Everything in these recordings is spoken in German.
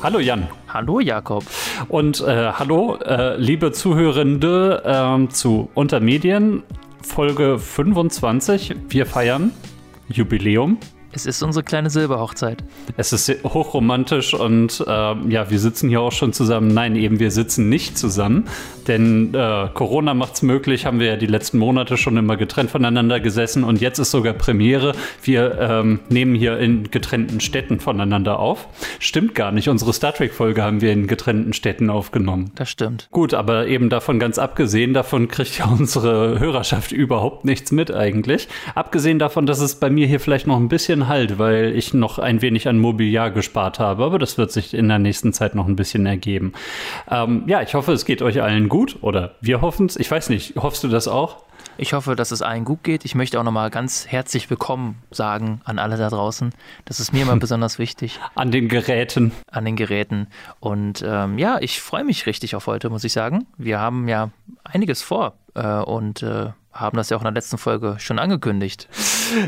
Hallo Jan. Hallo Jakob. Und äh, hallo, äh, liebe Zuhörende äh, zu Untermedien, Folge 25. Wir feiern Jubiläum. Es ist unsere kleine Silberhochzeit. Es ist hochromantisch und äh, ja, wir sitzen hier auch schon zusammen. Nein, eben, wir sitzen nicht zusammen, denn äh, Corona macht es möglich, haben wir ja die letzten Monate schon immer getrennt voneinander gesessen und jetzt ist sogar Premiere. Wir ähm, nehmen hier in getrennten Städten voneinander auf. Stimmt gar nicht, unsere Star Trek-Folge haben wir in getrennten Städten aufgenommen. Das stimmt. Gut, aber eben davon ganz abgesehen, davon kriegt ja unsere Hörerschaft überhaupt nichts mit eigentlich. Abgesehen davon, dass es bei mir hier vielleicht noch ein bisschen Halt, weil ich noch ein wenig an Mobiliar gespart habe, aber das wird sich in der nächsten Zeit noch ein bisschen ergeben. Ähm, ja, ich hoffe, es geht euch allen gut oder wir hoffen es. Ich weiß nicht, hoffst du das auch? Ich hoffe, dass es allen gut geht. Ich möchte auch nochmal ganz herzlich willkommen sagen an alle da draußen. Das ist mir immer besonders wichtig. An den Geräten. An den Geräten. Und ähm, ja, ich freue mich richtig auf heute, muss ich sagen. Wir haben ja einiges vor äh, und äh, haben das ja auch in der letzten Folge schon angekündigt.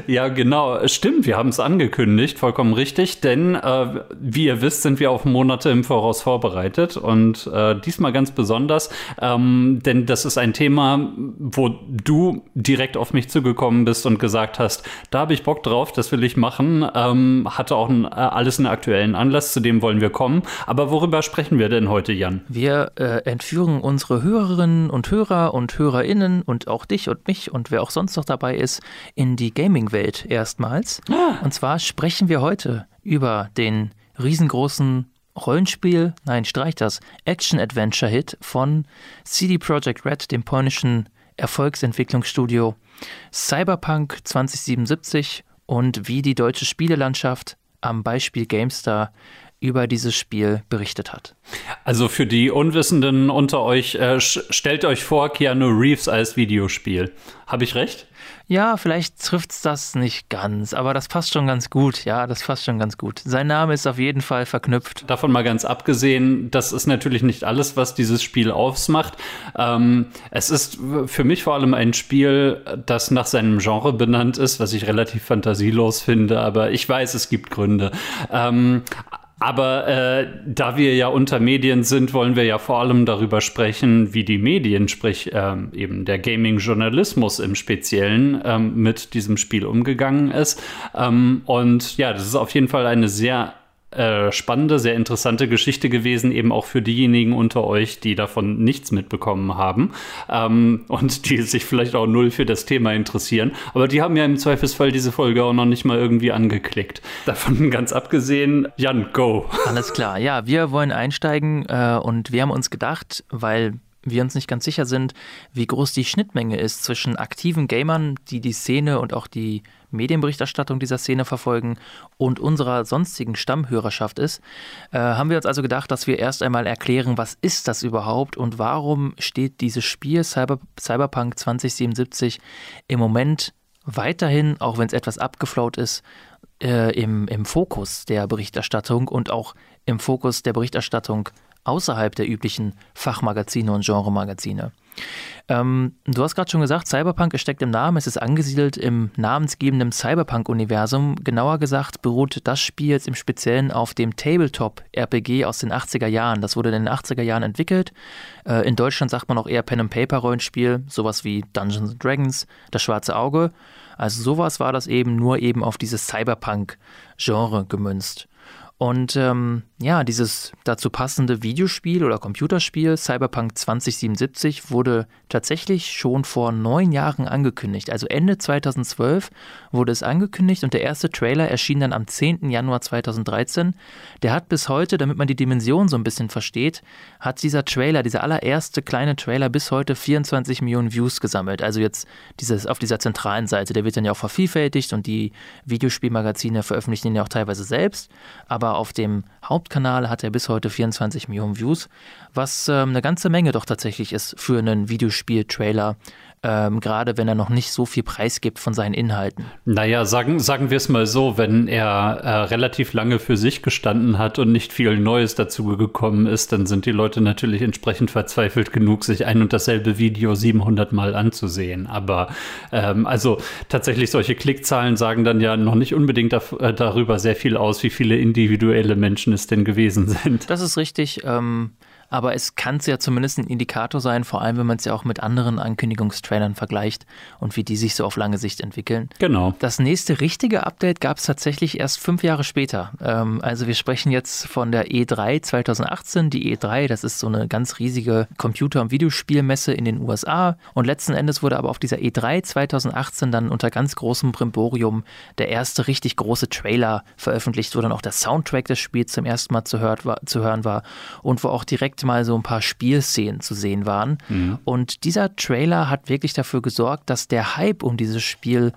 Ja, genau. Stimmt, wir haben es angekündigt, vollkommen richtig. Denn äh, wie ihr wisst, sind wir auf Monate im Voraus vorbereitet. Und äh, diesmal ganz besonders, ähm, denn das ist ein Thema, wo du direkt auf mich zugekommen bist und gesagt hast, da habe ich Bock drauf, das will ich machen. Ähm, hatte auch ein, äh, alles einen aktuellen Anlass, zu dem wollen wir kommen. Aber worüber sprechen wir denn heute, Jan? Wir äh, entführen unsere Hörerinnen und Hörer und HörerInnen und auch dich und mich und wer auch sonst noch dabei ist, in die Gaming-Welt erstmals. Ah. Und zwar sprechen wir heute über den riesengroßen Rollenspiel, nein, streich das, Action-Adventure-Hit von CD Projekt Red, dem polnischen Erfolgsentwicklungsstudio Cyberpunk 2077 und wie die deutsche Spielelandschaft am Beispiel GameStar über dieses Spiel berichtet hat. Also für die Unwissenden unter euch, äh, stellt euch vor Keanu Reeves als Videospiel. Habe ich recht? Ja, vielleicht trifft es das nicht ganz, aber das passt schon ganz gut. Ja, das passt schon ganz gut. Sein Name ist auf jeden Fall verknüpft. Davon mal ganz abgesehen, das ist natürlich nicht alles, was dieses Spiel ausmacht. Ähm, es ist für mich vor allem ein Spiel, das nach seinem Genre benannt ist, was ich relativ fantasielos finde, aber ich weiß, es gibt Gründe. Ähm, aber äh, da wir ja unter Medien sind, wollen wir ja vor allem darüber sprechen, wie die Medien, sprich ähm, eben der Gaming-Journalismus im Speziellen, ähm, mit diesem Spiel umgegangen ist. Ähm, und ja, das ist auf jeden Fall eine sehr äh, spannende, sehr interessante Geschichte gewesen, eben auch für diejenigen unter euch, die davon nichts mitbekommen haben ähm, und die sich vielleicht auch null für das Thema interessieren. Aber die haben ja im Zweifelsfall diese Folge auch noch nicht mal irgendwie angeklickt. Davon ganz abgesehen, Jan, go. Alles klar, ja, wir wollen einsteigen äh, und wir haben uns gedacht, weil wir uns nicht ganz sicher sind, wie groß die Schnittmenge ist zwischen aktiven Gamern, die die Szene und auch die Medienberichterstattung dieser Szene verfolgen und unserer sonstigen Stammhörerschaft ist, äh, haben wir uns also gedacht, dass wir erst einmal erklären, was ist das überhaupt und warum steht dieses Spiel Cyber, Cyberpunk 2077 im Moment weiterhin, auch wenn es etwas abgeflaut ist, äh, im, im Fokus der Berichterstattung und auch im Fokus der Berichterstattung außerhalb der üblichen Fachmagazine und Genremagazine. Ähm, du hast gerade schon gesagt, Cyberpunk steckt im Namen, es ist angesiedelt im namensgebenden Cyberpunk-Universum. Genauer gesagt beruht das Spiel jetzt im Speziellen auf dem Tabletop-RPG aus den 80er Jahren. Das wurde in den 80er Jahren entwickelt. Äh, in Deutschland sagt man auch eher Pen-and-Paper-Rollenspiel, sowas wie Dungeons Dragons, das schwarze Auge. Also sowas war das eben nur eben auf dieses Cyberpunk-Genre gemünzt. Und ähm, ja, dieses dazu passende Videospiel oder Computerspiel Cyberpunk 2077 wurde tatsächlich schon vor neun Jahren angekündigt. Also Ende 2012 wurde es angekündigt und der erste Trailer erschien dann am 10. Januar 2013. Der hat bis heute, damit man die Dimension so ein bisschen versteht, hat dieser Trailer, dieser allererste kleine Trailer bis heute 24 Millionen Views gesammelt. Also jetzt dieses auf dieser zentralen Seite, der wird dann ja auch vervielfältigt und die Videospielmagazine veröffentlichen ihn ja auch teilweise selbst. Aber auf dem Hauptkanal hat er bis heute 24 Millionen Views, was ähm, eine ganze Menge doch tatsächlich ist für einen Videospiel-Trailer ähm, gerade wenn er noch nicht so viel Preis gibt von seinen Inhalten. Naja, sagen, sagen wir es mal so, wenn er äh, relativ lange für sich gestanden hat und nicht viel Neues dazu gekommen ist, dann sind die Leute natürlich entsprechend verzweifelt genug, sich ein und dasselbe Video 700 Mal anzusehen. Aber ähm, also tatsächlich solche Klickzahlen sagen dann ja noch nicht unbedingt da, äh, darüber sehr viel aus, wie viele individuelle Menschen es denn gewesen sind. Das ist richtig. Ähm aber es kann ja zumindest ein Indikator sein, vor allem wenn man es ja auch mit anderen Ankündigungstrailern vergleicht und wie die sich so auf lange Sicht entwickeln. Genau. Das nächste richtige Update gab es tatsächlich erst fünf Jahre später. Ähm, also wir sprechen jetzt von der E3 2018. Die E3, das ist so eine ganz riesige Computer- und Videospielmesse in den USA. Und letzten Endes wurde aber auf dieser E3 2018 dann unter ganz großem Brimborium der erste richtig große Trailer veröffentlicht, wo dann auch der Soundtrack des Spiels zum ersten Mal zu, hört, war, zu hören war und wo auch direkt mal so ein paar Spielszenen zu sehen waren. Mhm. Und dieser Trailer hat wirklich dafür gesorgt, dass der Hype um dieses Spiel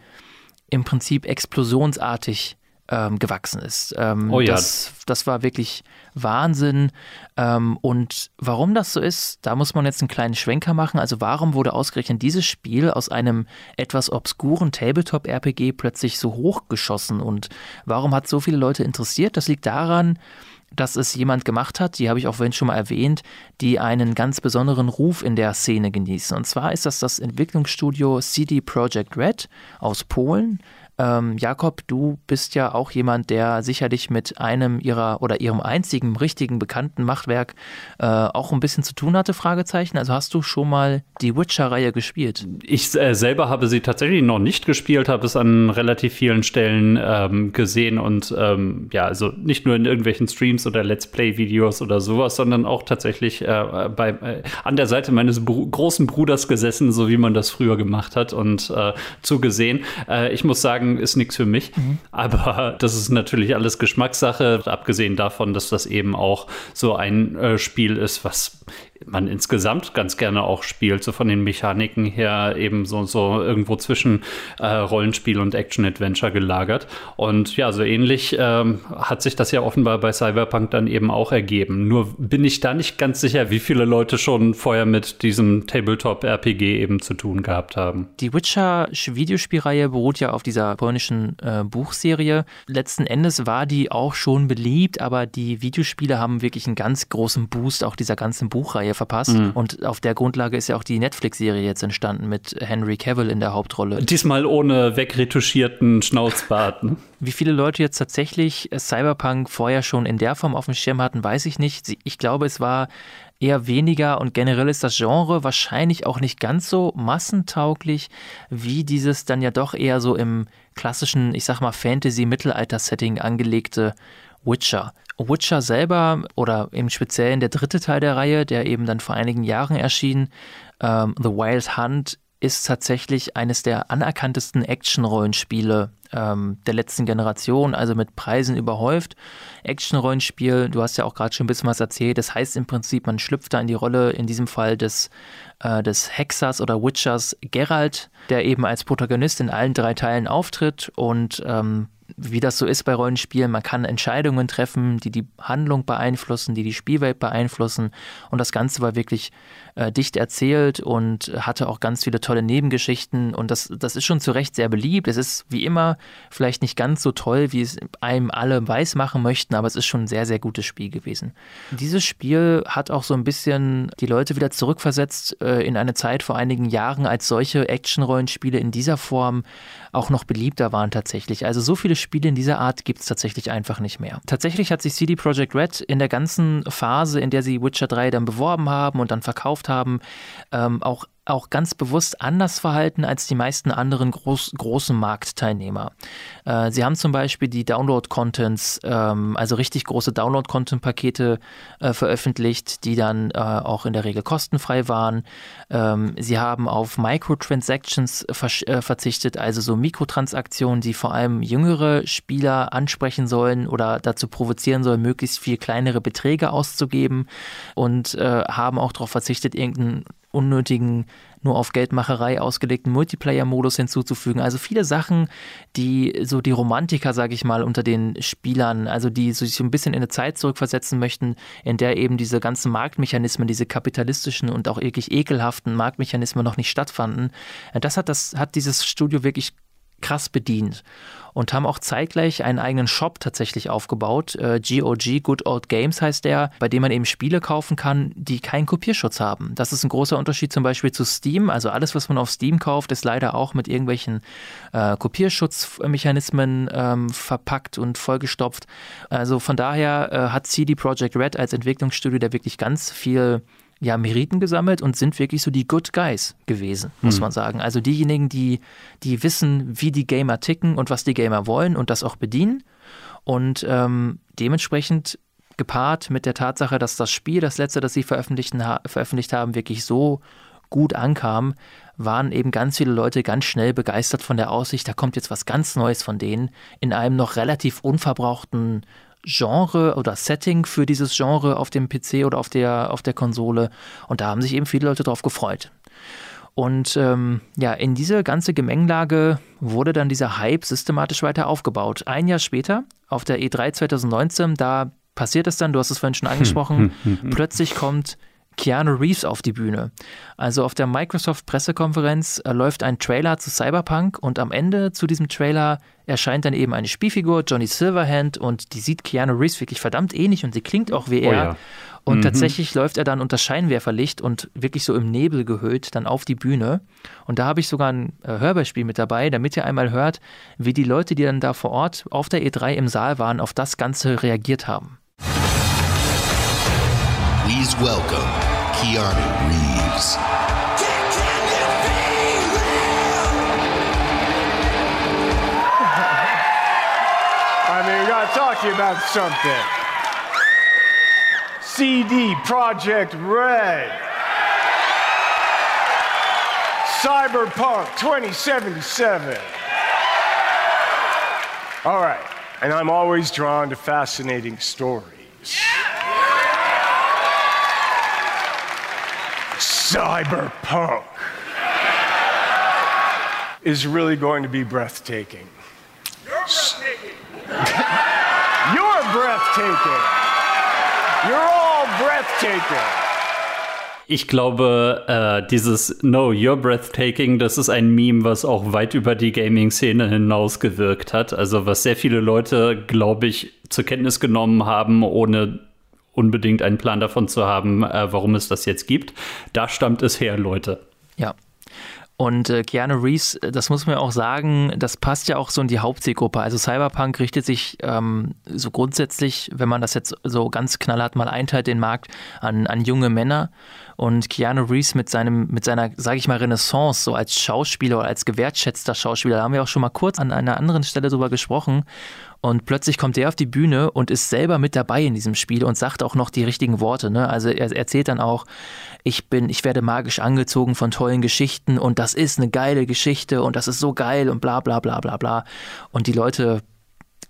im Prinzip explosionsartig ähm, gewachsen ist. Ähm, oh ja. Das, das war wirklich Wahnsinn. Ähm, und warum das so ist, da muss man jetzt einen kleinen Schwenker machen. Also warum wurde ausgerechnet dieses Spiel aus einem etwas obskuren Tabletop-RPG plötzlich so hochgeschossen und warum hat so viele Leute interessiert? Das liegt daran, dass es jemand gemacht hat, die habe ich auch vorhin schon mal erwähnt, die einen ganz besonderen Ruf in der Szene genießen. Und zwar ist das das Entwicklungsstudio CD Projekt Red aus Polen. Ähm, Jakob, du bist ja auch jemand, der sicherlich mit einem ihrer oder ihrem einzigen richtigen bekannten Machtwerk äh, auch ein bisschen zu tun hatte, Fragezeichen. Also hast du schon mal die Witcher-Reihe gespielt? Ich äh, selber habe sie tatsächlich noch nicht gespielt, habe es an relativ vielen Stellen ähm, gesehen und ähm, ja, also nicht nur in irgendwelchen Streams oder Let's Play-Videos oder sowas, sondern auch tatsächlich äh, bei, äh, an der Seite meines Br großen Bruders gesessen, so wie man das früher gemacht hat und äh, zugesehen. Äh, ich muss sagen, sagen, ist nichts für mich. Mhm. Aber das ist natürlich alles Geschmackssache, abgesehen davon, dass das eben auch so ein äh, Spiel ist, was man insgesamt ganz gerne auch spielt, so von den Mechaniken her eben so, so irgendwo zwischen äh, Rollenspiel und Action-Adventure gelagert. Und ja, so ähnlich ähm, hat sich das ja offenbar bei Cyberpunk dann eben auch ergeben. Nur bin ich da nicht ganz sicher, wie viele Leute schon vorher mit diesem Tabletop-RPG eben zu tun gehabt haben. Die Witcher-Videospielreihe beruht ja auf dieser polnischen äh, Buchserie. Letzten Endes war die auch schon beliebt, aber die Videospiele haben wirklich einen ganz großen Boost auch dieser ganzen Buchreihe Serie verpasst. Mhm. Und auf der Grundlage ist ja auch die Netflix-Serie jetzt entstanden mit Henry Cavill in der Hauptrolle. Diesmal ohne wegretuschierten Schnauzbart. Ne? Wie viele Leute jetzt tatsächlich Cyberpunk vorher schon in der Form auf dem Schirm hatten, weiß ich nicht. Ich glaube, es war eher weniger und generell ist das Genre wahrscheinlich auch nicht ganz so massentauglich wie dieses dann ja doch eher so im klassischen, ich sag mal, Fantasy-Mittelalter-Setting angelegte Witcher. Witcher selber oder im Speziellen der dritte Teil der Reihe, der eben dann vor einigen Jahren erschien, ähm, The Wild Hunt, ist tatsächlich eines der anerkanntesten Action-Rollenspiele ähm, der letzten Generation, also mit Preisen überhäuft. Action-Rollenspiel, du hast ja auch gerade schon ein bisschen was erzählt, das heißt im Prinzip, man schlüpft da in die Rolle, in diesem Fall des, äh, des Hexers oder Witchers Geralt, der eben als Protagonist in allen drei Teilen auftritt und ähm, wie das so ist bei Rollenspielen, man kann Entscheidungen treffen, die die Handlung beeinflussen, die die Spielwelt beeinflussen. Und das Ganze war wirklich äh, dicht erzählt und hatte auch ganz viele tolle Nebengeschichten. Und das, das ist schon zu Recht sehr beliebt. Es ist wie immer vielleicht nicht ganz so toll, wie es einem alle weiß machen möchten, aber es ist schon ein sehr, sehr gutes Spiel gewesen. Dieses Spiel hat auch so ein bisschen die Leute wieder zurückversetzt äh, in eine Zeit vor einigen Jahren, als solche Action-Rollenspiele in dieser Form auch noch beliebter waren tatsächlich. Also so viele Spiele in dieser Art gibt es tatsächlich einfach nicht mehr. Tatsächlich hat sich CD Projekt Red in der ganzen Phase, in der sie Witcher 3 dann beworben haben und dann verkauft haben, ähm, auch auch ganz bewusst anders verhalten als die meisten anderen groß, großen Marktteilnehmer. Äh, sie haben zum Beispiel die Download-Contents, ähm, also richtig große Download-Content-Pakete äh, veröffentlicht, die dann äh, auch in der Regel kostenfrei waren. Ähm, sie haben auf Microtransactions äh, verzichtet, also so Mikrotransaktionen, die vor allem jüngere Spieler ansprechen sollen oder dazu provozieren sollen, möglichst viel kleinere Beträge auszugeben und äh, haben auch darauf verzichtet, irgendeinen unnötigen, nur auf Geldmacherei ausgelegten Multiplayer-Modus hinzuzufügen. Also viele Sachen, die so die Romantiker, sage ich mal, unter den Spielern, also die sich so ein bisschen in eine Zeit zurückversetzen möchten, in der eben diese ganzen Marktmechanismen, diese kapitalistischen und auch wirklich ekelhaften Marktmechanismen noch nicht stattfanden. Das hat das hat dieses Studio wirklich krass bedient und haben auch zeitgleich einen eigenen Shop tatsächlich aufgebaut. Äh, GOG, Good Old Games heißt der, bei dem man eben Spiele kaufen kann, die keinen Kopierschutz haben. Das ist ein großer Unterschied zum Beispiel zu Steam. Also alles, was man auf Steam kauft, ist leider auch mit irgendwelchen äh, Kopierschutzmechanismen ähm, verpackt und vollgestopft. Also von daher äh, hat CD Projekt Red als Entwicklungsstudio da wirklich ganz viel ja, Meriten gesammelt und sind wirklich so die Good Guys gewesen, muss mhm. man sagen. Also diejenigen, die, die wissen, wie die Gamer ticken und was die Gamer wollen und das auch bedienen. Und ähm, dementsprechend gepaart mit der Tatsache, dass das Spiel, das letzte, das sie veröffentlicht, veröffentlicht haben, wirklich so gut ankam, waren eben ganz viele Leute ganz schnell begeistert von der Aussicht, da kommt jetzt was ganz Neues von denen in einem noch relativ unverbrauchten Genre oder Setting für dieses Genre auf dem PC oder auf der, auf der Konsole. Und da haben sich eben viele Leute drauf gefreut. Und ähm, ja, in diese ganze Gemengelage wurde dann dieser Hype systematisch weiter aufgebaut. Ein Jahr später, auf der E3 2019, da passiert es dann, du hast es vorhin schon angesprochen, plötzlich kommt Keanu Reeves auf die Bühne. Also auf der Microsoft-Pressekonferenz äh, läuft ein Trailer zu Cyberpunk und am Ende zu diesem Trailer erscheint dann eben eine Spielfigur, Johnny Silverhand, und die sieht Keanu Reeves wirklich verdammt ähnlich und sie klingt auch wie oh er. Oh ja. Und mhm. tatsächlich läuft er dann unter Scheinwerferlicht und wirklich so im Nebel gehüllt dann auf die Bühne. Und da habe ich sogar ein äh, Hörbeispiel mit dabei, damit ihr einmal hört, wie die Leute, die dann da vor Ort auf der E3 im Saal waren, auf das Ganze reagiert haben. Please welcome Keanu Reeves. I mean, we gotta talk to you about something. CD Project Red. Cyberpunk 2077. All right, and I'm always drawn to fascinating stories. Cyberpunk is really going to be breathtaking. You're breathtaking. You're breathtaking. You're all breathtaking. Ich glaube, äh, dieses No, you're breathtaking, das ist ein Meme, was auch weit über die Gaming-Szene hinaus gewirkt hat. Also was sehr viele Leute, glaube ich, zur Kenntnis genommen haben, ohne unbedingt einen Plan davon zu haben, äh, warum es das jetzt gibt. Da stammt es her, Leute. Ja. Und äh, Keanu Reeves, das muss man ja auch sagen, das passt ja auch so in die Hauptzielgruppe. Also Cyberpunk richtet sich ähm, so grundsätzlich, wenn man das jetzt so ganz knallhart mal einteilt, den Markt an, an junge Männer. Und Keanu Reeves mit seinem, mit seiner, sage ich mal, Renaissance, so als Schauspieler oder als gewertschätzter Schauspieler, da haben wir auch schon mal kurz an einer anderen Stelle drüber gesprochen. Und plötzlich kommt er auf die Bühne und ist selber mit dabei in diesem Spiel und sagt auch noch die richtigen Worte. Ne? Also er erzählt dann auch, ich bin, ich werde magisch angezogen von tollen Geschichten und das ist eine geile Geschichte und das ist so geil und bla bla bla bla bla. Und die Leute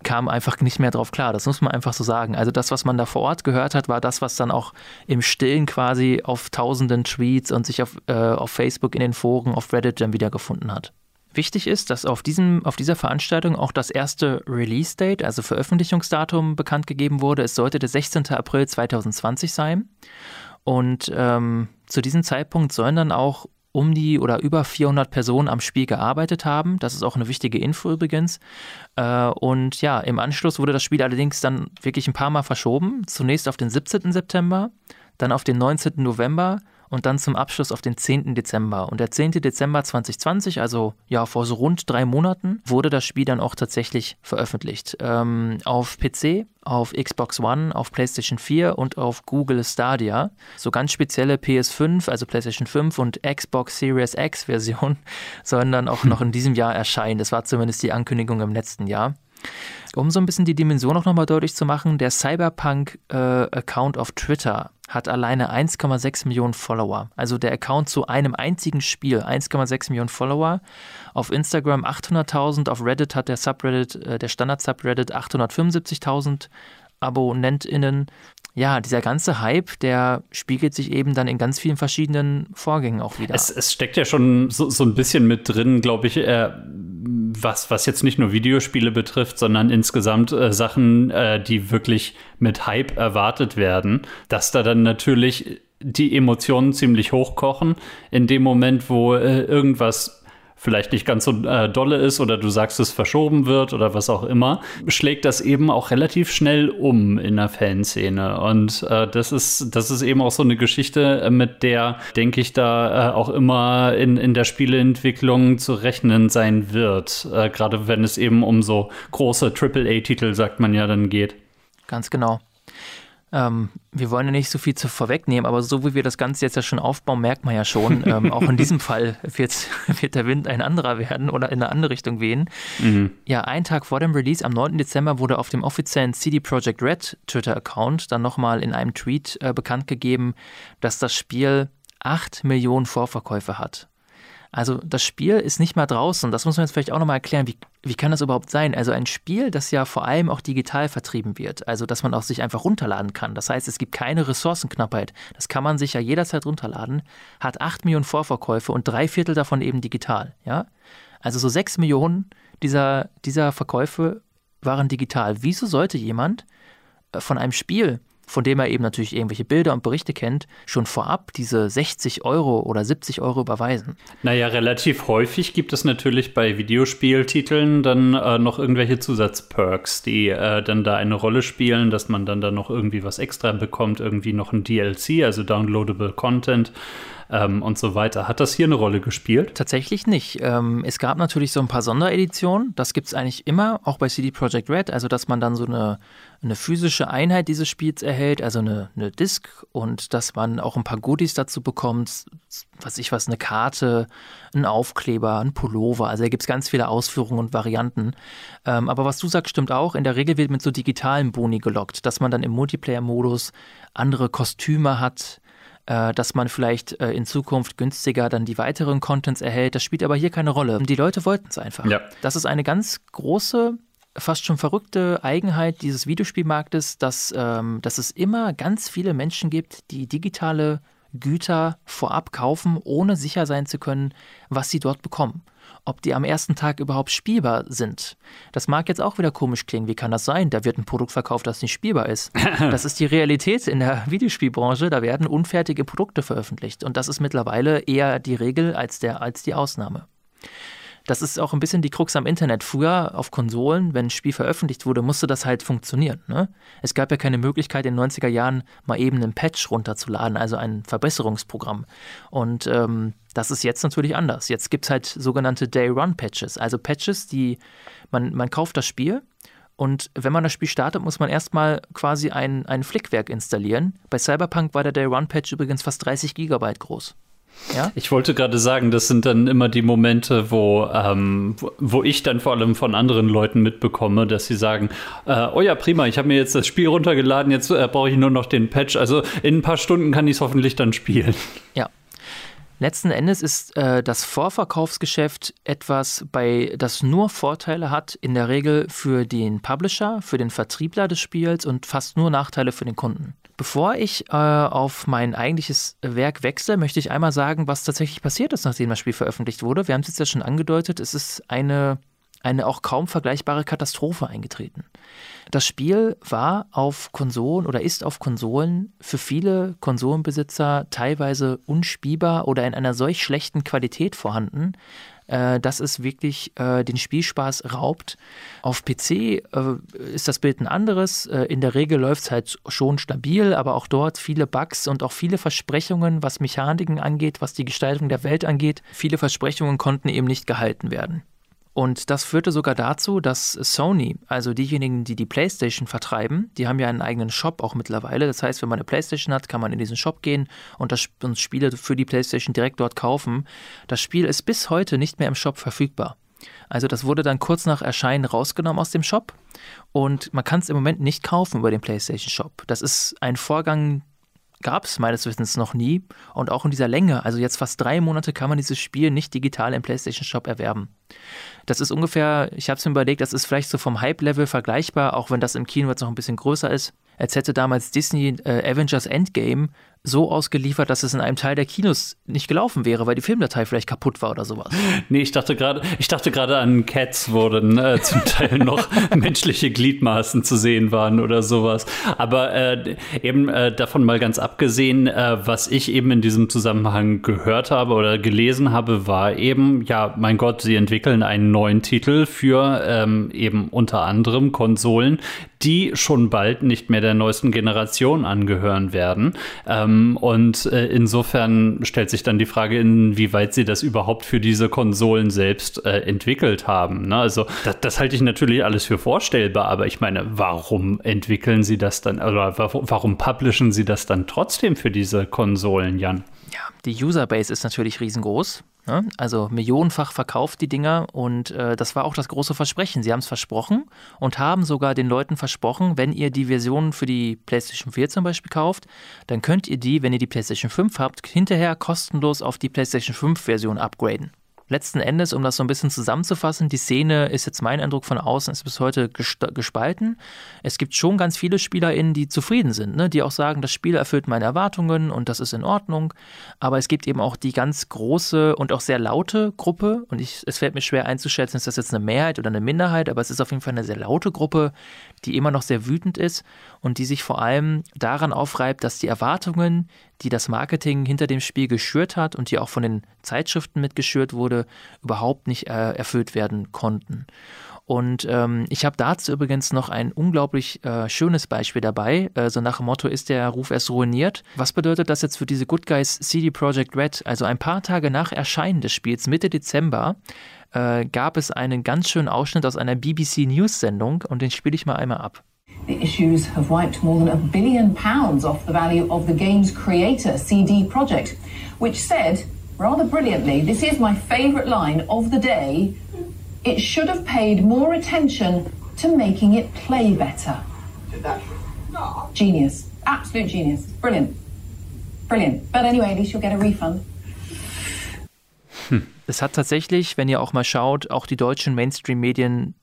kamen einfach nicht mehr drauf klar. Das muss man einfach so sagen. Also das, was man da vor Ort gehört hat, war das, was dann auch im Stillen quasi auf tausenden Tweets und sich auf, äh, auf Facebook in den Foren, auf Reddit dann wiedergefunden hat. Wichtig ist, dass auf, diesem, auf dieser Veranstaltung auch das erste Release-Date, also Veröffentlichungsdatum, bekannt gegeben wurde. Es sollte der 16. April 2020 sein. Und ähm, zu diesem Zeitpunkt sollen dann auch um die oder über 400 Personen am Spiel gearbeitet haben. Das ist auch eine wichtige Info übrigens. Äh, und ja, im Anschluss wurde das Spiel allerdings dann wirklich ein paar Mal verschoben. Zunächst auf den 17. September, dann auf den 19. November und dann zum Abschluss auf den 10. Dezember. Und der 10. Dezember 2020, also ja vor so rund drei Monaten, wurde das Spiel dann auch tatsächlich veröffentlicht. Ähm, auf PC, auf Xbox One, auf PlayStation 4 und auf Google Stadia. So ganz spezielle PS5, also PlayStation 5 und Xbox Series X Version sollen dann auch noch in diesem Jahr erscheinen. Das war zumindest die Ankündigung im letzten Jahr. Um so ein bisschen die Dimension auch nochmal deutlich zu machen, der Cyberpunk-Account äh, auf Twitter hat alleine 1,6 Millionen Follower. Also der Account zu einem einzigen Spiel, 1,6 Millionen Follower. Auf Instagram 800.000, auf Reddit hat der Subreddit, äh, der Standard-Subreddit 875.000 AbonnentInnen. Ja, dieser ganze Hype, der spiegelt sich eben dann in ganz vielen verschiedenen Vorgängen auch wieder. Es, es steckt ja schon so, so ein bisschen mit drin, glaube ich, äh, was, was jetzt nicht nur Videospiele betrifft, sondern insgesamt äh, Sachen, äh, die wirklich mit Hype erwartet werden, dass da dann natürlich die Emotionen ziemlich hochkochen in dem Moment, wo äh, irgendwas vielleicht nicht ganz so äh, dolle ist oder du sagst, es verschoben wird oder was auch immer, schlägt das eben auch relativ schnell um in der Fanszene. Und äh, das ist, das ist eben auch so eine Geschichte, äh, mit der, denke ich, da äh, auch immer in, in der Spieleentwicklung zu rechnen sein wird. Äh, gerade wenn es eben um so große AAA-Titel, sagt man ja, dann geht. Ganz genau. Ähm, wir wollen ja nicht so viel zu vorwegnehmen, aber so wie wir das Ganze jetzt ja schon aufbauen, merkt man ja schon, ähm, auch in diesem Fall wird, wird, der Wind ein anderer werden oder in eine andere Richtung wehen. Mhm. Ja, einen Tag vor dem Release, am 9. Dezember, wurde auf dem offiziellen CD Projekt Red Twitter-Account dann nochmal in einem Tweet äh, bekannt gegeben, dass das Spiel 8 Millionen Vorverkäufe hat. Also das Spiel ist nicht mal draußen. Das muss man jetzt vielleicht auch nochmal erklären. Wie, wie kann das überhaupt sein? Also ein Spiel, das ja vor allem auch digital vertrieben wird. Also dass man auch sich einfach runterladen kann. Das heißt, es gibt keine Ressourcenknappheit. Das kann man sich ja jederzeit runterladen. Hat 8 Millionen Vorverkäufe und drei Viertel davon eben digital. Ja? Also so 6 Millionen dieser, dieser Verkäufe waren digital. Wieso sollte jemand äh, von einem Spiel von dem er eben natürlich irgendwelche Bilder und Berichte kennt, schon vorab diese 60 Euro oder 70 Euro überweisen. Naja, relativ häufig gibt es natürlich bei Videospieltiteln dann äh, noch irgendwelche Zusatzperks, die äh, dann da eine Rolle spielen, dass man dann da noch irgendwie was extra bekommt, irgendwie noch ein DLC, also Downloadable Content ähm, und so weiter. Hat das hier eine Rolle gespielt? Tatsächlich nicht. Ähm, es gab natürlich so ein paar Sondereditionen. Das gibt es eigentlich immer, auch bei CD Projekt Red. Also, dass man dann so eine, eine physische Einheit dieses Spiels erhält, also eine, eine Disc und dass man auch ein paar Goodies dazu bekommt. Was ich was, eine Karte, ein Aufkleber, ein Pullover. Also, da gibt es ganz viele Ausführungen und Varianten. Ähm, aber was du sagst, stimmt auch. In der Regel wird mit so digitalen Boni gelockt, dass man dann im Multiplayer-Modus andere Kostüme hat, dass man vielleicht äh, in Zukunft günstiger dann die weiteren Contents erhält. Das spielt aber hier keine Rolle. Die Leute wollten es einfach. Ja. Das ist eine ganz große fast schon verrückte Eigenheit dieses Videospielmarktes, dass, ähm, dass es immer ganz viele Menschen gibt, die digitale Güter vorab kaufen, ohne sicher sein zu können, was sie dort bekommen ob die am ersten Tag überhaupt spielbar sind. Das mag jetzt auch wieder komisch klingen. Wie kann das sein? Da wird ein Produkt verkauft, das nicht spielbar ist. Das ist die Realität in der Videospielbranche. Da werden unfertige Produkte veröffentlicht. Und das ist mittlerweile eher die Regel als, der, als die Ausnahme. Das ist auch ein bisschen die Krux am Internet. Früher auf Konsolen, wenn ein Spiel veröffentlicht wurde, musste das halt funktionieren. Ne? Es gab ja keine Möglichkeit in den 90er Jahren mal eben einen Patch runterzuladen, also ein Verbesserungsprogramm. Und ähm, das ist jetzt natürlich anders. Jetzt gibt es halt sogenannte Day-Run-Patches, also Patches, die man, man kauft das Spiel und wenn man das Spiel startet, muss man erstmal quasi ein, ein Flickwerk installieren. Bei Cyberpunk war der Day-Run-Patch übrigens fast 30 Gigabyte groß. Ja? Ich wollte gerade sagen, das sind dann immer die Momente, wo, ähm, wo ich dann vor allem von anderen Leuten mitbekomme, dass sie sagen, äh, oh ja, prima, ich habe mir jetzt das Spiel runtergeladen, jetzt äh, brauche ich nur noch den Patch. Also in ein paar Stunden kann ich es hoffentlich dann spielen. Ja. Letzten Endes ist äh, das Vorverkaufsgeschäft etwas, bei das nur Vorteile hat, in der Regel für den Publisher, für den Vertriebler des Spiels und fast nur Nachteile für den Kunden. Bevor ich äh, auf mein eigentliches Werk wechsle, möchte ich einmal sagen, was tatsächlich passiert ist, nachdem das Spiel veröffentlicht wurde. Wir haben es jetzt ja schon angedeutet, es ist eine, eine auch kaum vergleichbare Katastrophe eingetreten. Das Spiel war auf Konsolen oder ist auf Konsolen für viele Konsolenbesitzer teilweise unspielbar oder in einer solch schlechten Qualität vorhanden, äh, dass es wirklich äh, den Spielspaß raubt. Auf PC äh, ist das Bild ein anderes. In der Regel läuft es halt schon stabil, aber auch dort viele Bugs und auch viele Versprechungen, was Mechaniken angeht, was die Gestaltung der Welt angeht. Viele Versprechungen konnten eben nicht gehalten werden. Und das führte sogar dazu, dass Sony, also diejenigen, die die PlayStation vertreiben, die haben ja einen eigenen Shop auch mittlerweile. Das heißt, wenn man eine PlayStation hat, kann man in diesen Shop gehen und das und Spiele für die PlayStation direkt dort kaufen. Das Spiel ist bis heute nicht mehr im Shop verfügbar. Also das wurde dann kurz nach Erscheinen rausgenommen aus dem Shop und man kann es im Moment nicht kaufen über den PlayStation Shop. Das ist ein Vorgang, gab es meines Wissens noch nie und auch in dieser Länge, also jetzt fast drei Monate kann man dieses Spiel nicht digital im PlayStation Shop erwerben. Das ist ungefähr, ich habe es mir überlegt, das ist vielleicht so vom Hype-Level vergleichbar, auch wenn das im Kino jetzt noch ein bisschen größer ist. als hätte damals Disney äh, Avengers Endgame so ausgeliefert, dass es in einem Teil der Kinos nicht gelaufen wäre, weil die Filmdatei vielleicht kaputt war oder sowas. Nee, ich dachte gerade, ich dachte gerade an Cats, wo dann äh, zum Teil noch menschliche Gliedmaßen zu sehen waren oder sowas. Aber äh, eben äh, davon mal ganz abgesehen, äh, was ich eben in diesem Zusammenhang gehört habe oder gelesen habe, war eben, ja, mein Gott, sie entwickeln einen neuen Titel für ähm, eben unter anderem Konsolen, die schon bald nicht mehr der neuesten Generation angehören werden. Ähm, und äh, insofern stellt sich dann die Frage, inwieweit sie das überhaupt für diese Konsolen selbst äh, entwickelt haben. Ne? Also das, das, halte ich natürlich alles für vorstellbar, aber ich meine, warum entwickeln sie das dann oder warum publishen sie das dann trotzdem für diese Konsolen, Jan? Ja, die Userbase ist natürlich riesengroß. Ne? Also millionenfach verkauft die Dinger und äh, das war auch das große Versprechen. Sie haben es versprochen und haben sogar den Leuten versprochen, wenn ihr die Version für die PlayStation 4 zum Beispiel kauft, dann könnt ihr die, wenn ihr die PlayStation 5 habt, hinterher kostenlos auf die PlayStation 5 Version upgraden letzten Endes, um das so ein bisschen zusammenzufassen, die Szene ist jetzt mein Eindruck von außen, ist bis heute gespalten. Es gibt schon ganz viele SpielerInnen, die zufrieden sind, ne? die auch sagen, das Spiel erfüllt meine Erwartungen und das ist in Ordnung. Aber es gibt eben auch die ganz große und auch sehr laute Gruppe und ich, es fällt mir schwer einzuschätzen, ist das jetzt eine Mehrheit oder eine Minderheit, aber es ist auf jeden Fall eine sehr laute Gruppe, die immer noch sehr wütend ist und die sich vor allem daran aufreibt, dass die Erwartungen, die das Marketing hinter dem Spiel geschürt hat und die auch von den Zeitschriften mitgeschürt wurde, überhaupt nicht äh, erfüllt werden konnten. Und ähm, ich habe dazu übrigens noch ein unglaublich äh, schönes Beispiel dabei. Äh, so nach dem Motto ist der Ruf erst ruiniert. Was bedeutet das jetzt für diese Good Guys CD Projekt Red? Also ein paar Tage nach Erscheinen des Spiels, Mitte Dezember, äh, gab es einen ganz schönen Ausschnitt aus einer BBC News Sendung und den spiele ich mal einmal ab. The issues have wiped more than a billion pounds off the value of the game's creator, CD Projekt, which said, rather brilliantly, this is my favourite line of the day it should have paid more attention to making it play better. Genius. Absolute genius. Brilliant. Brilliant. But anyway, at least you'll get a refund. Hm. Es hat tatsächlich, wenn ihr auch mal schaut, auch die deutschen Mainstream-Medien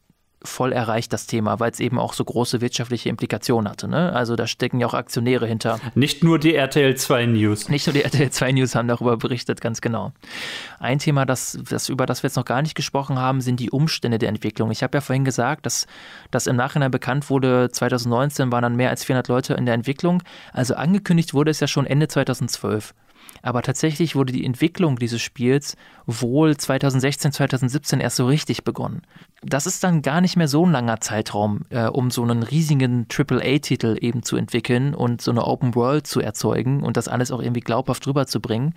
voll erreicht, das Thema, weil es eben auch so große wirtschaftliche Implikationen hatte. Ne? Also da stecken ja auch Aktionäre hinter. Nicht nur die RTL 2 News. Nicht nur die RTL 2 News haben darüber berichtet, ganz genau. Ein Thema, das, das, über das wir jetzt noch gar nicht gesprochen haben, sind die Umstände der Entwicklung. Ich habe ja vorhin gesagt, dass das im Nachhinein bekannt wurde, 2019 waren dann mehr als 400 Leute in der Entwicklung. Also angekündigt wurde es ja schon Ende 2012. Aber tatsächlich wurde die Entwicklung dieses Spiels wohl 2016, 2017 erst so richtig begonnen. Das ist dann gar nicht mehr so ein langer Zeitraum, äh, um so einen riesigen AAA-Titel eben zu entwickeln und so eine Open World zu erzeugen und das alles auch irgendwie glaubhaft rüberzubringen.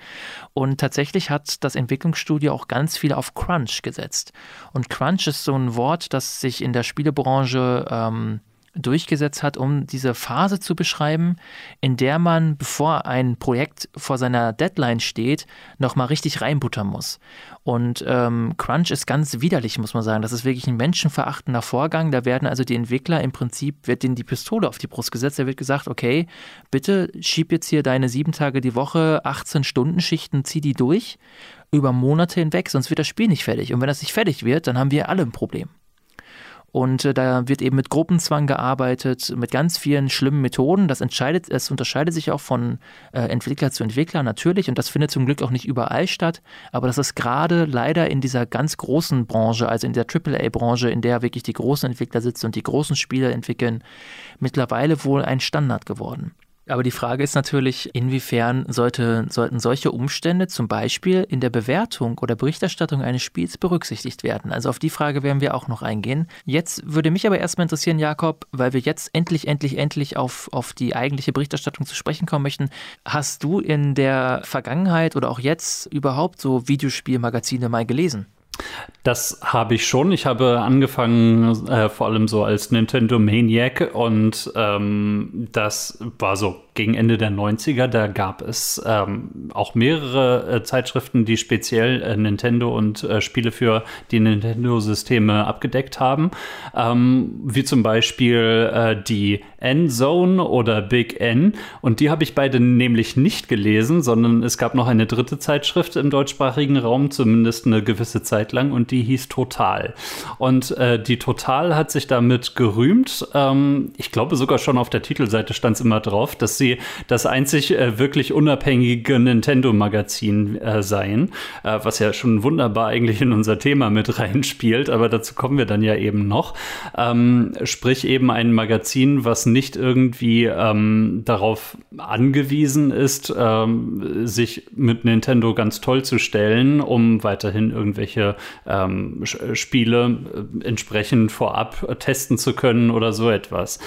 Und tatsächlich hat das Entwicklungsstudio auch ganz viel auf Crunch gesetzt. Und Crunch ist so ein Wort, das sich in der Spielebranche ähm, durchgesetzt hat, um diese Phase zu beschreiben, in der man, bevor ein Projekt vor seiner Deadline steht, nochmal richtig reinbuttern muss. Und ähm, Crunch ist ganz widerlich, muss man sagen. Das ist wirklich ein menschenverachtender Vorgang. Da werden also die Entwickler im Prinzip, wird denen die Pistole auf die Brust gesetzt. Da wird gesagt, okay, bitte schieb jetzt hier deine sieben Tage die Woche, 18 Stunden Schichten, zieh die durch über Monate hinweg, sonst wird das Spiel nicht fertig. Und wenn das nicht fertig wird, dann haben wir alle ein Problem. Und äh, da wird eben mit Gruppenzwang gearbeitet, mit ganz vielen schlimmen Methoden. Das entscheidet, es unterscheidet sich auch von äh, Entwickler zu Entwickler natürlich und das findet zum Glück auch nicht überall statt. Aber das ist gerade leider in dieser ganz großen Branche, also in der AAA-Branche, in der wirklich die großen Entwickler sitzen und die großen Spiele entwickeln, mittlerweile wohl ein Standard geworden. Aber die Frage ist natürlich, inwiefern sollte, sollten solche Umstände zum Beispiel in der Bewertung oder Berichterstattung eines Spiels berücksichtigt werden? Also auf die Frage werden wir auch noch eingehen. Jetzt würde mich aber erstmal interessieren, Jakob, weil wir jetzt endlich, endlich, endlich auf, auf die eigentliche Berichterstattung zu sprechen kommen möchten. Hast du in der Vergangenheit oder auch jetzt überhaupt so Videospielmagazine mal gelesen? Das habe ich schon. Ich habe angefangen, äh, vor allem so als Nintendo Maniac und ähm, das war so gegen Ende der 90er. Da gab es ähm, auch mehrere äh, Zeitschriften, die speziell äh, Nintendo und äh, Spiele für die Nintendo-Systeme abgedeckt haben. Ähm, wie zum Beispiel äh, die N-Zone oder Big N. Und die habe ich beide nämlich nicht gelesen, sondern es gab noch eine dritte Zeitschrift im deutschsprachigen Raum, zumindest eine gewisse Zeit lang und die hieß Total. Und äh, die Total hat sich damit gerühmt. Ähm, ich glaube sogar schon auf der Titelseite stand es immer drauf, dass sie das einzig äh, wirklich unabhängige Nintendo-Magazin äh, seien, äh, was ja schon wunderbar eigentlich in unser Thema mit reinspielt, aber dazu kommen wir dann ja eben noch. Ähm, sprich eben ein Magazin, was nicht irgendwie ähm, darauf angewiesen ist, ähm, sich mit Nintendo ganz toll zu stellen, um weiterhin irgendwelche ähm, Spiele äh, entsprechend vorab testen zu können oder so etwas.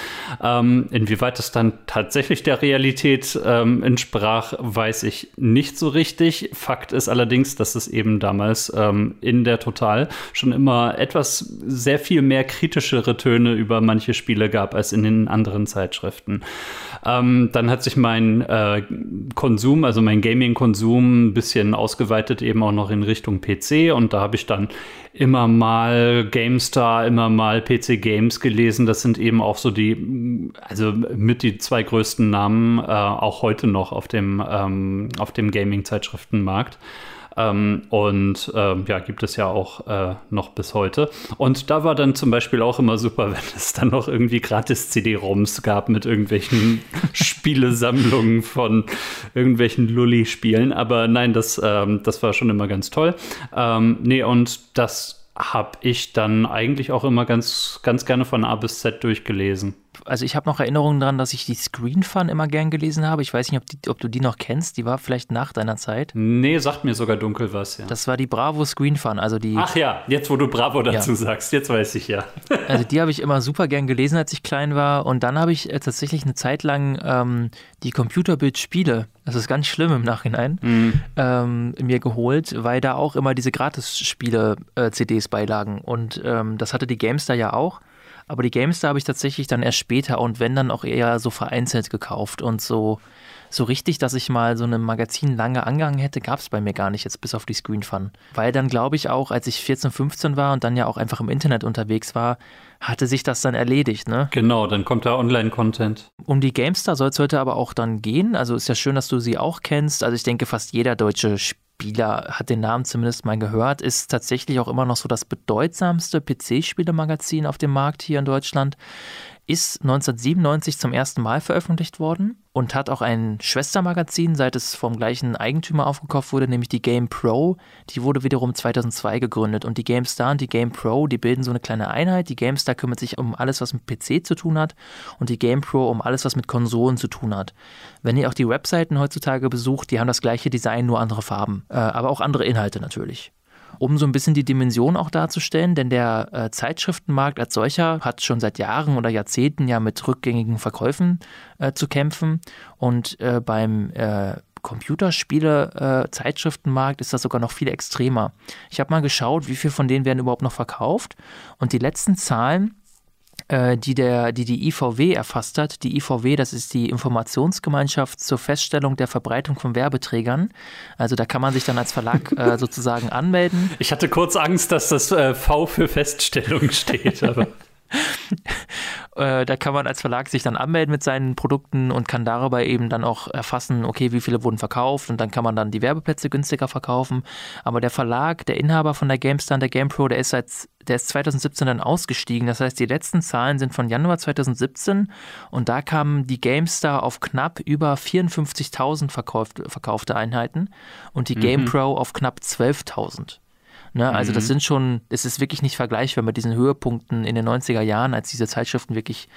Ähm, inwieweit es dann tatsächlich der Realität ähm, entsprach, weiß ich nicht so richtig. Fakt ist allerdings, dass es eben damals ähm, in der Total schon immer etwas sehr viel mehr kritischere Töne über manche Spiele gab als in den anderen Zeitschriften. Ähm, dann hat sich mein äh, Konsum, also mein Gaming-Konsum, ein bisschen ausgeweitet, eben auch noch in Richtung PC. Und da habe ich dann immer mal GameStar, immer mal PC Games gelesen. Das sind eben auch so die, also mit die zwei größten Namen, äh, auch heute noch auf dem, ähm, auf dem Gaming-Zeitschriftenmarkt. Ähm, und ähm, ja, gibt es ja auch äh, noch bis heute. Und da war dann zum Beispiel auch immer super, wenn es dann noch irgendwie gratis CD-ROMs gab mit irgendwelchen Spielesammlungen von irgendwelchen Lulli-Spielen. Aber nein, das, ähm, das war schon immer ganz toll. Ähm, nee, und das habe ich dann eigentlich auch immer ganz, ganz gerne von A bis Z durchgelesen also ich habe noch Erinnerungen daran, dass ich die Screen Fun immer gern gelesen habe. Ich weiß nicht, ob, die, ob, du die noch kennst. Die war vielleicht nach deiner Zeit. Nee, sagt mir sogar dunkel was, ja. Das war die Bravo Screen Fun, also die. Ach ja, jetzt wo du Bravo dazu ja. sagst, jetzt weiß ich ja. also die habe ich immer super gern gelesen, als ich klein war. Und dann habe ich äh, tatsächlich eine Zeit lang ähm, die Computerbild-Spiele, das ist ganz schlimm im Nachhinein, mhm. ähm, mir geholt, weil da auch immer diese Gratis-Spiele-CDs äh, beilagen. Und ähm, das hatte die Gamestar ja auch. Aber die GameStar habe ich tatsächlich dann erst später und wenn dann auch eher so vereinzelt gekauft und so, so richtig, dass ich mal so ein Magazin lange angehangen hätte, gab es bei mir gar nicht, jetzt bis auf die Screen Fun. Weil dann glaube ich auch, als ich 14, 15 war und dann ja auch einfach im Internet unterwegs war, hatte sich das dann erledigt, ne? Genau, dann kommt da Online-Content. Um die GameStar soll es heute aber auch dann gehen. Also ist ja schön, dass du sie auch kennst. Also ich denke, fast jeder deutsche Spieler Spieler hat den Namen zumindest mal gehört, ist tatsächlich auch immer noch so das bedeutsamste PC-Spielemagazin auf dem Markt hier in Deutschland ist 1997 zum ersten Mal veröffentlicht worden und hat auch ein Schwestermagazin, seit es vom gleichen Eigentümer aufgekauft wurde, nämlich die Game Pro. Die wurde wiederum 2002 gegründet und die GameStar und die Game Pro, die bilden so eine kleine Einheit. Die GameStar kümmert sich um alles, was mit PC zu tun hat und die Game Pro um alles, was mit Konsolen zu tun hat. Wenn ihr auch die Webseiten heutzutage besucht, die haben das gleiche Design, nur andere Farben, äh, aber auch andere Inhalte natürlich um so ein bisschen die Dimension auch darzustellen, denn der äh, Zeitschriftenmarkt als solcher hat schon seit Jahren oder Jahrzehnten ja mit rückgängigen Verkäufen äh, zu kämpfen und äh, beim äh, Computerspiele-Zeitschriftenmarkt äh, ist das sogar noch viel extremer. Ich habe mal geschaut, wie viel von denen werden überhaupt noch verkauft und die letzten Zahlen die, der, die die IVW erfasst hat. Die IVW, das ist die Informationsgemeinschaft zur Feststellung der Verbreitung von Werbeträgern. Also da kann man sich dann als Verlag äh, sozusagen anmelden. Ich hatte kurz Angst, dass das äh, V für Feststellung steht, aber. Äh, da kann man als Verlag sich dann anmelden mit seinen Produkten und kann darüber eben dann auch erfassen, okay, wie viele wurden verkauft und dann kann man dann die Werbeplätze günstiger verkaufen. Aber der Verlag, der Inhaber von der GameStar der GamePro, der ist seit der ist 2017 dann ausgestiegen. Das heißt, die letzten Zahlen sind von Januar 2017 und da kamen die GameStar auf knapp über 54.000 verkaufte Einheiten und die mhm. GamePro auf knapp 12.000. Ne? Also mhm. das sind schon, es ist wirklich nicht vergleichbar mit diesen Höhepunkten in den 90er Jahren, als diese Zeitschriften wirklich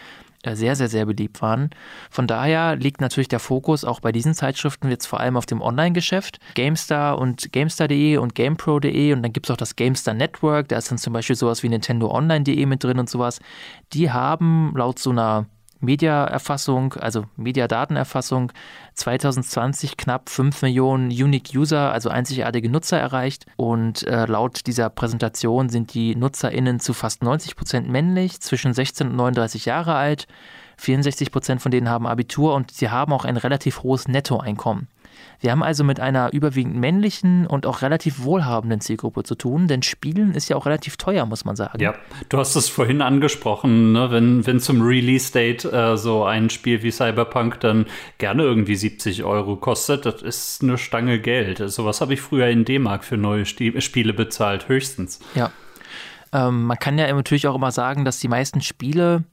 äh, sehr, sehr, sehr beliebt waren. Von daher liegt natürlich der Fokus auch bei diesen Zeitschriften jetzt vor allem auf dem Online-Geschäft. GameStar und GameStar.de und GamePro.de und dann gibt es auch das GameStar Network, da ist dann zum Beispiel sowas wie Nintendo Online.de mit drin und sowas. Die haben laut so einer Mediaerfassung, also Mediadatenerfassung 2020 knapp 5 Millionen Unique User, also einzigartige Nutzer erreicht. Und äh, laut dieser Präsentation sind die NutzerInnen zu fast 90 Prozent männlich, zwischen 16 und 39 Jahre alt. 64 Prozent von denen haben Abitur und sie haben auch ein relativ hohes Nettoeinkommen. Wir haben also mit einer überwiegend männlichen und auch relativ wohlhabenden Zielgruppe zu tun, denn Spielen ist ja auch relativ teuer, muss man sagen. Ja, du hast es vorhin angesprochen, ne? wenn, wenn zum Release-Date äh, so ein Spiel wie Cyberpunk dann gerne irgendwie 70 Euro kostet, das ist eine Stange Geld. Sowas habe ich früher in D-Mark für neue Spiele bezahlt, höchstens. Ja. Ähm, man kann ja natürlich auch immer sagen, dass die meisten Spiele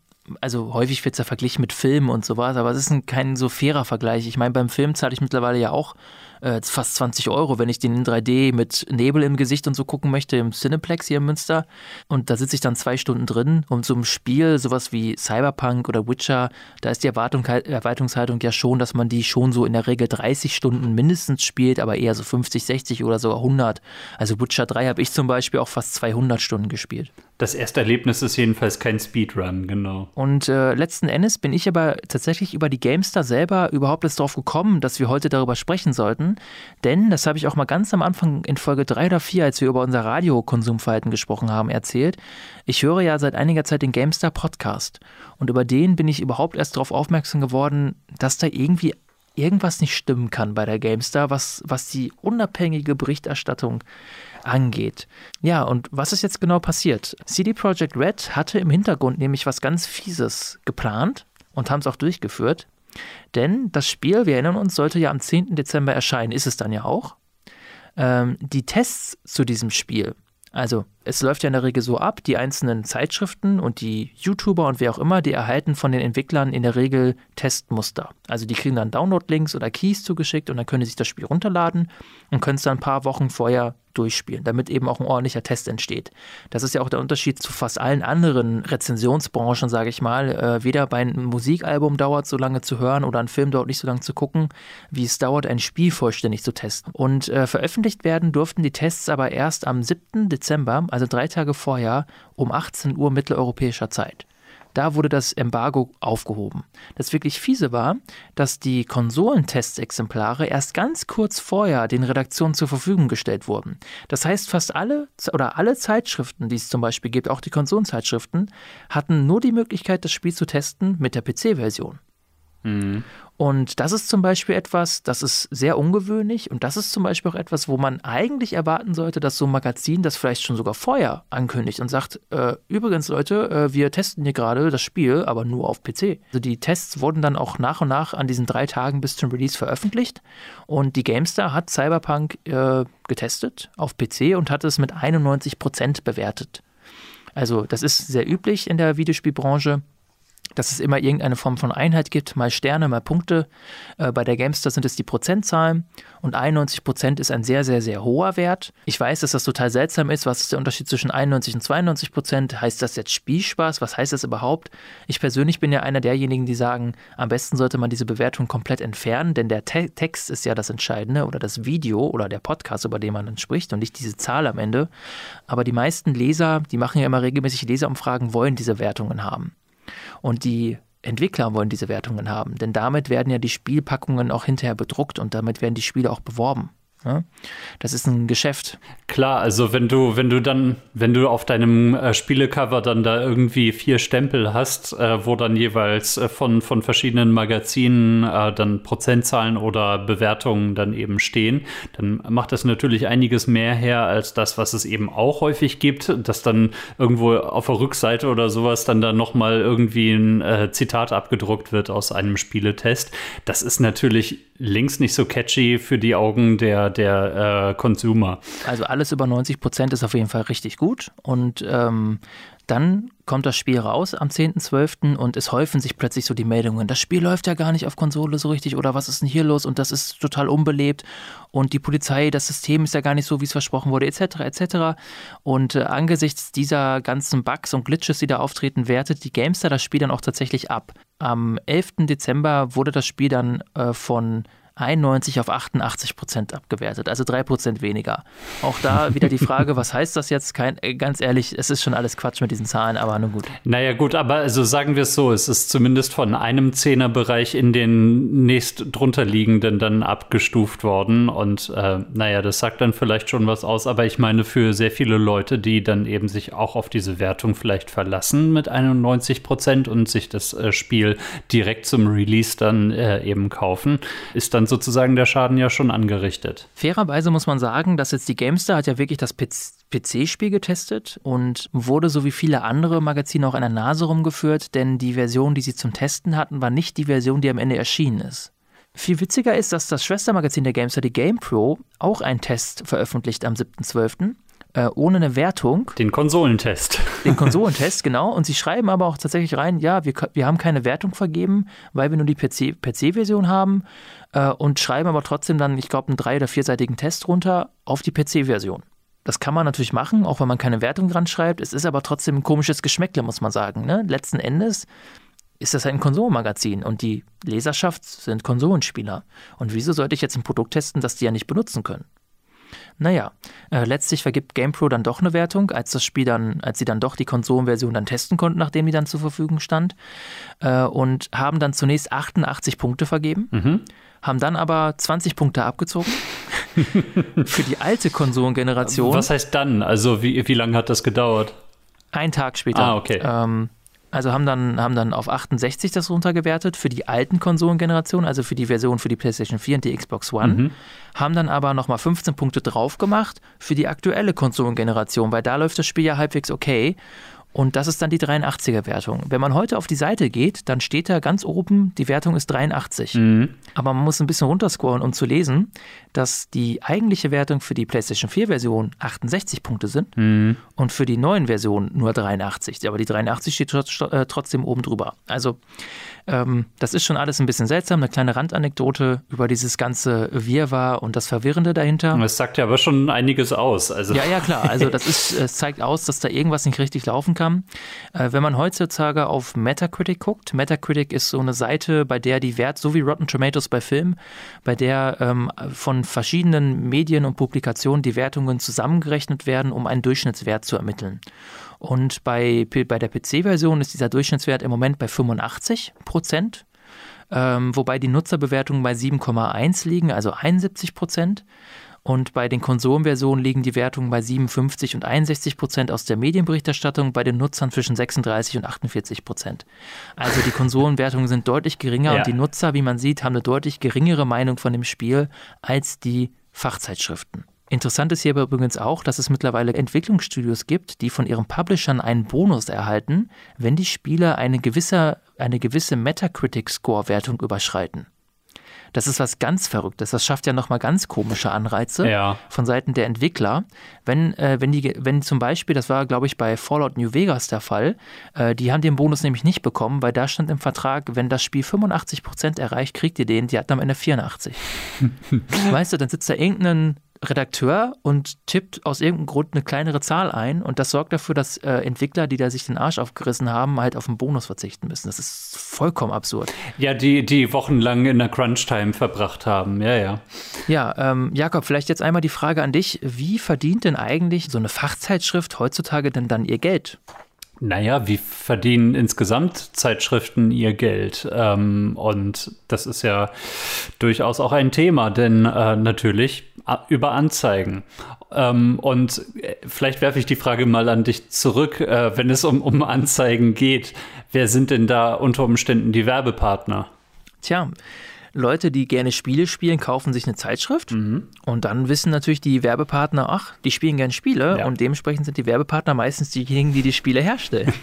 also häufig wird es ja verglichen mit Filmen und sowas, aber es ist ein, kein so fairer Vergleich. Ich meine, beim Film zahle ich mittlerweile ja auch äh, fast 20 Euro, wenn ich den in 3D mit Nebel im Gesicht und so gucken möchte im Cineplex hier in Münster. Und da sitze ich dann zwei Stunden drin. Und so ein Spiel, sowas wie Cyberpunk oder Witcher, da ist die Erwartung, Erwartungshaltung ja schon, dass man die schon so in der Regel 30 Stunden mindestens spielt, aber eher so 50, 60 oder sogar 100. Also Witcher 3 habe ich zum Beispiel auch fast 200 Stunden gespielt. Das erste Erlebnis ist jedenfalls kein Speedrun, genau. Und äh, letzten Endes bin ich aber tatsächlich über die Gamestar selber überhaupt erst darauf gekommen, dass wir heute darüber sprechen sollten. Denn, das habe ich auch mal ganz am Anfang in Folge 3 oder 4, als wir über unser Radiokonsumverhalten gesprochen haben, erzählt. Ich höre ja seit einiger Zeit den Gamestar Podcast. Und über den bin ich überhaupt erst darauf aufmerksam geworden, dass da irgendwie irgendwas nicht stimmen kann bei der GameStar, was, was die unabhängige Berichterstattung angeht. Ja, und was ist jetzt genau passiert? CD Projekt Red hatte im Hintergrund nämlich was ganz Fieses geplant und haben es auch durchgeführt. Denn das Spiel, wir erinnern uns, sollte ja am 10. Dezember erscheinen, ist es dann ja auch. Ähm, die Tests zu diesem Spiel, also es läuft ja in der Regel so ab, die einzelnen Zeitschriften und die YouTuber und wer auch immer, die erhalten von den Entwicklern in der Regel Testmuster. Also die kriegen dann Download-Links oder Keys zugeschickt und dann können sie sich das Spiel runterladen und können es dann ein paar Wochen vorher durchspielen, damit eben auch ein ordentlicher Test entsteht. Das ist ja auch der Unterschied zu fast allen anderen Rezensionsbranchen, sage ich mal. Äh, weder bei einem Musikalbum dauert so lange zu hören oder ein Film dauert nicht so lange zu gucken, wie es dauert, ein Spiel vollständig zu testen. Und äh, veröffentlicht werden durften die Tests aber erst am 7. Dezember, also drei Tage vorher, um 18 Uhr mitteleuropäischer Zeit. Da wurde das Embargo aufgehoben. Das wirklich fiese war, dass die Konsolentestexemplare erst ganz kurz vorher den Redaktionen zur Verfügung gestellt wurden. Das heißt, fast alle oder alle Zeitschriften, die es zum Beispiel gibt, auch die Konsolenzeitschriften, hatten nur die Möglichkeit, das Spiel zu testen mit der PC-Version. Mhm. Und das ist zum Beispiel etwas, das ist sehr ungewöhnlich und das ist zum Beispiel auch etwas, wo man eigentlich erwarten sollte, dass so ein Magazin das vielleicht schon sogar vorher ankündigt und sagt, äh, übrigens Leute, äh, wir testen hier gerade das Spiel, aber nur auf PC. Also die Tests wurden dann auch nach und nach an diesen drei Tagen bis zum Release veröffentlicht und die GameStar hat Cyberpunk äh, getestet auf PC und hat es mit 91% bewertet. Also das ist sehr üblich in der Videospielbranche dass es immer irgendeine Form von Einheit gibt, mal Sterne, mal Punkte. Äh, bei der Gamestar sind es die Prozentzahlen und 91 Prozent ist ein sehr, sehr, sehr hoher Wert. Ich weiß, dass das total seltsam ist. Was ist der Unterschied zwischen 91 und 92 Prozent? Heißt das jetzt Spielspaß? Was heißt das überhaupt? Ich persönlich bin ja einer derjenigen, die sagen, am besten sollte man diese Bewertung komplett entfernen, denn der Te Text ist ja das Entscheidende oder das Video oder der Podcast, über den man dann spricht und nicht diese Zahl am Ende. Aber die meisten Leser, die machen ja immer regelmäßig Leserumfragen, wollen diese Wertungen haben. Und die Entwickler wollen diese Wertungen haben, denn damit werden ja die Spielpackungen auch hinterher bedruckt und damit werden die Spiele auch beworben. Das ist ein Geschäft. Klar, also wenn du, wenn du dann, wenn du auf deinem äh, Spielecover dann da irgendwie vier Stempel hast, äh, wo dann jeweils äh, von, von verschiedenen Magazinen äh, dann Prozentzahlen oder Bewertungen dann eben stehen, dann macht das natürlich einiges mehr her als das, was es eben auch häufig gibt, dass dann irgendwo auf der Rückseite oder sowas dann da nochmal irgendwie ein äh, Zitat abgedruckt wird aus einem Spieletest. Das ist natürlich links nicht so catchy für die Augen der, der äh, Consumer. Also alles über 90 Prozent ist auf jeden Fall richtig gut. Und ähm, dann kommt das Spiel raus am 10.12. und es häufen sich plötzlich so die Meldungen. Das Spiel läuft ja gar nicht auf Konsole so richtig oder was ist denn hier los und das ist total unbelebt und die Polizei, das System ist ja gar nicht so, wie es versprochen wurde, etc. etc. Und äh, angesichts dieser ganzen Bugs und Glitches, die da auftreten, wertet die Gamestar das Spiel dann auch tatsächlich ab. Am 11. Dezember wurde das Spiel dann äh, von 91 auf 88 Prozent abgewertet, also drei Prozent weniger. Auch da wieder die Frage, was heißt das jetzt? Kein, äh, ganz ehrlich, es ist schon alles Quatsch mit diesen Zahlen, aber nun gut. Naja, gut, aber also sagen wir es so, es ist zumindest von einem Zehnerbereich in den nächst drunter liegenden dann abgestuft worden und äh, naja, das sagt dann vielleicht schon was aus, aber ich meine für sehr viele Leute, die dann eben sich auch auf diese Wertung vielleicht verlassen mit 91 Prozent und sich das äh, Spiel direkt zum Release dann äh, eben kaufen, ist dann dann sozusagen der Schaden ja schon angerichtet. Fairerweise muss man sagen, dass jetzt die GameStar hat ja wirklich das PC-Spiel getestet und wurde so wie viele andere Magazine auch an der Nase rumgeführt, denn die Version, die sie zum Testen hatten, war nicht die Version, die am Ende erschienen ist. Viel witziger ist, dass das Schwestermagazin der GameStar, die GamePro, auch einen Test veröffentlicht am 7.12 äh, ohne eine Wertung. Den Konsolentest. Den Konsolentest, genau. Und sie schreiben aber auch tatsächlich rein, ja, wir, wir haben keine Wertung vergeben, weil wir nur die PC-Version PC haben äh, und schreiben aber trotzdem dann, ich glaube, einen drei- oder vierseitigen Test runter auf die PC-Version. Das kann man natürlich machen, auch wenn man keine Wertung dran schreibt. Es ist aber trotzdem ein komisches Geschmäckle, muss man sagen. Ne? Letzten Endes ist das ein Konsolenmagazin und die Leserschaft sind Konsolenspieler. Und wieso sollte ich jetzt ein Produkt testen, das die ja nicht benutzen können? Naja, äh, letztlich vergibt GamePro dann doch eine Wertung, als das Spiel dann, als sie dann doch die Konsolenversion dann testen konnten, nachdem die dann zur Verfügung stand. Äh, und haben dann zunächst 88 Punkte vergeben, mhm. Haben dann aber 20 Punkte abgezogen. für die alte Konsolengeneration. Was heißt dann? Also wie, wie lange hat das gedauert? Ein Tag später. Ah, okay. Ähm, also haben dann, haben dann auf 68 das runtergewertet für die alten Konsolengenerationen, also für die Version für die PlayStation 4 und die Xbox One. Mhm. Haben dann aber nochmal 15 Punkte drauf gemacht für die aktuelle Konsolengeneration, weil da läuft das Spiel ja halbwegs okay. Und das ist dann die 83er-Wertung. Wenn man heute auf die Seite geht, dann steht da ganz oben, die Wertung ist 83. Mhm. Aber man muss ein bisschen runterscrollen, um zu lesen, dass die eigentliche Wertung für die PlayStation 4-Version 68 Punkte sind mhm. und für die neuen Versionen nur 83. Aber die 83 steht äh, trotzdem oben drüber. Also ähm, das ist schon alles ein bisschen seltsam. Eine kleine Randanekdote über dieses ganze Wirrwarr und das Verwirrende dahinter. Es sagt ja aber schon einiges aus. Also. Ja, ja, klar. Also das ist, es zeigt aus, dass da irgendwas nicht richtig laufen kann. Äh, wenn man heutzutage auf Metacritic guckt, Metacritic ist so eine Seite, bei der die Wert, so wie Rotten Tomatoes bei Filmen, bei der ähm, von verschiedenen Medien und Publikationen die Wertungen zusammengerechnet werden, um einen Durchschnittswert zu ermitteln. Und bei, bei der PC-Version ist dieser Durchschnittswert im Moment bei 85 Prozent, ähm, wobei die Nutzerbewertungen bei 7,1 liegen, also 71 Prozent. Und bei den Konsolenversionen liegen die Wertungen bei 57 und 61 Prozent aus der Medienberichterstattung, bei den Nutzern zwischen 36 und 48 Prozent. Also die Konsolenwertungen sind deutlich geringer ja. und die Nutzer, wie man sieht, haben eine deutlich geringere Meinung von dem Spiel als die Fachzeitschriften. Interessant ist hierbei übrigens auch, dass es mittlerweile Entwicklungsstudios gibt, die von ihren Publishern einen Bonus erhalten, wenn die Spiele eine gewisse, eine gewisse Metacritic-Score-Wertung überschreiten. Das ist was ganz Verrücktes. Das schafft ja nochmal ganz komische Anreize ja. von Seiten der Entwickler. Wenn, äh, wenn, die, wenn zum Beispiel, das war glaube ich bei Fallout New Vegas der Fall, äh, die haben den Bonus nämlich nicht bekommen, weil da stand im Vertrag, wenn das Spiel 85% erreicht, kriegt ihr den, die hatten am Ende 84. weißt du, dann sitzt da irgendein Redakteur und tippt aus irgendeinem Grund eine kleinere Zahl ein und das sorgt dafür, dass äh, Entwickler, die da sich den Arsch aufgerissen haben, halt auf einen Bonus verzichten müssen. Das ist vollkommen absurd. Ja, die, die wochenlang in der Crunch-Time verbracht haben, ja, ja. Ja, ähm, Jakob, vielleicht jetzt einmal die Frage an dich. Wie verdient denn eigentlich so eine Fachzeitschrift heutzutage denn dann ihr Geld? Naja, wie verdienen insgesamt Zeitschriften ihr Geld? Ähm, und das ist ja durchaus auch ein Thema, denn äh, natürlich über Anzeigen. Ähm, und äh, vielleicht werfe ich die Frage mal an dich zurück, äh, wenn es um, um Anzeigen geht. Wer sind denn da unter Umständen die Werbepartner? Tja, Leute, die gerne Spiele spielen, kaufen sich eine Zeitschrift mhm. und dann wissen natürlich die Werbepartner, ach, die spielen gerne Spiele ja. und dementsprechend sind die Werbepartner meistens diejenigen, die die Spiele herstellen.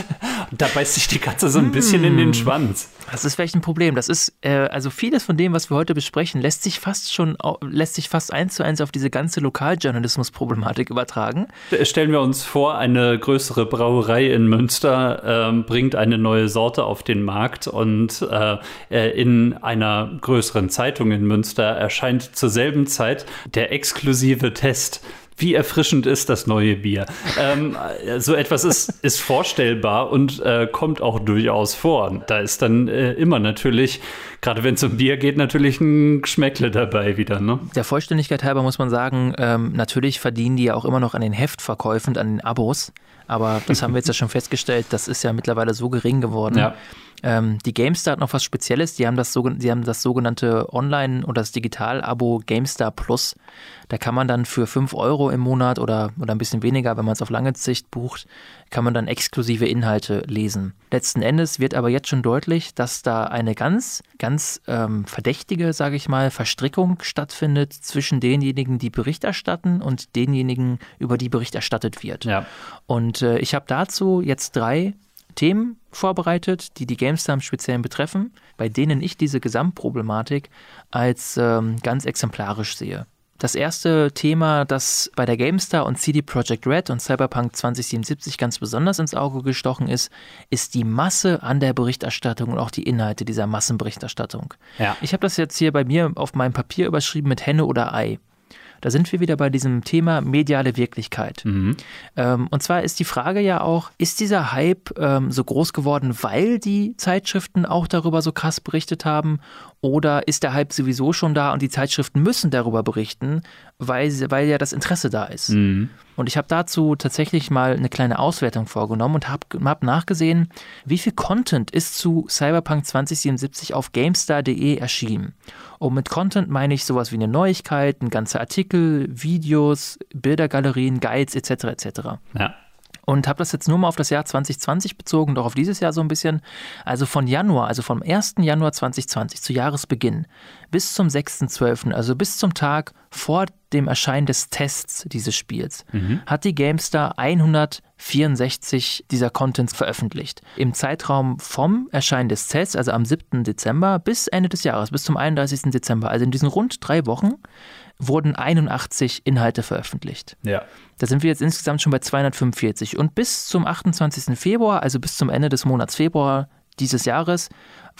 da beißt sich die Katze so ein bisschen in den hm. Schwanz. Das ist vielleicht ein Problem. Das ist, äh, also vieles von dem, was wir heute besprechen, lässt sich fast schon, lässt sich fast eins zu eins auf diese ganze Lokaljournalismus-Problematik übertragen. Stellen wir uns vor, eine größere Brauerei in Münster äh, bringt eine neue Sorte auf den Markt und äh, äh in einer größeren Zeitung in Münster erscheint zur selben Zeit der exklusive Test wie erfrischend ist das neue Bier? Ähm, so etwas ist, ist vorstellbar und äh, kommt auch durchaus vor. Da ist dann äh, immer natürlich, gerade wenn es um Bier geht, natürlich ein Geschmäckle dabei wieder. Ne? Der Vollständigkeit halber muss man sagen, ähm, natürlich verdienen die ja auch immer noch an den Heftverkäufen, an den Abos. Aber das haben wir jetzt ja schon festgestellt, das ist ja mittlerweile so gering geworden. Ja. Ähm, die GameStar hat noch was Spezielles. Die haben das, die haben das sogenannte Online- oder das Digital-Abo GameStar Plus. Da kann man dann für 5 Euro im Monat oder, oder ein bisschen weniger, wenn man es auf lange Sicht bucht, kann man dann exklusive Inhalte lesen. Letzten Endes wird aber jetzt schon deutlich, dass da eine ganz, ganz ähm, verdächtige, sage ich mal, Verstrickung stattfindet zwischen denjenigen, die Bericht erstatten und denjenigen, über die Bericht erstattet wird. Ja. Und äh, ich habe dazu jetzt drei Themen vorbereitet, die die GameStar im Speziellen betreffen, bei denen ich diese Gesamtproblematik als ähm, ganz exemplarisch sehe. Das erste Thema, das bei der GameStar und CD Projekt Red und Cyberpunk 2077 ganz besonders ins Auge gestochen ist, ist die Masse an der Berichterstattung und auch die Inhalte dieser Massenberichterstattung. Ja. Ich habe das jetzt hier bei mir auf meinem Papier überschrieben mit Henne oder Ei. Da sind wir wieder bei diesem Thema mediale Wirklichkeit. Mhm. Ähm, und zwar ist die Frage ja auch, ist dieser Hype ähm, so groß geworden, weil die Zeitschriften auch darüber so krass berichtet haben? Oder ist der Hype sowieso schon da und die Zeitschriften müssen darüber berichten, weil, weil ja das Interesse da ist? Mhm. Und ich habe dazu tatsächlich mal eine kleine Auswertung vorgenommen und habe hab nachgesehen, wie viel Content ist zu Cyberpunk 2077 auf GameStar.de erschienen. Und mit Content meine ich sowas wie eine Neuigkeit, ein ganzer Artikel, Videos, Bildergalerien, Guides etc. etc. Ja. Und habe das jetzt nur mal auf das Jahr 2020 bezogen, doch auf dieses Jahr so ein bisschen. Also von Januar, also vom 1. Januar 2020 zu Jahresbeginn bis zum 6.12., also bis zum Tag vor dem Erscheinen des Tests dieses Spiels, hat die GameStar 164 dieser Contents veröffentlicht. Im Zeitraum vom Erscheinen des Tests, also am 7. Dezember, bis Ende des Jahres, bis zum 31. Dezember, also in diesen rund drei Wochen, wurden 81 Inhalte veröffentlicht. Ja. Da sind wir jetzt insgesamt schon bei 245. Und bis zum 28. Februar, also bis zum Ende des Monats Februar dieses Jahres,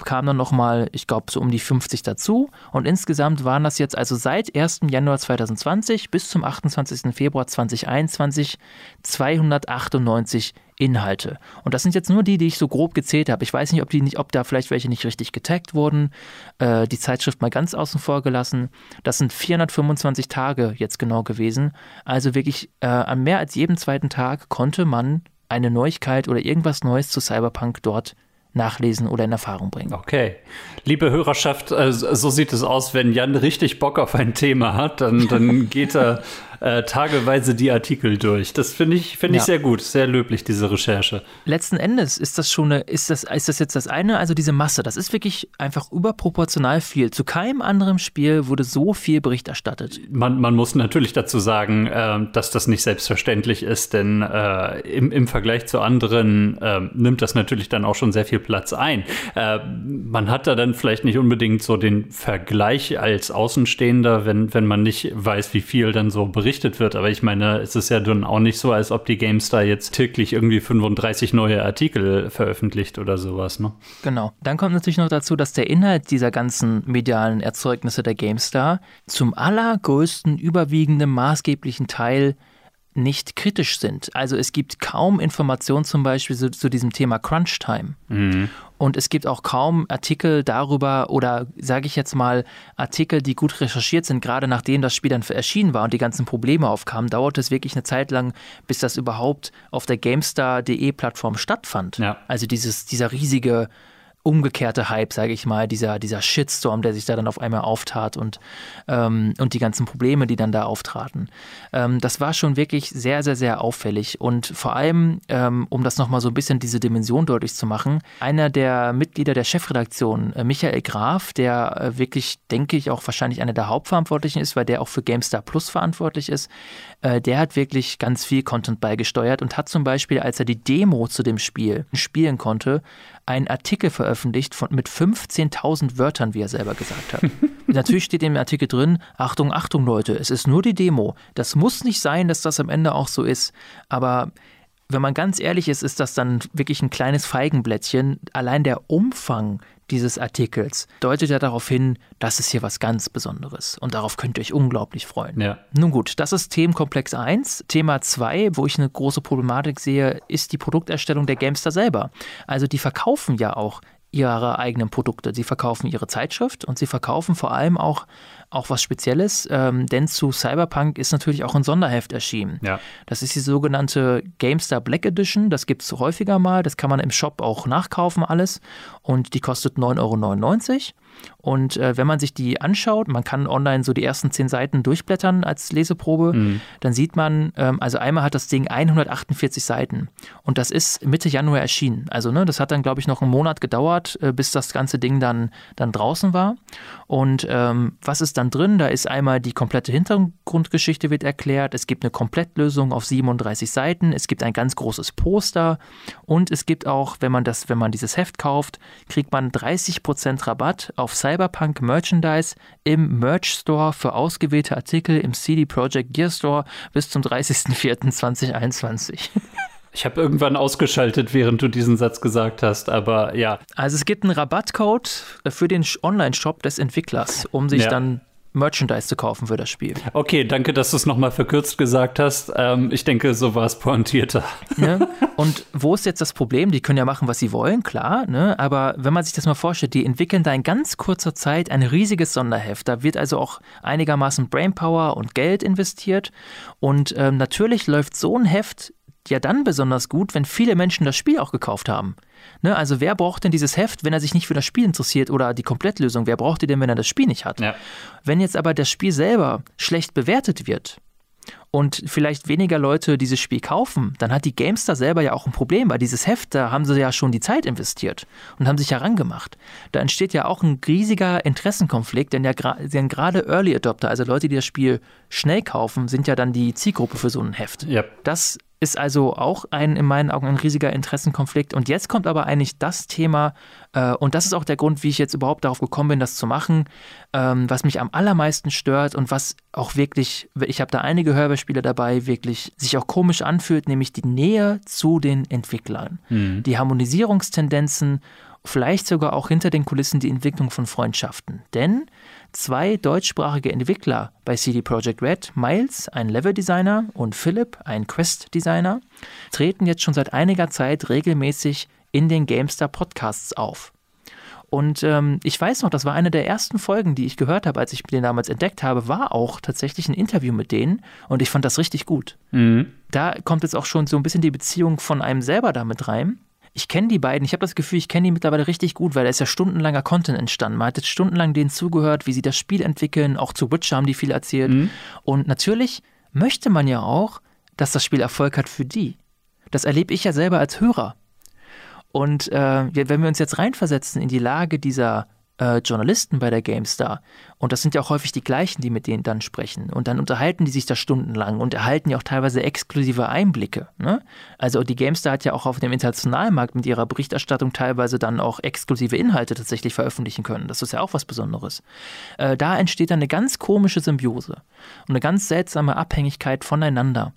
kamen dann nochmal, ich glaube, so um die 50 dazu. Und insgesamt waren das jetzt also seit 1. Januar 2020 bis zum 28. Februar 2021 298 Inhalte. Und das sind jetzt nur die, die ich so grob gezählt habe. Ich weiß nicht, ob, die nicht, ob da vielleicht welche nicht richtig getaggt wurden. Äh, die Zeitschrift mal ganz außen vor gelassen. Das sind 425 Tage jetzt genau gewesen. Also wirklich äh, an mehr als jedem zweiten Tag konnte man eine Neuigkeit oder irgendwas Neues zu Cyberpunk dort nachlesen oder in Erfahrung bringen. Okay. Liebe Hörerschaft, äh, so sieht es aus, wenn Jan richtig Bock auf ein Thema hat, dann, dann geht er äh, tageweise die Artikel durch. Das finde ich, finde ich Ja. sehr gut, sehr löblich, diese Recherche. Letzten Endes ist das schon eine, ist das, ist das jetzt das eine, also diese Masse, das ist wirklich einfach überproportional viel. Zu keinem anderen Spiel wurde so viel Bericht erstattet. Man, man muss natürlich dazu sagen, äh, dass das nicht selbstverständlich ist, denn äh, im, im Vergleich zu anderen äh, nimmt das natürlich dann auch schon sehr viel Platz ein. Äh, man hat da dann vielleicht nicht unbedingt so den Vergleich als Außenstehender, wenn, wenn man nicht weiß, wie viel dann so berichtet wird. Aber ich meine, es ist ja dann auch nicht so, als ob die GameStar jetzt täglich irgendwie 35 neue Artikel veröffentlicht oder sowas. Ne? Genau. Dann kommt natürlich noch dazu, dass der Inhalt dieser ganzen medialen Erzeugnisse der GameStar zum allergrößten, überwiegenden, maßgeblichen Teil nicht kritisch sind. Also es gibt kaum Informationen zum Beispiel zu, zu diesem Thema Crunch Time. Und es gibt auch kaum Artikel darüber oder sage ich jetzt mal Artikel, die gut recherchiert sind, gerade nachdem das Spiel dann erschienen war und die ganzen Probleme aufkamen, dauerte es wirklich eine Zeit lang, bis das überhaupt auf der GameStar.de Plattform stattfand. Ja. Also dieses, dieser riesige umgekehrte Hype, sage ich mal, dieser, dieser Shitstorm, der sich da dann auf einmal auftat und, ähm, und die ganzen Probleme, die dann da auftraten. Ähm, das war schon wirklich sehr, sehr, sehr auffällig und vor allem, ähm, um das nochmal so ein bisschen diese Dimension deutlich zu machen, einer der Mitglieder der Chefredaktion, äh, Michael Graf, der äh, wirklich, denke ich, auch wahrscheinlich einer der Hauptverantwortlichen ist, weil der auch für GameStar Plus verantwortlich ist, äh, der hat wirklich ganz viel Content beigesteuert und hat zum Beispiel, als er die Demo zu dem Spiel spielen konnte, einen Artikel veröffentlicht von, mit 15.000 Wörtern, wie er selber gesagt hat. Natürlich steht im Artikel drin, Achtung, Achtung Leute, es ist nur die Demo. Das muss nicht sein, dass das am Ende auch so ist, aber wenn man ganz ehrlich ist, ist das dann wirklich ein kleines Feigenblättchen. Allein der Umfang dieses Artikels deutet ja darauf hin, das ist hier was ganz Besonderes. Und darauf könnt ihr euch unglaublich freuen. Ja. Nun gut, das ist Themenkomplex 1. Thema 2, wo ich eine große Problematik sehe, ist die Produkterstellung der Gamester selber. Also die verkaufen ja auch ihre eigenen Produkte. Sie verkaufen ihre Zeitschrift und sie verkaufen vor allem auch auch was Spezielles, ähm, denn zu Cyberpunk ist natürlich auch ein Sonderheft erschienen. Ja. Das ist die sogenannte GameStar Black Edition. Das gibt es häufiger mal. Das kann man im Shop auch nachkaufen, alles. Und die kostet 9,99 Euro. Und äh, wenn man sich die anschaut, man kann online so die ersten zehn Seiten durchblättern als Leseprobe, mhm. dann sieht man, ähm, also einmal hat das Ding 148 Seiten. Und das ist Mitte Januar erschienen. Also ne, das hat dann, glaube ich, noch einen Monat gedauert, äh, bis das ganze Ding dann, dann draußen war. Und ähm, was ist dann drin? Da ist einmal die komplette Hintergrundgeschichte wird erklärt. Es gibt eine Komplettlösung auf 37 Seiten. Es gibt ein ganz großes Poster. Und es gibt auch, wenn man das, wenn man dieses Heft kauft, kriegt man 30% Rabatt auf Cyberpunk Merchandise im Merch Store für ausgewählte Artikel im CD Projekt Gear Store bis zum 30.04.2021. Ich habe irgendwann ausgeschaltet, während du diesen Satz gesagt hast, aber ja. Also es gibt einen Rabattcode für den Online-Shop des Entwicklers, um sich ja. dann Merchandise zu kaufen für das Spiel. Okay, danke, dass du es nochmal verkürzt gesagt hast. Ähm, ich denke, so war es pointierter. Ne? Und wo ist jetzt das Problem? Die können ja machen, was sie wollen, klar. Ne? Aber wenn man sich das mal vorstellt, die entwickeln da in ganz kurzer Zeit ein riesiges Sonderheft. Da wird also auch einigermaßen Brainpower und Geld investiert. Und ähm, natürlich läuft so ein Heft ja dann besonders gut, wenn viele Menschen das Spiel auch gekauft haben. Ne, also wer braucht denn dieses Heft, wenn er sich nicht für das Spiel interessiert oder die Komplettlösung? Wer braucht die denn, wenn er das Spiel nicht hat? Ja. Wenn jetzt aber das Spiel selber schlecht bewertet wird und vielleicht weniger Leute dieses Spiel kaufen, dann hat die Gamestar selber ja auch ein Problem, weil dieses Heft, da haben sie ja schon die Zeit investiert und haben sich herangemacht. Da entsteht ja auch ein riesiger Interessenkonflikt, denn ja gerade Early Adopter, also Leute, die das Spiel schnell kaufen, sind ja dann die Zielgruppe für so ein Heft. Yep. Das ist also auch ein, in meinen Augen ein riesiger Interessenkonflikt. Und jetzt kommt aber eigentlich das Thema, äh, und das ist auch der Grund, wie ich jetzt überhaupt darauf gekommen bin, das zu machen, ähm, was mich am allermeisten stört und was auch wirklich, ich habe da einige Hörspiele dabei, wirklich sich auch komisch anfühlt, nämlich die Nähe zu den Entwicklern. Mhm. Die Harmonisierungstendenzen, vielleicht sogar auch hinter den Kulissen die Entwicklung von Freundschaften. Denn zwei deutschsprachige Entwickler bei CD Projekt Red, Miles, ein Level-Designer, und Philipp, ein Quest-Designer, treten jetzt schon seit einiger Zeit regelmäßig in den GameStar Podcasts auf. Und ähm, ich weiß noch, das war eine der ersten Folgen, die ich gehört habe, als ich den damals entdeckt habe, war auch tatsächlich ein Interview mit denen und ich fand das richtig gut. Mhm. Da kommt jetzt auch schon so ein bisschen die Beziehung von einem selber damit rein ich kenne die beiden, ich habe das Gefühl, ich kenne die mittlerweile richtig gut, weil da ist ja stundenlanger Content entstanden. Man hat jetzt stundenlang denen zugehört, wie sie das Spiel entwickeln, auch zu Witcher haben die viel erzählt. Mhm. Und natürlich möchte man ja auch, dass das Spiel Erfolg hat für die. Das erlebe ich ja selber als Hörer. Und äh, wenn wir uns jetzt reinversetzen in die Lage dieser äh, Journalisten bei der GameStar. Und das sind ja auch häufig die gleichen, die mit denen dann sprechen. Und dann unterhalten die sich da stundenlang und erhalten ja auch teilweise exklusive Einblicke. Ne? Also die GameStar hat ja auch auf dem internationalen Markt mit ihrer Berichterstattung teilweise dann auch exklusive Inhalte tatsächlich veröffentlichen können. Das ist ja auch was Besonderes. Äh, da entsteht dann eine ganz komische Symbiose und eine ganz seltsame Abhängigkeit voneinander.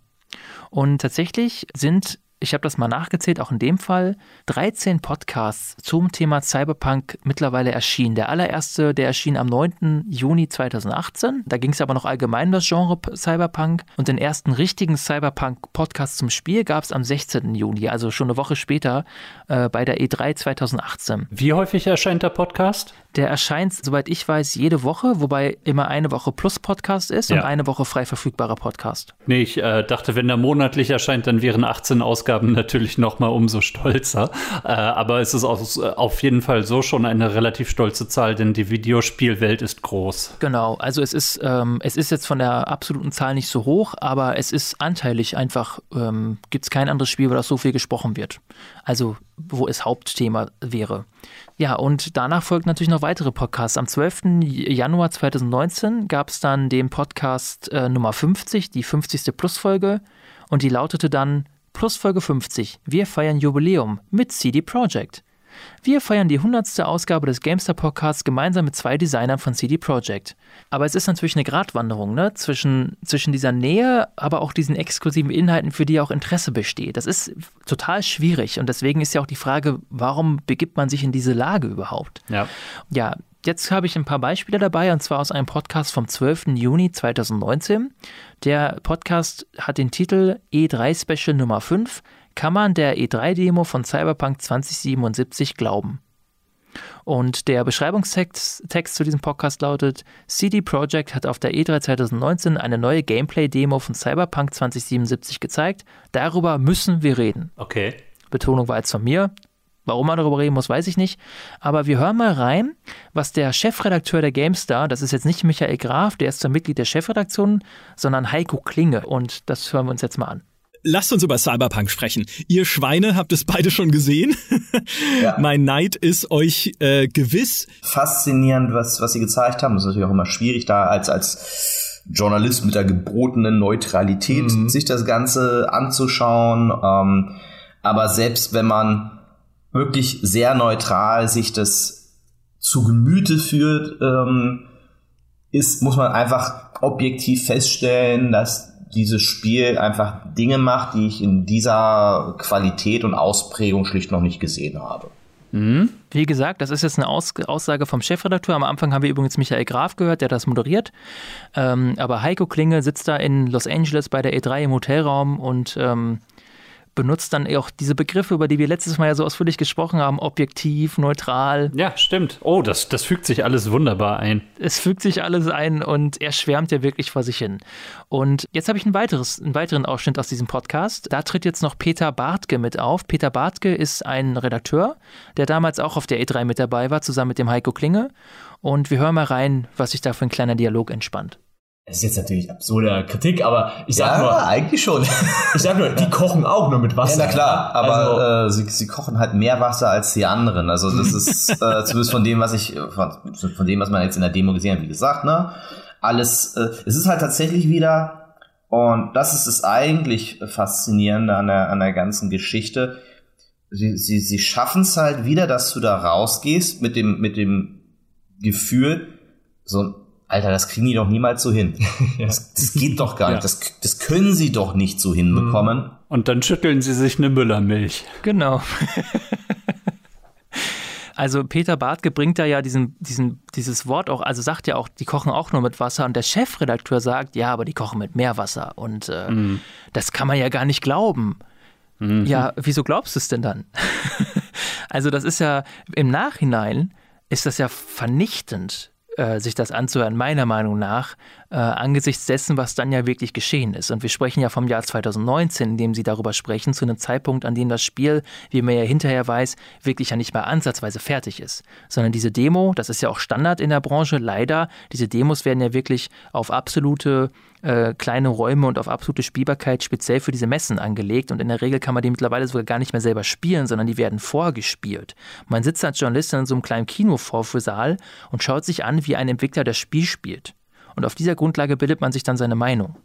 Und tatsächlich sind ich habe das mal nachgezählt, auch in dem Fall, 13 Podcasts zum Thema Cyberpunk mittlerweile erschienen. Der allererste, der erschien am 9. Juni 2018. Da ging es aber noch allgemein um das Genre Cyberpunk. Und den ersten richtigen Cyberpunk-Podcast zum Spiel gab es am 16. Juni, also schon eine Woche später äh, bei der E3 2018. Wie häufig erscheint der Podcast? Der erscheint, soweit ich weiß, jede Woche, wobei immer eine Woche plus Podcast ist ja. und eine Woche frei verfügbarer Podcast. Nee, ich äh, dachte, wenn der monatlich erscheint, dann wären 18 Ausgaben natürlich noch mal umso stolzer. Äh, aber es ist auf, auf jeden Fall so schon eine relativ stolze Zahl, denn die Videospielwelt ist groß. Genau, also es ist, ähm, es ist jetzt von der absoluten Zahl nicht so hoch, aber es ist anteilig einfach, ähm, gibt es kein anderes Spiel, wo das so viel gesprochen wird. Also wo es Hauptthema wäre. Ja, und danach folgt natürlich noch weitere Podcasts. Am 12. Januar 2019 gab es dann den Podcast äh, Nummer 50, die 50. Plusfolge. Und die lautete dann Plusfolge 50. Wir feiern Jubiläum mit CD Projekt. Wir feiern die 100. Ausgabe des Gamester Podcasts gemeinsam mit zwei Designern von CD Projekt. Aber es ist natürlich eine Gratwanderung ne? zwischen, zwischen dieser Nähe, aber auch diesen exklusiven Inhalten, für die auch Interesse besteht. Das ist total schwierig und deswegen ist ja auch die Frage, warum begibt man sich in diese Lage überhaupt? Ja. Ja, Jetzt habe ich ein paar Beispiele dabei und zwar aus einem Podcast vom 12. Juni 2019. Der Podcast hat den Titel E3 Special Nummer 5 kann man der E3-Demo von Cyberpunk 2077 glauben? Und der Beschreibungstext Text zu diesem Podcast lautet: CD Projekt hat auf der E3 2019 eine neue Gameplay-Demo von Cyberpunk 2077 gezeigt. Darüber müssen wir reden. Okay. Betonung war jetzt von mir. Warum man darüber reden muss, weiß ich nicht. Aber wir hören mal rein, was der Chefredakteur der GameStar, das ist jetzt nicht Michael Graf, der ist zwar Mitglied der Chefredaktion, sondern Heiko Klinge. Und das hören wir uns jetzt mal an lasst uns über Cyberpunk sprechen. Ihr Schweine habt es beide schon gesehen. Ja. mein Neid ist euch äh, gewiss. Faszinierend, was, was sie gezeigt haben. Das ist natürlich auch immer schwierig, da als, als Journalist mit der gebotenen Neutralität mhm. sich das Ganze anzuschauen. Ähm, aber selbst wenn man wirklich sehr neutral sich das zu Gemüte führt, ähm, ist, muss man einfach objektiv feststellen, dass dieses Spiel einfach Dinge macht, die ich in dieser Qualität und Ausprägung schlicht noch nicht gesehen habe. Mhm. Wie gesagt, das ist jetzt eine Aus Aussage vom Chefredakteur. Am Anfang haben wir übrigens Michael Graf gehört, der das moderiert. Ähm, aber Heiko Klinge sitzt da in Los Angeles bei der E3 im Hotelraum und ähm, benutzt dann auch diese Begriffe, über die wir letztes Mal ja so ausführlich gesprochen haben, objektiv, neutral. Ja, stimmt. Oh, das, das fügt sich alles wunderbar ein. Es fügt sich alles ein und er schwärmt ja wirklich vor sich hin. Und jetzt habe ich ein weiteres, einen weiteren Ausschnitt aus diesem Podcast. Da tritt jetzt noch Peter Bartke mit auf. Peter Bartke ist ein Redakteur, der damals auch auf der E3 mit dabei war, zusammen mit dem Heiko Klinge. Und wir hören mal rein, was sich da für ein kleiner Dialog entspannt. Das ist jetzt natürlich absurde Kritik, aber ich sag ja, nur. eigentlich schon. ich sag nur, die kochen auch nur mit Wasser. Ja, na klar, aber also, äh, sie, sie kochen halt mehr Wasser als die anderen. Also das ist äh, zumindest von dem, was ich, von, von dem, was man jetzt in der Demo gesehen hat, wie gesagt, ne? Alles, äh, es ist halt tatsächlich wieder, und das ist es eigentlich Faszinierende an der, an der ganzen Geschichte. Sie, sie, sie schaffen es halt wieder, dass du da rausgehst mit dem, mit dem Gefühl, so Alter, das kriegen die doch niemals so hin. ja. das, das, geht doch gar nicht. Ja. Das, das können sie doch nicht so hinbekommen. Mhm. Und dann schütteln sie sich eine Müllermilch. Genau. Also Peter Bartke bringt da ja diesen, diesen, dieses Wort auch, also sagt ja auch, die kochen auch nur mit Wasser und der Chefredakteur sagt, ja, aber die kochen mit Meerwasser und äh, mhm. das kann man ja gar nicht glauben. Mhm. Ja, wieso glaubst du es denn dann? also das ist ja im Nachhinein ist das ja vernichtend äh, sich das anzuhören, meiner Meinung nach, äh, angesichts dessen, was dann ja wirklich geschehen ist. Und wir sprechen ja vom Jahr 2019, in dem Sie darüber sprechen, zu einem Zeitpunkt, an dem das Spiel, wie man ja hinterher weiß, wirklich ja nicht mehr ansatzweise fertig ist. Sondern diese Demo, das ist ja auch Standard in der Branche, leider, diese Demos werden ja wirklich auf absolute äh, kleine Räume und auf absolute Spielbarkeit speziell für diese Messen angelegt. Und in der Regel kann man die mittlerweile sogar gar nicht mehr selber spielen, sondern die werden vorgespielt. Man sitzt als Journalist in so einem kleinen Kinovorführsaal und schaut sich an, wie ein Entwickler das Spiel spielt. Und auf dieser Grundlage bildet man sich dann seine Meinung.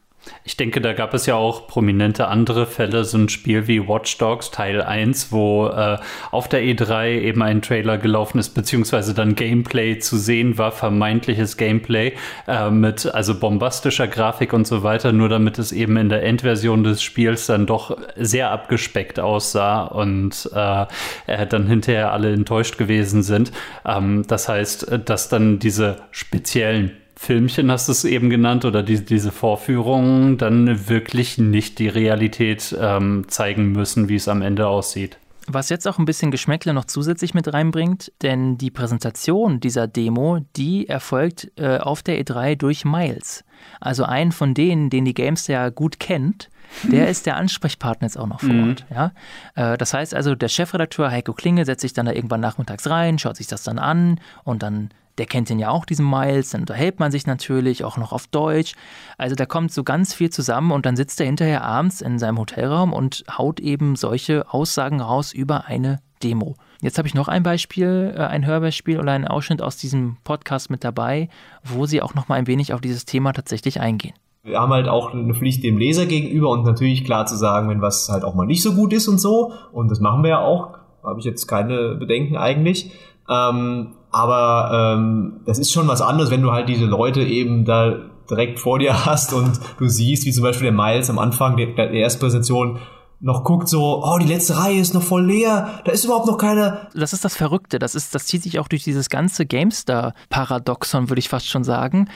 Ich denke, da gab es ja auch prominente andere Fälle, so ein Spiel wie Watch Dogs Teil 1, wo äh, auf der E3 eben ein Trailer gelaufen ist, beziehungsweise dann Gameplay zu sehen war, vermeintliches Gameplay äh, mit also bombastischer Grafik und so weiter, nur damit es eben in der Endversion des Spiels dann doch sehr abgespeckt aussah und äh, dann hinterher alle enttäuscht gewesen sind. Ähm, das heißt, dass dann diese speziellen Filmchen, hast du es eben genannt, oder die, diese Vorführungen dann wirklich nicht die Realität ähm, zeigen müssen, wie es am Ende aussieht. Was jetzt auch ein bisschen Geschmäckle noch zusätzlich mit reinbringt, denn die Präsentation dieser Demo, die erfolgt äh, auf der E3 durch Miles. Also einen von denen, den die Games ja gut kennt, der ist der Ansprechpartner jetzt auch noch vor mhm. Ort. Ja? Äh, das heißt also, der Chefredakteur Heiko Klinge setzt sich dann da irgendwann nachmittags rein, schaut sich das dann an und dann der kennt ihn ja auch, diesen Miles, dann unterhält man sich natürlich auch noch auf Deutsch. Also da kommt so ganz viel zusammen und dann sitzt er hinterher abends in seinem Hotelraum und haut eben solche Aussagen raus über eine Demo. Jetzt habe ich noch ein Beispiel, äh, ein Hörbeispiel oder einen Ausschnitt aus diesem Podcast mit dabei, wo sie auch noch mal ein wenig auf dieses Thema tatsächlich eingehen. Wir haben halt auch eine Pflicht dem Leser gegenüber und natürlich klar zu sagen, wenn was halt auch mal nicht so gut ist und so. Und das machen wir ja auch. Habe ich jetzt keine Bedenken eigentlich. Ähm, aber ähm, das ist schon was anderes, wenn du halt diese Leute eben da direkt vor dir hast und du siehst, wie zum Beispiel der Miles am Anfang der, der ersten noch guckt so, oh, die letzte Reihe ist noch voll leer, da ist überhaupt noch keiner. Das ist das Verrückte, das ist, das zieht sich auch durch dieses ganze GameStar-Paradoxon, würde ich fast schon sagen.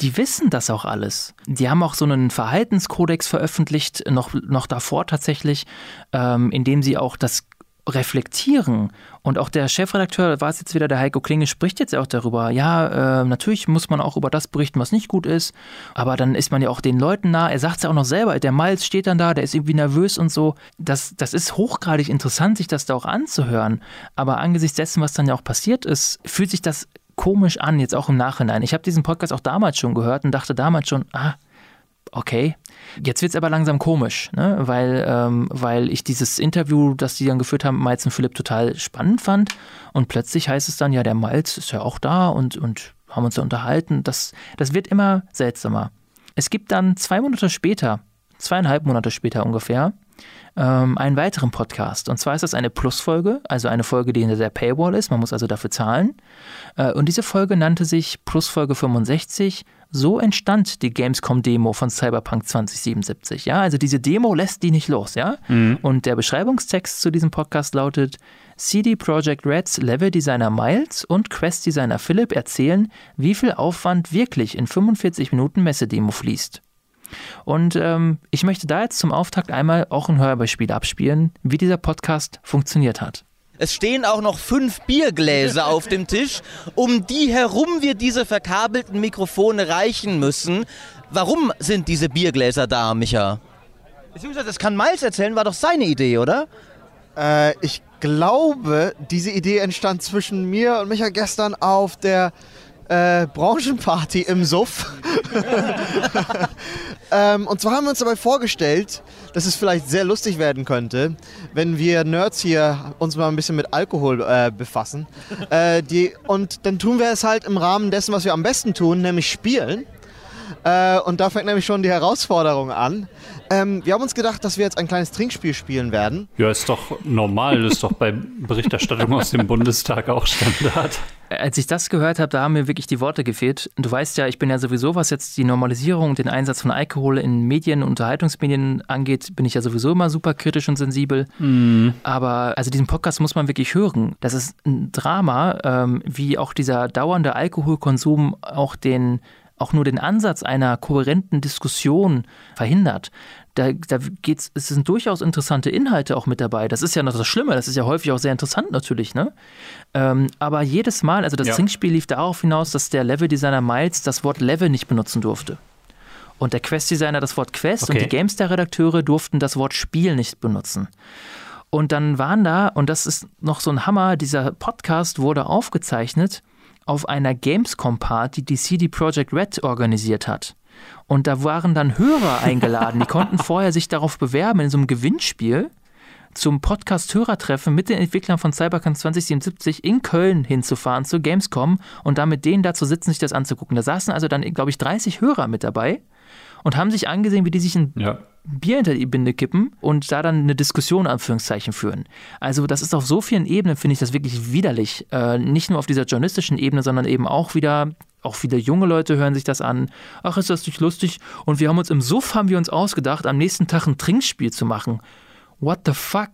Die wissen das auch alles. Die haben auch so einen Verhaltenskodex veröffentlicht, noch, noch davor tatsächlich, ähm, in dem sie auch das reflektieren. Und auch der Chefredakteur, war es jetzt wieder der Heiko Klinge, spricht jetzt auch darüber. Ja, äh, natürlich muss man auch über das berichten, was nicht gut ist. Aber dann ist man ja auch den Leuten nah. Er sagt es ja auch noch selber. Der Miles steht dann da, der ist irgendwie nervös und so. Das, das ist hochgradig interessant, sich das da auch anzuhören. Aber angesichts dessen, was dann ja auch passiert ist, fühlt sich das komisch an, jetzt auch im Nachhinein. Ich habe diesen Podcast auch damals schon gehört und dachte damals schon, ah, okay. Jetzt wird es aber langsam komisch, ne? weil, ähm, weil ich dieses Interview, das die dann geführt haben, Miles und Philipp total spannend fand. Und plötzlich heißt es dann, ja, der Miles ist ja auch da und, und haben uns da unterhalten. Das, das wird immer seltsamer. Es gibt dann zwei Monate später, zweieinhalb Monate später ungefähr, ähm, einen weiteren Podcast. Und zwar ist das eine Plus-Folge, also eine Folge, die hinter der Paywall ist. Man muss also dafür zahlen. Äh, und diese Folge nannte sich Plus-Folge 65. So entstand die Gamescom-Demo von Cyberpunk 2077. Ja, also diese Demo lässt die nicht los, ja. Mhm. Und der Beschreibungstext zu diesem Podcast lautet: CD Projekt Reds Level-Designer Miles und Quest-Designer Philip erzählen, wie viel Aufwand wirklich in 45 Minuten Messedemo fließt. Und ähm, ich möchte da jetzt zum Auftakt einmal auch ein Hörbeispiel abspielen, wie dieser Podcast funktioniert hat. Es stehen auch noch fünf Biergläser auf dem Tisch, um die herum wir diese verkabelten Mikrofone reichen müssen. Warum sind diese Biergläser da, Micha? Beziehungsweise, das kann Miles erzählen, war doch seine Idee, oder? Äh, ich glaube, diese Idee entstand zwischen mir und Micha gestern auf der äh, Branchenparty im Suff. ähm, und zwar haben wir uns dabei vorgestellt, dass es vielleicht sehr lustig werden könnte, wenn wir Nerds hier uns mal ein bisschen mit Alkohol äh, befassen. Äh, die, und dann tun wir es halt im Rahmen dessen, was wir am besten tun, nämlich spielen. Äh, und da fängt nämlich schon die Herausforderung an. Ähm, wir haben uns gedacht, dass wir jetzt ein kleines Trinkspiel spielen werden. Ja, ist doch normal, ist doch bei Berichterstattung aus dem Bundestag auch Standard. Als ich das gehört habe, da haben mir wirklich die Worte gefehlt. Du weißt ja, ich bin ja sowieso, was jetzt die Normalisierung und den Einsatz von Alkohol in Medien, Unterhaltungsmedien angeht, bin ich ja sowieso immer super kritisch und sensibel. Mm. Aber also diesen Podcast muss man wirklich hören. Das ist ein Drama, ähm, wie auch dieser dauernde Alkoholkonsum auch den auch nur den Ansatz einer kohärenten Diskussion verhindert. Da, da geht's, es sind durchaus interessante Inhalte auch mit dabei. Das ist ja noch das Schlimme, das ist ja häufig auch sehr interessant natürlich, ne? Ähm, aber jedes Mal, also das ja. Trinkspiel lief darauf hinaus, dass der Level-Designer Miles das Wort Level nicht benutzen durfte. Und der Quest-Designer das Wort Quest okay. und die GameStar-Redakteure durften das Wort Spiel nicht benutzen. Und dann waren da, und das ist noch so ein Hammer, dieser Podcast wurde aufgezeichnet auf einer Gamescom-Party, die CD Projekt Red organisiert hat. Und da waren dann Hörer eingeladen, die konnten vorher sich darauf bewerben in so einem Gewinnspiel zum Podcast-Hörertreffen mit den Entwicklern von Cyberpunk 2077 in Köln hinzufahren zur Gamescom und da mit denen da zu sitzen, sich das anzugucken. Da saßen also dann, glaube ich, 30 Hörer mit dabei und haben sich angesehen, wie die sich ein ja. Bier hinter die Binde kippen und da dann eine Diskussion Anführungszeichen führen. Also das ist auf so vielen Ebenen, finde ich das wirklich widerlich. Äh, nicht nur auf dieser journalistischen Ebene, sondern eben auch wieder auch viele junge Leute hören sich das an. Ach, ist das nicht lustig? Und wir haben uns im Suff haben wir uns ausgedacht, am nächsten Tag ein Trinkspiel zu machen. What the fuck?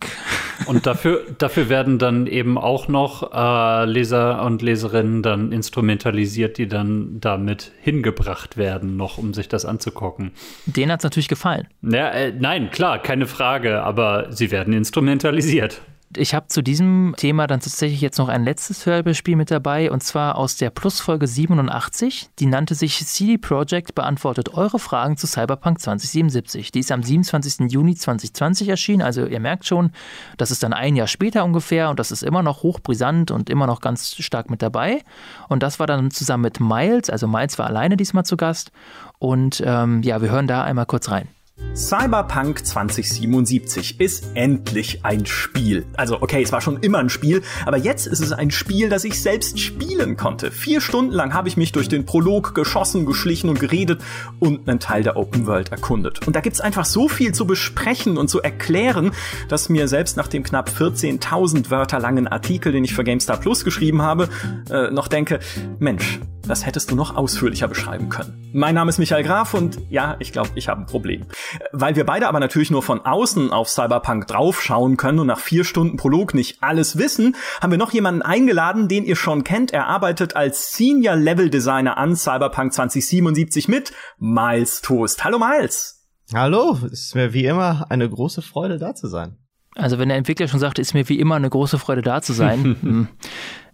Und dafür, dafür werden dann eben auch noch äh, Leser und Leserinnen dann instrumentalisiert, die dann damit hingebracht werden, noch um sich das anzugucken. Denen hat es natürlich gefallen. Ja, äh, nein, klar, keine Frage, aber sie werden instrumentalisiert. Ich habe zu diesem Thema dann tatsächlich jetzt noch ein letztes Hörspiel mit dabei und zwar aus der Plusfolge 87. Die nannte sich CD Projekt beantwortet eure Fragen zu Cyberpunk 2077. Die ist am 27. Juni 2020 erschienen. Also ihr merkt schon, das ist dann ein Jahr später ungefähr und das ist immer noch hochbrisant und immer noch ganz stark mit dabei. Und das war dann zusammen mit Miles, also Miles war alleine diesmal zu Gast. Und ähm, ja, wir hören da einmal kurz rein. Cyberpunk 2077 ist endlich ein Spiel. Also okay, es war schon immer ein Spiel, aber jetzt ist es ein Spiel, das ich selbst spielen konnte. Vier Stunden lang habe ich mich durch den Prolog geschossen, geschlichen und geredet und einen Teil der Open World erkundet. Und da gibt's einfach so viel zu besprechen und zu erklären, dass mir selbst nach dem knapp 14.000 Wörter langen Artikel, den ich für GameStar Plus geschrieben habe, äh, noch denke, Mensch, das hättest du noch ausführlicher beschreiben können. Mein Name ist Michael Graf und ja, ich glaube, ich habe ein Problem. Weil wir beide aber natürlich nur von außen auf Cyberpunk draufschauen können und nach vier Stunden Prolog nicht alles wissen, haben wir noch jemanden eingeladen, den ihr schon kennt. Er arbeitet als Senior Level Designer an Cyberpunk 2077 mit Miles Toast. Hallo Miles. Hallo, es ist mir wie immer eine große Freude da zu sein. Also wenn der Entwickler schon sagt, ist mir wie immer eine große Freude da zu sein. hm.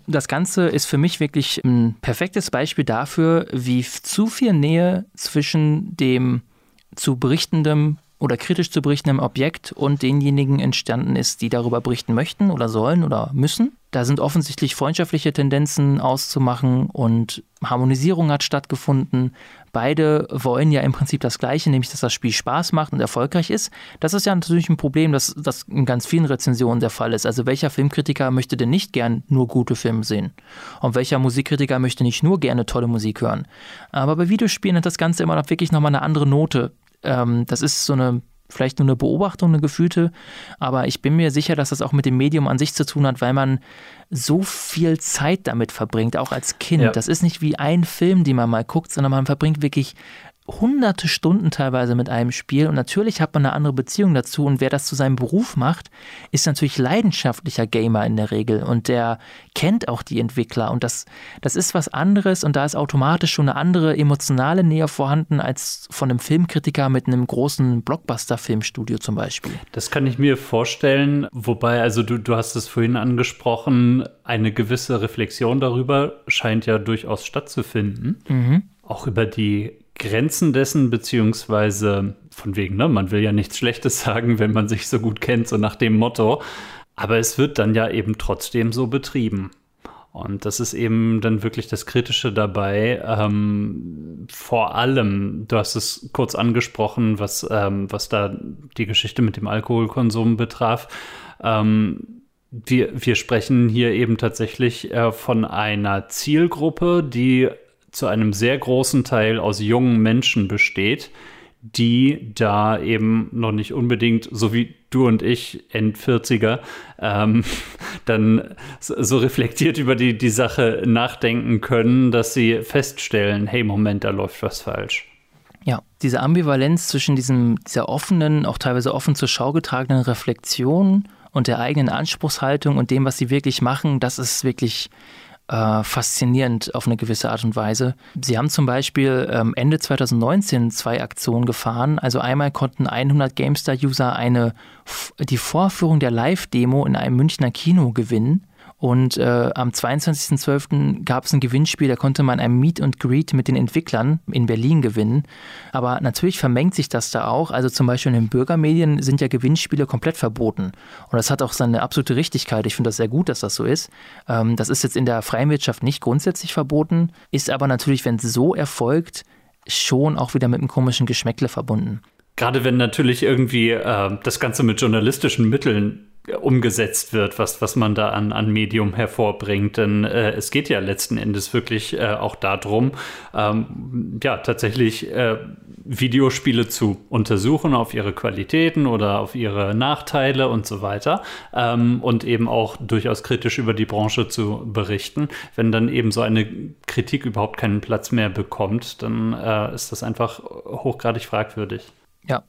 das Ganze ist für mich wirklich ein perfektes Beispiel dafür, wie zu viel Nähe zwischen dem zu berichtendem oder kritisch zu berichtendem Objekt und denjenigen entstanden ist, die darüber berichten möchten oder sollen oder müssen. Da sind offensichtlich freundschaftliche Tendenzen auszumachen und Harmonisierung hat stattgefunden. Beide wollen ja im Prinzip das Gleiche, nämlich dass das Spiel Spaß macht und erfolgreich ist. Das ist ja natürlich ein Problem, dass das in ganz vielen Rezensionen der Fall ist. Also welcher Filmkritiker möchte denn nicht gern nur gute Filme sehen? Und welcher Musikkritiker möchte nicht nur gerne tolle Musik hören? Aber bei Videospielen hat das Ganze immer noch wirklich nochmal eine andere Note ähm, das ist so eine vielleicht nur eine Beobachtung, eine gefühlte, aber ich bin mir sicher, dass das auch mit dem Medium an sich zu tun hat, weil man so viel Zeit damit verbringt, auch als Kind. Ja. Das ist nicht wie ein Film, den man mal guckt, sondern man verbringt wirklich hunderte Stunden teilweise mit einem Spiel und natürlich hat man eine andere Beziehung dazu und wer das zu seinem Beruf macht, ist natürlich leidenschaftlicher Gamer in der Regel und der kennt auch die Entwickler und das, das ist was anderes und da ist automatisch schon eine andere emotionale Nähe vorhanden als von einem Filmkritiker mit einem großen Blockbuster-Filmstudio zum Beispiel. Das kann ich mir vorstellen, wobei, also du, du hast es vorhin angesprochen, eine gewisse Reflexion darüber scheint ja durchaus stattzufinden. Mhm. Auch über die Grenzen dessen, beziehungsweise von wegen, ne, man will ja nichts Schlechtes sagen, wenn man sich so gut kennt, so nach dem Motto. Aber es wird dann ja eben trotzdem so betrieben. Und das ist eben dann wirklich das Kritische dabei. Ähm, vor allem, du hast es kurz angesprochen, was, ähm, was da die Geschichte mit dem Alkoholkonsum betraf. Ähm, wir, wir sprechen hier eben tatsächlich äh, von einer Zielgruppe, die zu einem sehr großen Teil aus jungen Menschen besteht, die da eben noch nicht unbedingt, so wie du und ich, End-40er, ähm, dann so reflektiert über die, die Sache nachdenken können, dass sie feststellen, hey, Moment, da läuft was falsch. Ja, diese Ambivalenz zwischen diesem, dieser offenen, auch teilweise offen zur Schau getragenen Reflexion und der eigenen Anspruchshaltung und dem, was sie wirklich machen, das ist wirklich äh, faszinierend auf eine gewisse Art und Weise. Sie haben zum Beispiel ähm, Ende 2019 zwei Aktionen gefahren. Also einmal konnten 100 GameStar-User eine die Vorführung der Live-Demo in einem Münchner Kino gewinnen. Und äh, am 22.12. gab es ein Gewinnspiel, da konnte man ein Meet and Greet mit den Entwicklern in Berlin gewinnen. Aber natürlich vermengt sich das da auch. Also zum Beispiel in den Bürgermedien sind ja Gewinnspiele komplett verboten. Und das hat auch seine absolute Richtigkeit. Ich finde das sehr gut, dass das so ist. Ähm, das ist jetzt in der freien Wirtschaft nicht grundsätzlich verboten, ist aber natürlich, wenn es so erfolgt, schon auch wieder mit einem komischen Geschmäckle verbunden. Gerade wenn natürlich irgendwie äh, das Ganze mit journalistischen Mitteln umgesetzt wird, was, was man da an, an Medium hervorbringt. Denn äh, es geht ja letzten Endes wirklich äh, auch darum, ähm, ja, tatsächlich äh, Videospiele zu untersuchen auf ihre Qualitäten oder auf ihre Nachteile und so weiter ähm, und eben auch durchaus kritisch über die Branche zu berichten. Wenn dann eben so eine Kritik überhaupt keinen Platz mehr bekommt, dann äh, ist das einfach hochgradig fragwürdig. Ja.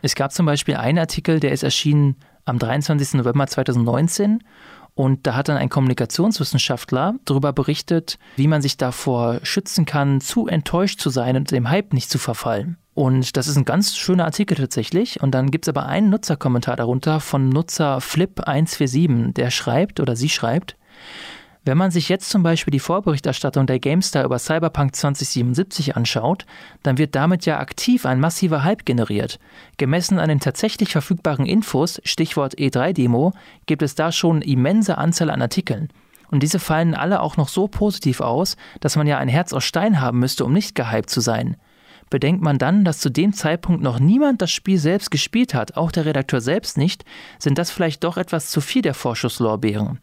Es gab zum Beispiel einen Artikel, der ist erschienen am 23. November 2019 und da hat dann ein Kommunikationswissenschaftler darüber berichtet, wie man sich davor schützen kann, zu enttäuscht zu sein und dem Hype nicht zu verfallen. Und das ist ein ganz schöner Artikel tatsächlich. Und dann gibt es aber einen Nutzerkommentar darunter von Nutzer Flip147, der schreibt oder sie schreibt, wenn man sich jetzt zum Beispiel die Vorberichterstattung der GameStar über Cyberpunk 2077 anschaut, dann wird damit ja aktiv ein massiver Hype generiert. Gemessen an den tatsächlich verfügbaren Infos, Stichwort E3-Demo, gibt es da schon immense Anzahl an Artikeln. Und diese fallen alle auch noch so positiv aus, dass man ja ein Herz aus Stein haben müsste, um nicht gehypt zu sein. Bedenkt man dann, dass zu dem Zeitpunkt noch niemand das Spiel selbst gespielt hat, auch der Redakteur selbst nicht, sind das vielleicht doch etwas zu viel der Vorschusslorbeeren.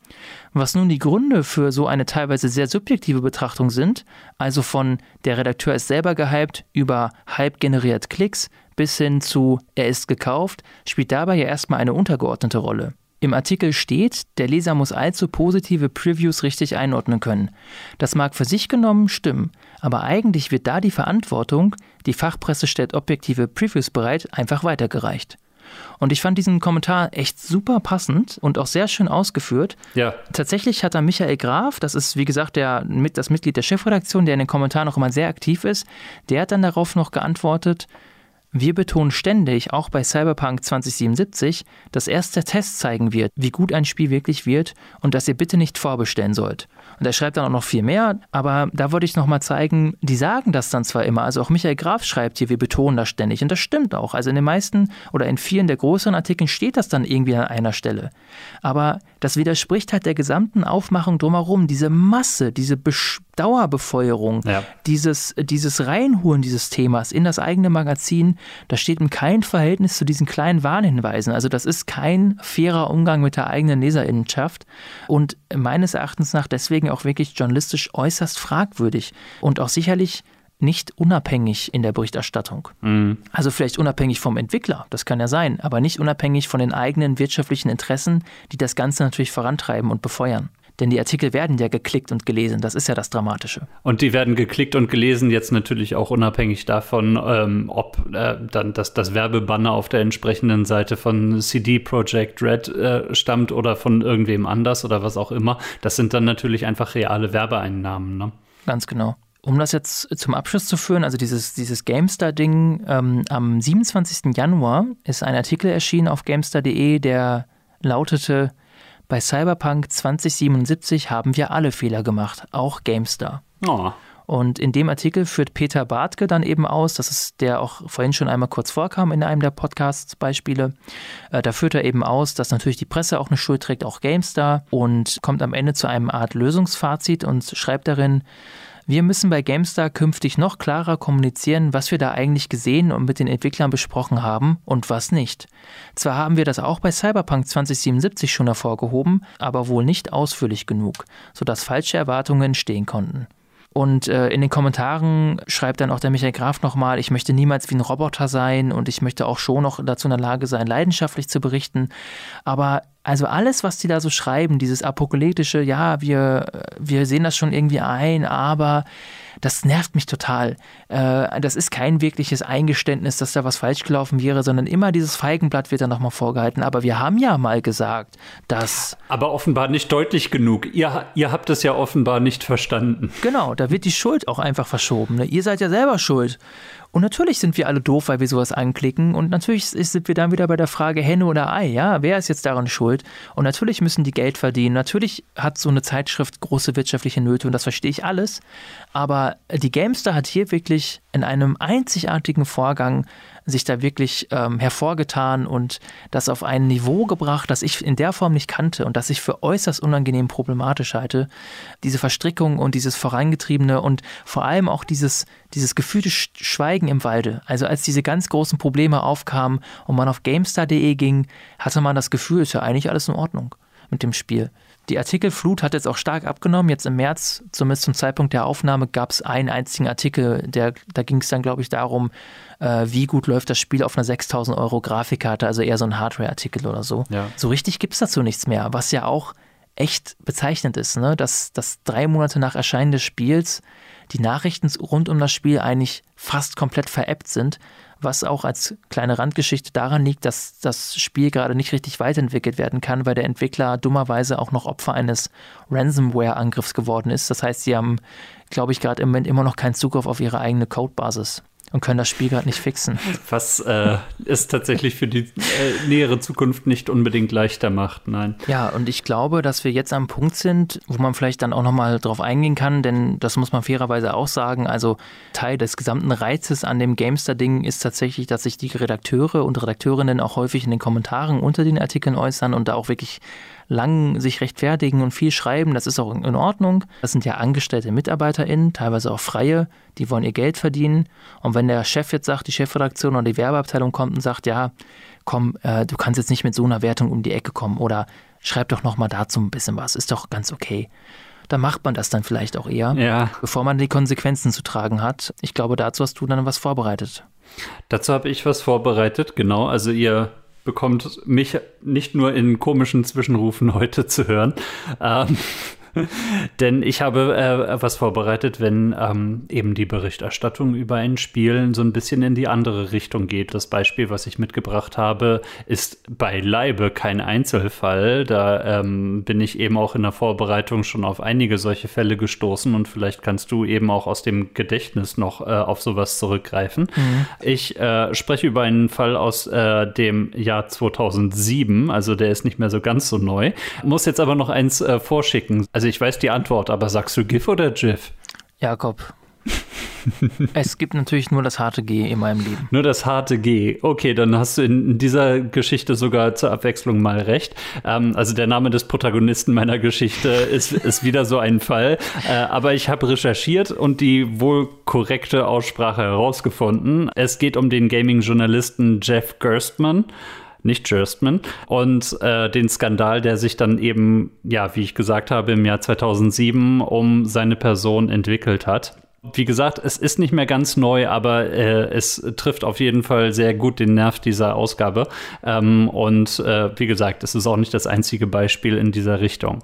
Was nun die Gründe für so eine teilweise sehr subjektive Betrachtung sind, also von der Redakteur ist selber gehypt über Hype generiert Klicks bis hin zu er ist gekauft, spielt dabei ja erstmal eine untergeordnete Rolle. Im Artikel steht, der Leser muss allzu positive Previews richtig einordnen können. Das mag für sich genommen stimmen, aber eigentlich wird da die Verantwortung, die Fachpresse stellt objektive Previews bereit, einfach weitergereicht. Und ich fand diesen Kommentar echt super passend und auch sehr schön ausgeführt. Ja. Tatsächlich hat da Michael Graf, das ist wie gesagt der, das Mitglied der Chefredaktion, der in den Kommentaren noch immer sehr aktiv ist, der hat dann darauf noch geantwortet, Wir betonen ständig, auch bei Cyberpunk 2077, dass erst der Test zeigen wird, wie gut ein Spiel wirklich wird und dass ihr bitte nicht vorbestellen sollt. Und er schreibt dann auch noch viel mehr, aber da wollte ich nochmal zeigen, die sagen das dann zwar immer, also auch Michael Graf schreibt hier, wir betonen das ständig und das stimmt auch. Also in den meisten oder in vielen der größeren Artikeln steht das dann irgendwie an einer Stelle. Aber das widerspricht halt der gesamten Aufmachung drumherum, diese Masse, diese Besch Dauerbefeuerung, ja. dieses, dieses Reinholen dieses Themas in das eigene Magazin, das steht in keinem Verhältnis zu diesen kleinen Warnhinweisen. Also das ist kein fairer Umgang mit der eigenen Leserinnenschaft und meines Erachtens nach deswegen auch wirklich journalistisch äußerst fragwürdig und auch sicherlich nicht unabhängig in der Berichterstattung. Mhm. Also vielleicht unabhängig vom Entwickler, das kann ja sein, aber nicht unabhängig von den eigenen wirtschaftlichen Interessen, die das Ganze natürlich vorantreiben und befeuern. Denn die Artikel werden ja geklickt und gelesen, das ist ja das Dramatische. Und die werden geklickt und gelesen, jetzt natürlich auch unabhängig davon, ähm, ob äh, dann das, das Werbebanner auf der entsprechenden Seite von CD Projekt Red äh, stammt oder von irgendwem anders oder was auch immer. Das sind dann natürlich einfach reale Werbeeinnahmen. Ne? Ganz genau. Um das jetzt zum Abschluss zu führen, also dieses, dieses GameStar-Ding, ähm, am 27. Januar ist ein Artikel erschienen auf GameStar.de, der lautete, bei Cyberpunk 2077 haben wir alle Fehler gemacht, auch GameStar. Oh. Und in dem Artikel führt Peter Bartke dann eben aus, das ist der auch vorhin schon einmal kurz vorkam in einem der Podcast-Beispiele. Äh, da führt er eben aus, dass natürlich die Presse auch eine Schuld trägt, auch GameStar, und kommt am Ende zu einem Art Lösungsfazit und schreibt darin, wir müssen bei GameStar künftig noch klarer kommunizieren, was wir da eigentlich gesehen und mit den Entwicklern besprochen haben und was nicht. Zwar haben wir das auch bei Cyberpunk 2077 schon hervorgehoben, aber wohl nicht ausführlich genug, sodass falsche Erwartungen entstehen konnten. Und äh, in den Kommentaren schreibt dann auch der Michael Graf nochmal, ich möchte niemals wie ein Roboter sein und ich möchte auch schon noch dazu in der Lage sein, leidenschaftlich zu berichten. Aber also alles, was die da so schreiben, dieses apokalyptische, ja, wir, wir sehen das schon irgendwie ein, aber das nervt mich total. Äh, das ist kein wirkliches Eingeständnis, dass da was falsch gelaufen wäre, sondern immer dieses Feigenblatt wird dann nochmal vorgehalten. Aber wir haben ja mal gesagt, dass. Aber offenbar nicht deutlich genug. Ihr, ihr habt es ja offenbar nicht verstanden. Genau, da wird die Schuld auch einfach verschoben. Ne? Ihr seid ja selber schuld. Und natürlich sind wir alle doof, weil wir sowas anklicken. Und natürlich sind wir dann wieder bei der Frage Henne oder Ei. Ja, wer ist jetzt daran schuld? Und natürlich müssen die Geld verdienen. Natürlich hat so eine Zeitschrift große wirtschaftliche Nöte und das verstehe ich alles. Aber die Gamestar hat hier wirklich in einem einzigartigen Vorgang sich da wirklich ähm, hervorgetan und das auf ein Niveau gebracht, das ich in der Form nicht kannte und das ich für äußerst unangenehm problematisch halte. Diese Verstrickung und dieses Vorangetriebene und vor allem auch dieses, dieses gefühlte Schweigen im Walde. Also als diese ganz großen Probleme aufkamen und man auf GameStar.de ging, hatte man das Gefühl, ist ja eigentlich alles in Ordnung mit dem Spiel. Die Artikelflut hat jetzt auch stark abgenommen. Jetzt im März, zumindest zum Zeitpunkt der Aufnahme, gab es einen einzigen Artikel, der, da ging es dann, glaube ich, darum, äh, wie gut läuft das Spiel auf einer 6000 Euro Grafikkarte, also eher so ein Hardware-Artikel oder so. Ja. So richtig gibt es dazu nichts mehr, was ja auch echt bezeichnend ist, ne? dass, dass drei Monate nach Erscheinen des Spiels die Nachrichten rund um das Spiel eigentlich fast komplett veräppt sind was auch als kleine Randgeschichte daran liegt, dass das Spiel gerade nicht richtig weiterentwickelt werden kann, weil der Entwickler dummerweise auch noch Opfer eines Ransomware-Angriffs geworden ist. Das heißt, sie haben, glaube ich, gerade im Moment immer noch keinen Zugriff auf ihre eigene Codebasis und können das Spiel gerade nicht fixen. Was äh, es tatsächlich für die äh, nähere Zukunft nicht unbedingt leichter macht, nein. Ja, und ich glaube, dass wir jetzt am Punkt sind, wo man vielleicht dann auch nochmal drauf eingehen kann, denn das muss man fairerweise auch sagen. Also Teil des gesamten Reizes an dem Gamester-Ding ist tatsächlich, dass sich die Redakteure und Redakteurinnen auch häufig in den Kommentaren unter den Artikeln äußern und da auch wirklich lang sich rechtfertigen und viel schreiben, das ist auch in Ordnung. Das sind ja angestellte MitarbeiterInnen, teilweise auch Freie, die wollen ihr Geld verdienen. Und wenn der Chef jetzt sagt, die Chefredaktion oder die Werbeabteilung kommt und sagt, ja, komm, äh, du kannst jetzt nicht mit so einer Wertung um die Ecke kommen oder schreib doch nochmal dazu ein bisschen was, ist doch ganz okay. Da macht man das dann vielleicht auch eher, ja. bevor man die Konsequenzen zu tragen hat. Ich glaube, dazu hast du dann was vorbereitet. Dazu habe ich was vorbereitet, genau. Also ihr bekommt mich nicht nur in komischen Zwischenrufen heute zu hören. Ähm, Denn ich habe äh, was vorbereitet, wenn ähm, eben die Berichterstattung über ein Spiel so ein bisschen in die andere Richtung geht. Das Beispiel, was ich mitgebracht habe, ist beileibe kein Einzelfall. Da ähm, bin ich eben auch in der Vorbereitung schon auf einige solche Fälle gestoßen und vielleicht kannst du eben auch aus dem Gedächtnis noch äh, auf sowas zurückgreifen. Mhm. Ich äh, spreche über einen Fall aus äh, dem Jahr 2007, also der ist nicht mehr so ganz so neu. Muss jetzt aber noch eins äh, vorschicken. Also ich weiß die Antwort, aber sagst du GIF oder GIF? Jakob. es gibt natürlich nur das harte G in meinem Leben. Nur das harte G. Okay, dann hast du in dieser Geschichte sogar zur Abwechslung mal recht. Ähm, also der Name des Protagonisten meiner Geschichte ist, ist wieder so ein Fall. Äh, aber ich habe recherchiert und die wohl korrekte Aussprache herausgefunden. Es geht um den Gaming-Journalisten Jeff Gerstmann nicht Gerstmann. Und äh, den Skandal, der sich dann eben, ja, wie ich gesagt habe, im Jahr 2007 um seine Person entwickelt hat wie gesagt, es ist nicht mehr ganz neu, aber äh, es trifft auf jeden Fall sehr gut den Nerv dieser Ausgabe. Ähm, und äh, wie gesagt, es ist auch nicht das einzige Beispiel in dieser Richtung.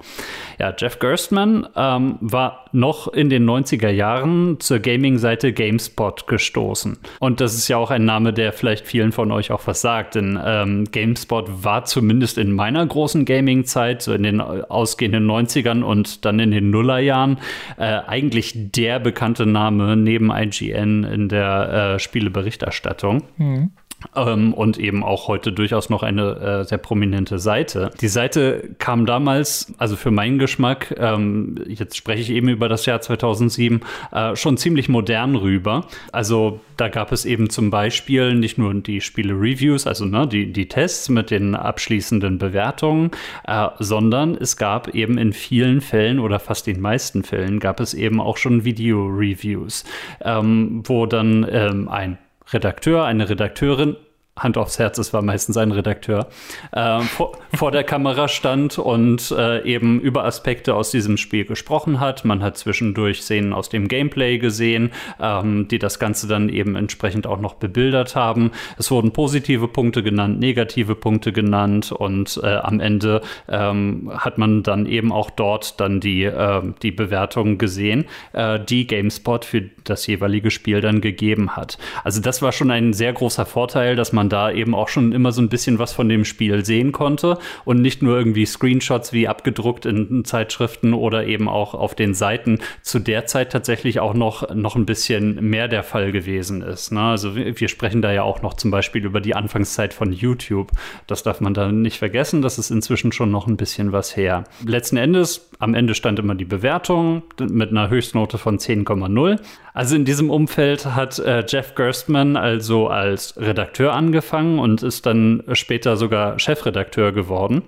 Ja, Jeff Gerstmann ähm, war noch in den 90er Jahren zur Gaming-Seite GameSpot gestoßen. Und das ist ja auch ein Name, der vielleicht vielen von euch auch was sagt, denn ähm, GameSpot war zumindest in meiner großen Gaming-Zeit, so in den ausgehenden 90ern und dann in den Nullerjahren, äh, eigentlich der bekannte Name neben IGN in der äh, Spieleberichterstattung. Mhm. Ähm, und eben auch heute durchaus noch eine äh, sehr prominente Seite. Die Seite kam damals, also für meinen Geschmack, ähm, jetzt spreche ich eben über das Jahr 2007, äh, schon ziemlich modern rüber. Also da gab es eben zum Beispiel nicht nur die Spiele-Reviews, also ne, die, die Tests mit den abschließenden Bewertungen, äh, sondern es gab eben in vielen Fällen oder fast den meisten Fällen gab es eben auch schon Video-Reviews, ähm, wo dann ähm, ein Redakteur, eine Redakteurin Hand aufs Herz, es war meistens ein Redakteur, äh, vor, vor, der Kamera stand und äh, eben über Aspekte aus diesem Spiel gesprochen hat. Man hat zwischendurch Szenen aus dem Gameplay gesehen, ähm, die das Ganze dann eben entsprechend auch noch bebildert haben. Es wurden positive Punkte genannt, negative Punkte genannt und äh, am Ende ähm, hat man dann eben auch dort dann die, ähm, die Bewertungen gesehen, äh, die GameSpot für das jeweilige Spiel dann gegeben hat. Also das war schon ein sehr großer Vorteil, dass man man da eben auch schon immer so ein bisschen was von dem Spiel sehen konnte und nicht nur irgendwie Screenshots wie abgedruckt in Zeitschriften oder eben auch auf den Seiten zu der Zeit tatsächlich auch noch, noch ein bisschen mehr der Fall gewesen ist. Ne? Also wir sprechen da ja auch noch zum Beispiel über die Anfangszeit von YouTube. Das darf man da nicht vergessen. Das ist inzwischen schon noch ein bisschen was her. Letzten Endes, am Ende stand immer die Bewertung mit einer Höchstnote von 10,0. Also in diesem Umfeld hat äh, Jeff Gerstmann also als Redakteur angefangen und ist dann später sogar Chefredakteur geworden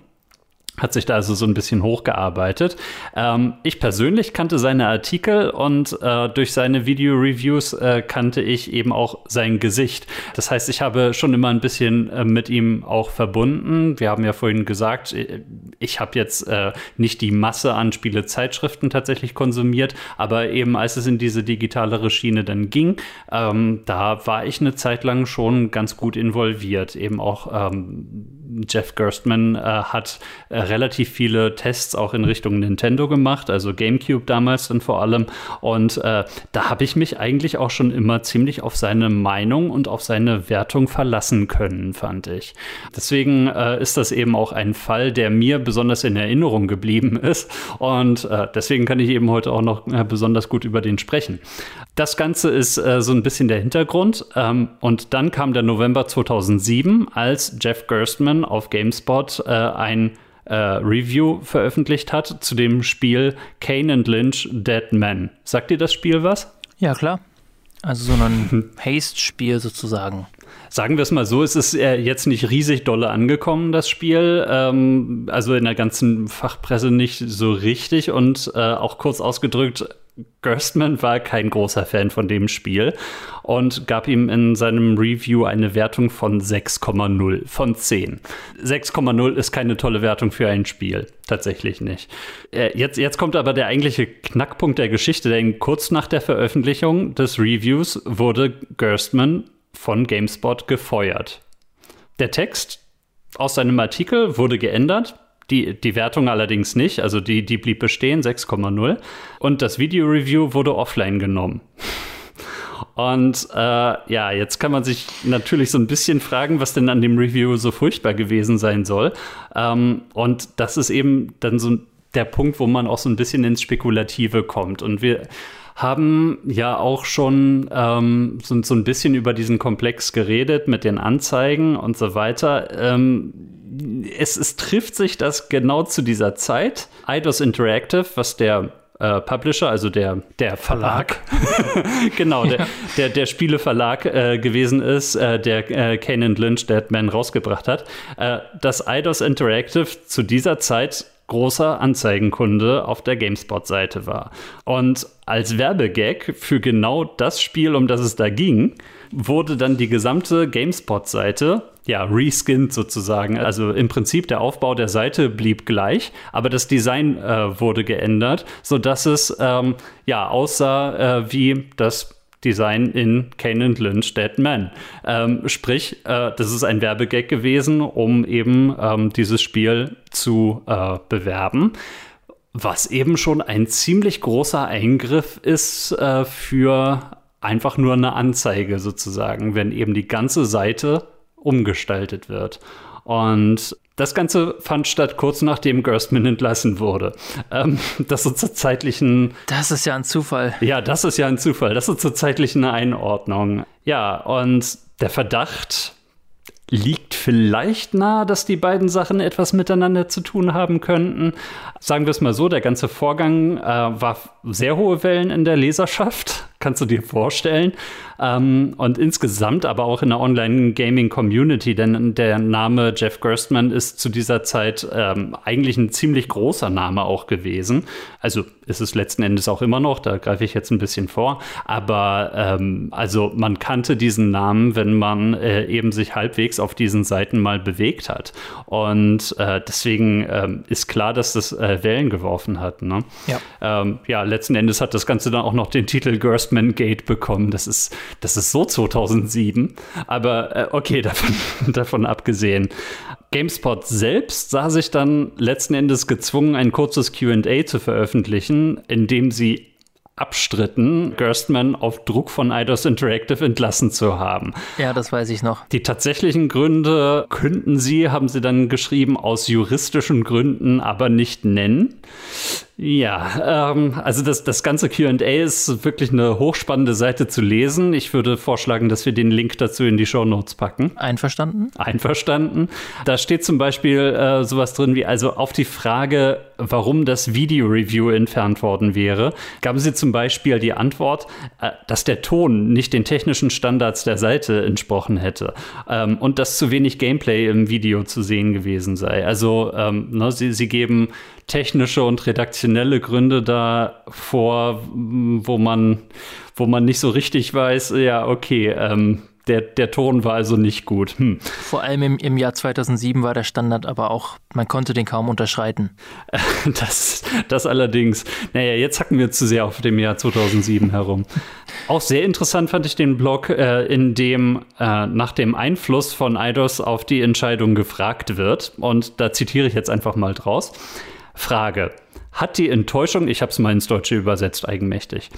hat sich da also so ein bisschen hochgearbeitet. Ähm, ich persönlich kannte seine Artikel und äh, durch seine Video-Reviews äh, kannte ich eben auch sein Gesicht. Das heißt, ich habe schon immer ein bisschen äh, mit ihm auch verbunden. Wir haben ja vorhin gesagt, äh, ich habe jetzt äh, nicht die Masse an Spielezeitschriften tatsächlich konsumiert, aber eben als es in diese digitalere Schiene dann ging, ähm, da war ich eine Zeit lang schon ganz gut involviert. Eben auch ähm, Jeff Gerstmann äh, hat äh, relativ viele Tests auch in Richtung Nintendo gemacht, also GameCube damals dann vor allem. Und äh, da habe ich mich eigentlich auch schon immer ziemlich auf seine Meinung und auf seine Wertung verlassen können, fand ich. Deswegen äh, ist das eben auch ein Fall, der mir besonders in Erinnerung geblieben ist. Und äh, deswegen kann ich eben heute auch noch äh, besonders gut über den sprechen. Das Ganze ist so ein bisschen der Hintergrund. Ähm, und dann kam der November 2007, als Jeff Gerstmann auf GameSpot äh, ein äh, Review veröffentlicht hat zu dem Spiel Kane and Lynch Dead Man. Sagt dir das Spiel was? Ja, klar. Also so ein Haste-Spiel sozusagen. Sagen wir es mal so, es ist äh, jetzt nicht riesig dolle angekommen, das Spiel. Ähm, also in der ganzen Fachpresse nicht so richtig und äh, auch kurz ausgedrückt, Gerstmann war kein großer Fan von dem Spiel und gab ihm in seinem Review eine Wertung von 6,0 von 10. 6,0 ist keine tolle Wertung für ein Spiel, tatsächlich nicht. Äh, jetzt, jetzt kommt aber der eigentliche Knackpunkt der Geschichte, denn kurz nach der Veröffentlichung des Reviews wurde Gerstmann von GameSpot gefeuert. Der Text aus seinem Artikel wurde geändert Die, die Wertung allerdings nicht, also die, die blieb bestehen, 6,0. Und das Video-Review wurde offline genommen. Und äh, ja, jetzt kann man sich natürlich so ein bisschen fragen, was denn an dem Review so furchtbar gewesen sein soll. Ähm, und das ist eben dann so der Punkt, wo man auch so ein bisschen ins Spekulative kommt. Und wir haben ja auch schon ähm, so, so, ein bisschen über diesen Komplex geredet mit den Anzeigen und so weiter. Ähm, es, es trifft sich das genau zu dieser Zeit. Eidos Interactive, was der äh, Publisher, also der, der Verlag, genau, der, der, der Spieleverlag äh, gewesen ist, äh, der äh, Kane Lynch Deadman rausgebracht hat, äh, dass Eidos Interactive zu dieser Zeit großer Anzeigenkunde auf der GameSpot-Seite war. Und als Werbegag für genau das Spiel, um das es da ging, wurde dann die gesamte GameSpot-Seite ja, reskinned sozusagen. Also im Prinzip der Aufbau der Seite blieb gleich, aber das Design äh, wurde geändert, sodass es ähm, ja aussah äh, wie das Design in Kane Lynch Dead Man. Ähm, sprich, äh, das ist ein Werbegag gewesen, um eben ähm, dieses Spiel zu äh, bewerben. Was eben schon ein ziemlich großer Eingriff ist äh, für einfach nur eine Anzeige sozusagen, wenn eben die ganze Seite umgestaltet wird. Und das Ganze fand statt kurz nachdem Gerstmann entlassen wurde. Ähm, das so zur zeitlichen. Das ist ja ein Zufall. Ja, das ist ja ein Zufall. Das ist zur zeitlichen Einordnung. Ja, und der Verdacht liegt vielleicht nahe, dass die beiden Sachen etwas miteinander zu tun haben könnten. Sagen wir es mal so, der ganze Vorgang äh, war sehr hohe Wellen in der Leserschaft, kannst du dir vorstellen. Ähm, und insgesamt aber auch in der Online-Gaming-Community, denn der Name Jeff Gerstmann ist zu dieser Zeit ähm, eigentlich ein ziemlich großer Name auch gewesen. Also ist es letzten Endes auch immer noch, da greife ich jetzt ein bisschen vor. Aber ähm, also man kannte diesen Namen, wenn man äh, eben sich halbwegs auf diesen Seiten mal bewegt hat. Und äh, deswegen äh, ist klar, dass das äh, Wellen geworfen hat. Ne? Ja. Ähm, ja, letzten Endes hat das Ganze dann auch noch den Titel Gerstmann Gate bekommen. Das ist, das ist so 2007. Aber äh, okay, davon, davon abgesehen. GameSpot selbst sah sich dann letzten Endes gezwungen, ein kurzes QA zu veröffentlichen, in dem sie abstritten, Gerstmann auf Druck von Eidos Interactive entlassen zu haben. Ja, das weiß ich noch. Die tatsächlichen Gründe könnten sie, haben sie dann geschrieben, aus juristischen Gründen aber nicht nennen. Ja, ähm, also das, das ganze QA ist wirklich eine hochspannende Seite zu lesen. Ich würde vorschlagen, dass wir den Link dazu in die Show Notes packen. Einverstanden? Einverstanden. Da steht zum Beispiel äh, sowas drin wie, also auf die Frage, warum das Video-Review entfernt worden wäre, gaben sie zum Beispiel die Antwort, äh, dass der Ton nicht den technischen Standards der Seite entsprochen hätte ähm, und dass zu wenig Gameplay im Video zu sehen gewesen sei. Also ähm, ne, sie, sie geben technische und redaktionelle Gründe da vor, wo man, wo man nicht so richtig weiß, ja, okay, ähm, der, der Ton war also nicht gut. Hm. Vor allem im, im Jahr 2007 war der Standard aber auch, man konnte den kaum unterschreiten. Das, das allerdings. Naja, jetzt hacken wir zu sehr auf dem Jahr 2007 herum. Auch sehr interessant fand ich den Blog, äh, in dem äh, nach dem Einfluss von Eidos auf die Entscheidung gefragt wird. Und da zitiere ich jetzt einfach mal draus. Frage. Hat die Enttäuschung, ich habe es mal ins Deutsche übersetzt, eigenmächtig,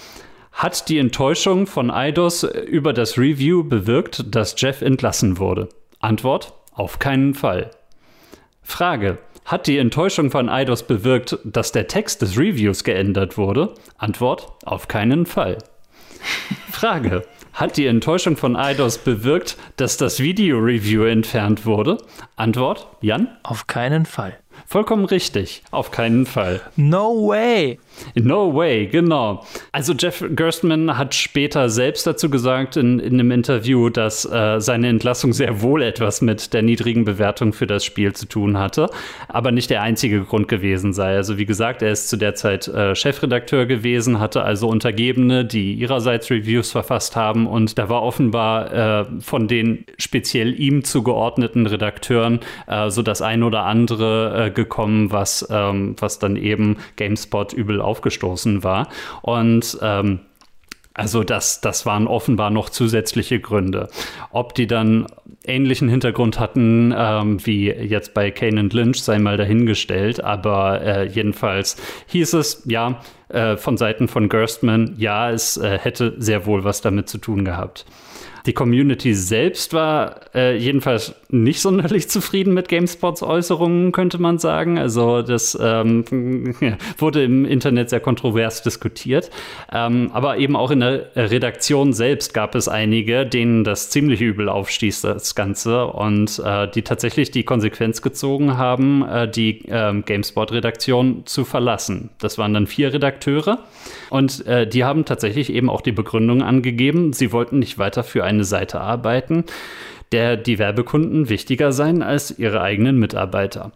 hat die Enttäuschung von Eidos über das Review bewirkt, dass Jeff entlassen wurde? Antwort: Auf keinen Fall. Frage: Hat die Enttäuschung von Eidos bewirkt, dass der Text des Reviews geändert wurde? Antwort: Auf keinen Fall. Frage: Hat die Enttäuschung von Eidos bewirkt, dass das Video-Review entfernt wurde? Antwort: Jan? Auf keinen Fall. Vollkommen richtig. Auf keinen Fall. No way. No way, genau. Also Jeff Gerstmann hat später selbst dazu gesagt in, in einem Interview, dass äh, seine Entlassung sehr wohl etwas mit der niedrigen Bewertung für das Spiel zu tun hatte, aber nicht der einzige Grund gewesen sei. Also wie gesagt, er ist zu der Zeit äh, Chefredakteur gewesen, hatte also Untergebene, die ihrerseits Reviews verfasst haben und da war offenbar äh, von den speziell ihm zugeordneten Redakteuren äh, so das ein oder andere äh, gekommen, was, ähm, was dann eben GameSpot übel aufgestoßen war. Und ähm, Also das, das waren offenbar noch zusätzliche Gründe. Ob die dann ähnlichen Hintergrund hatten ähm, wie jetzt bei Kane und Lynch, sei mal dahingestellt. Aber äh, jedenfalls hieß es, ja, äh, von Seiten von Gerstmann, ja, es äh, hätte sehr wohl was damit zu tun gehabt. Die Community selbst war äh, jedenfalls nicht sonderlich zufrieden mit GameSpots Äußerungen, könnte man sagen. Also das ähm, wurde im Internet sehr kontrovers diskutiert. Ähm, aber eben auch in der Redaktion selbst gab es einige, denen das ziemlich übel aufstieß, das Ganze, und äh, die tatsächlich die Konsequenz gezogen haben, äh, die äh, GameSpot-Redaktion zu verlassen. Das waren dann vier Redakteure. Und äh, die haben tatsächlich eben auch die Begründung angegeben, sie wollten nicht weiter für eine Seite arbeiten, der die Werbekunden wichtiger seien als ihre eigenen Mitarbeiter.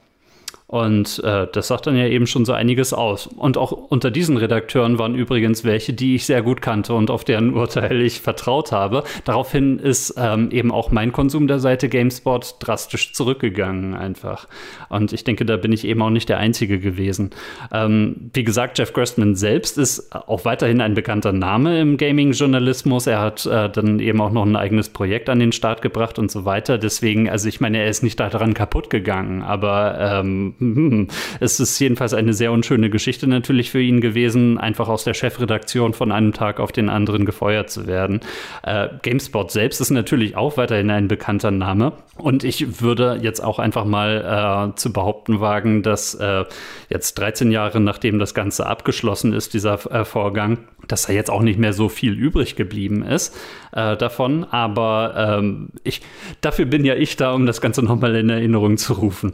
Und äh, das sagt dann ja eben schon so einiges aus. Und auch unter diesen Redakteuren waren übrigens welche, die ich sehr gut kannte und auf deren Urteil ich vertraut habe. Daraufhin ist ähm, eben auch mein Konsum der Seite GameSpot drastisch zurückgegangen einfach. Und ich denke, da bin ich eben auch nicht der Einzige gewesen. Ähm, wie gesagt, Jeff Gerstmann selbst ist auch weiterhin ein bekannter Name im Gaming-Journalismus. Er hat äh, dann eben auch noch ein eigenes Projekt an den Start gebracht und so weiter. Deswegen, also ich meine, er ist nicht daran kaputt gegangen, aber ähm, es ist jedenfalls eine sehr unschöne Geschichte natürlich für ihn gewesen, einfach aus der Chefredaktion von einem Tag auf den anderen gefeuert zu werden. Äh, GameSpot selbst ist natürlich auch weiterhin ein bekannter Name. Und ich würde jetzt auch einfach mal äh, zu behaupten wagen, dass äh, jetzt 13 Jahre nachdem das Ganze abgeschlossen ist, dieser äh, Vorgang, dass da jetzt auch nicht mehr so viel übrig geblieben ist äh, davon. Aber ähm, ich, dafür bin ja ich da, um das Ganze nochmal in Erinnerung zu rufen.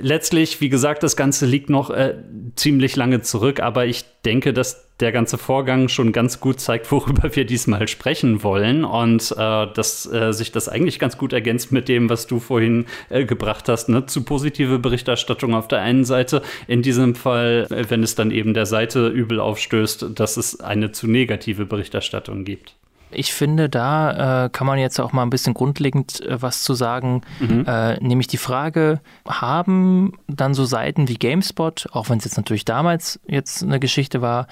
Letztlich, wie gesagt, das Ganze liegt noch äh, ziemlich lange zurück, aber ich denke, dass der ganze Vorgang schon ganz gut zeigt, worüber wir diesmal sprechen wollen und äh, dass äh, sich das eigentlich ganz gut ergänzt mit dem, was du vorhin äh, gebracht hast, ne? zu positive Berichterstattung auf der einen Seite, in diesem Fall, äh, wenn es dann eben der Seite übel aufstößt, dass es eine zu negative Berichterstattung gibt. Ich finde, da äh, kann man jetzt auch mal ein bisschen grundlegend äh, was zu sagen, mhm. äh, nämlich die Frage, haben dann so Seiten wie GameSpot, auch wenn es jetzt natürlich damals jetzt eine Geschichte war,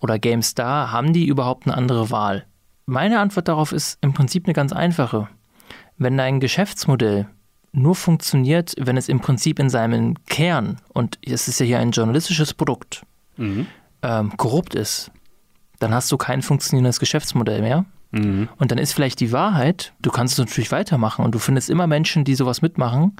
oder GameStar, haben die überhaupt eine andere Wahl? Meine Antwort darauf ist im Prinzip eine ganz einfache. Wenn dein Geschäftsmodell nur funktioniert, wenn es im Prinzip in seinem Kern, und es ist ja hier ein journalistisches Produkt, mhm. ähm, korrupt ist, dann hast du kein funktionierendes Geschäftsmodell mehr. Mhm. Und dann ist vielleicht die Wahrheit, du kannst es natürlich weitermachen und du findest immer Menschen, die sowas mitmachen.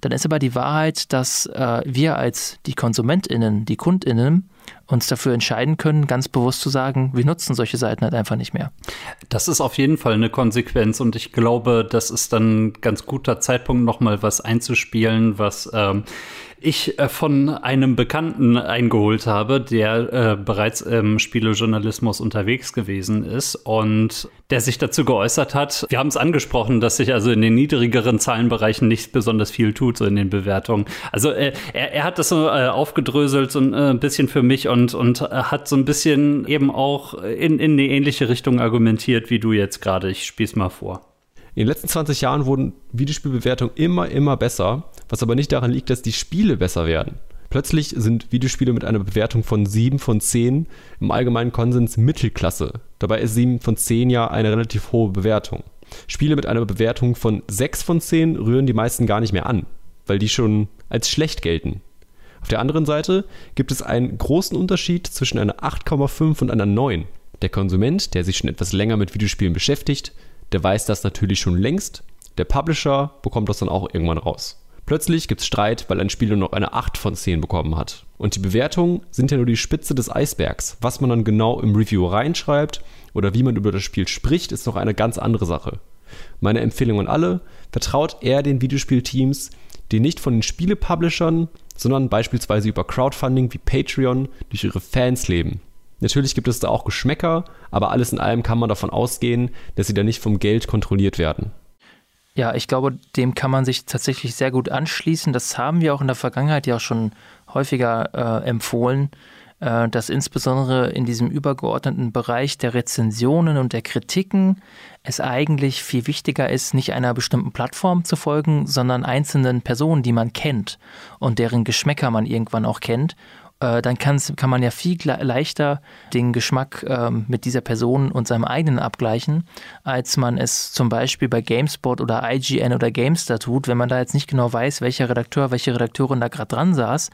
Dann ist aber die Wahrheit, dass äh, wir als die KonsumentInnen, die KundInnen, uns dafür entscheiden können, ganz bewusst zu sagen, wir nutzen solche Seiten halt einfach nicht mehr. Das ist auf jeden Fall eine Konsequenz und ich glaube, das ist dann ein ganz guter Zeitpunkt, nochmal was einzuspielen, was ähm, ich äh, von einem Bekannten eingeholt habe, der äh, bereits im Spielejournalismus unterwegs gewesen ist und der sich dazu geäußert hat. Wir haben es angesprochen, dass sich also in den niedrigeren Zahlenbereichen nicht besonders viel tut, so in den Bewertungen. Also äh, er, er, hat das so äh, aufgedröselt so ein äh, bisschen für mich und, und hat so ein bisschen eben auch in, in eine ähnliche Richtung argumentiert wie du jetzt gerade. Ich spiel's mal vor. In den letzten 20 Jahren wurden Videospielbewertungen immer, immer besser, was aber nicht daran liegt, dass die Spiele besser werden. Plötzlich sind Videospiele mit einer Bewertung von 7 von 10 im allgemeinen Konsens Mittelklasse. Dabei ist 7 von 10 ja eine relativ hohe Bewertung. Spiele mit einer Bewertung von 6 von 10 rühren die meisten gar nicht mehr an, weil die schon als schlecht gelten. Auf der anderen Seite gibt es einen großen Unterschied zwischen einer 8,5 und einer 9. Der Konsument, der sich schon etwas länger mit Videospielen beschäftigt, der weiß das natürlich schon längst. Der Publisher bekommt das dann auch irgendwann raus. Plötzlich gibt es Streit, weil ein Spiel nur noch eine 8 von 10 bekommen hat. Und die Bewertungen sind ja nur die Spitze des Eisbergs. Was man dann genau im Review reinschreibt oder wie man über das Spiel spricht, ist noch eine ganz andere Sache. Meine Empfehlung an alle, vertraut eher den Videospielteams, die nicht von den Spielepublishern, sondern beispielsweise über Crowdfunding wie Patreon durch ihre Fans leben. Natürlich gibt es da auch Geschmäcker, aber alles in allem kann man davon ausgehen, dass sie da nicht vom Geld kontrolliert werden. Ja, ich glaube, dem kann man sich tatsächlich sehr gut anschließen. Das haben wir auch in der Vergangenheit ja schon häufiger äh, empfohlen, dass insbesondere in diesem übergeordneten Bereich der Rezensionen und der Kritiken es eigentlich viel wichtiger ist, nicht einer bestimmten Plattform zu folgen, sondern einzelnen Personen, die man kennt und deren Geschmäcker man irgendwann auch kennt. äh, dann kann's, kann man ja viel leichter den Geschmack ähm, mit dieser Person und seinem eigenen abgleichen, als man es zum Beispiel bei GameSpot oder IGN oder GameStar tut. Wenn man da jetzt nicht genau weiß, welcher Redakteur, welche Redakteurin da gerade dran saß,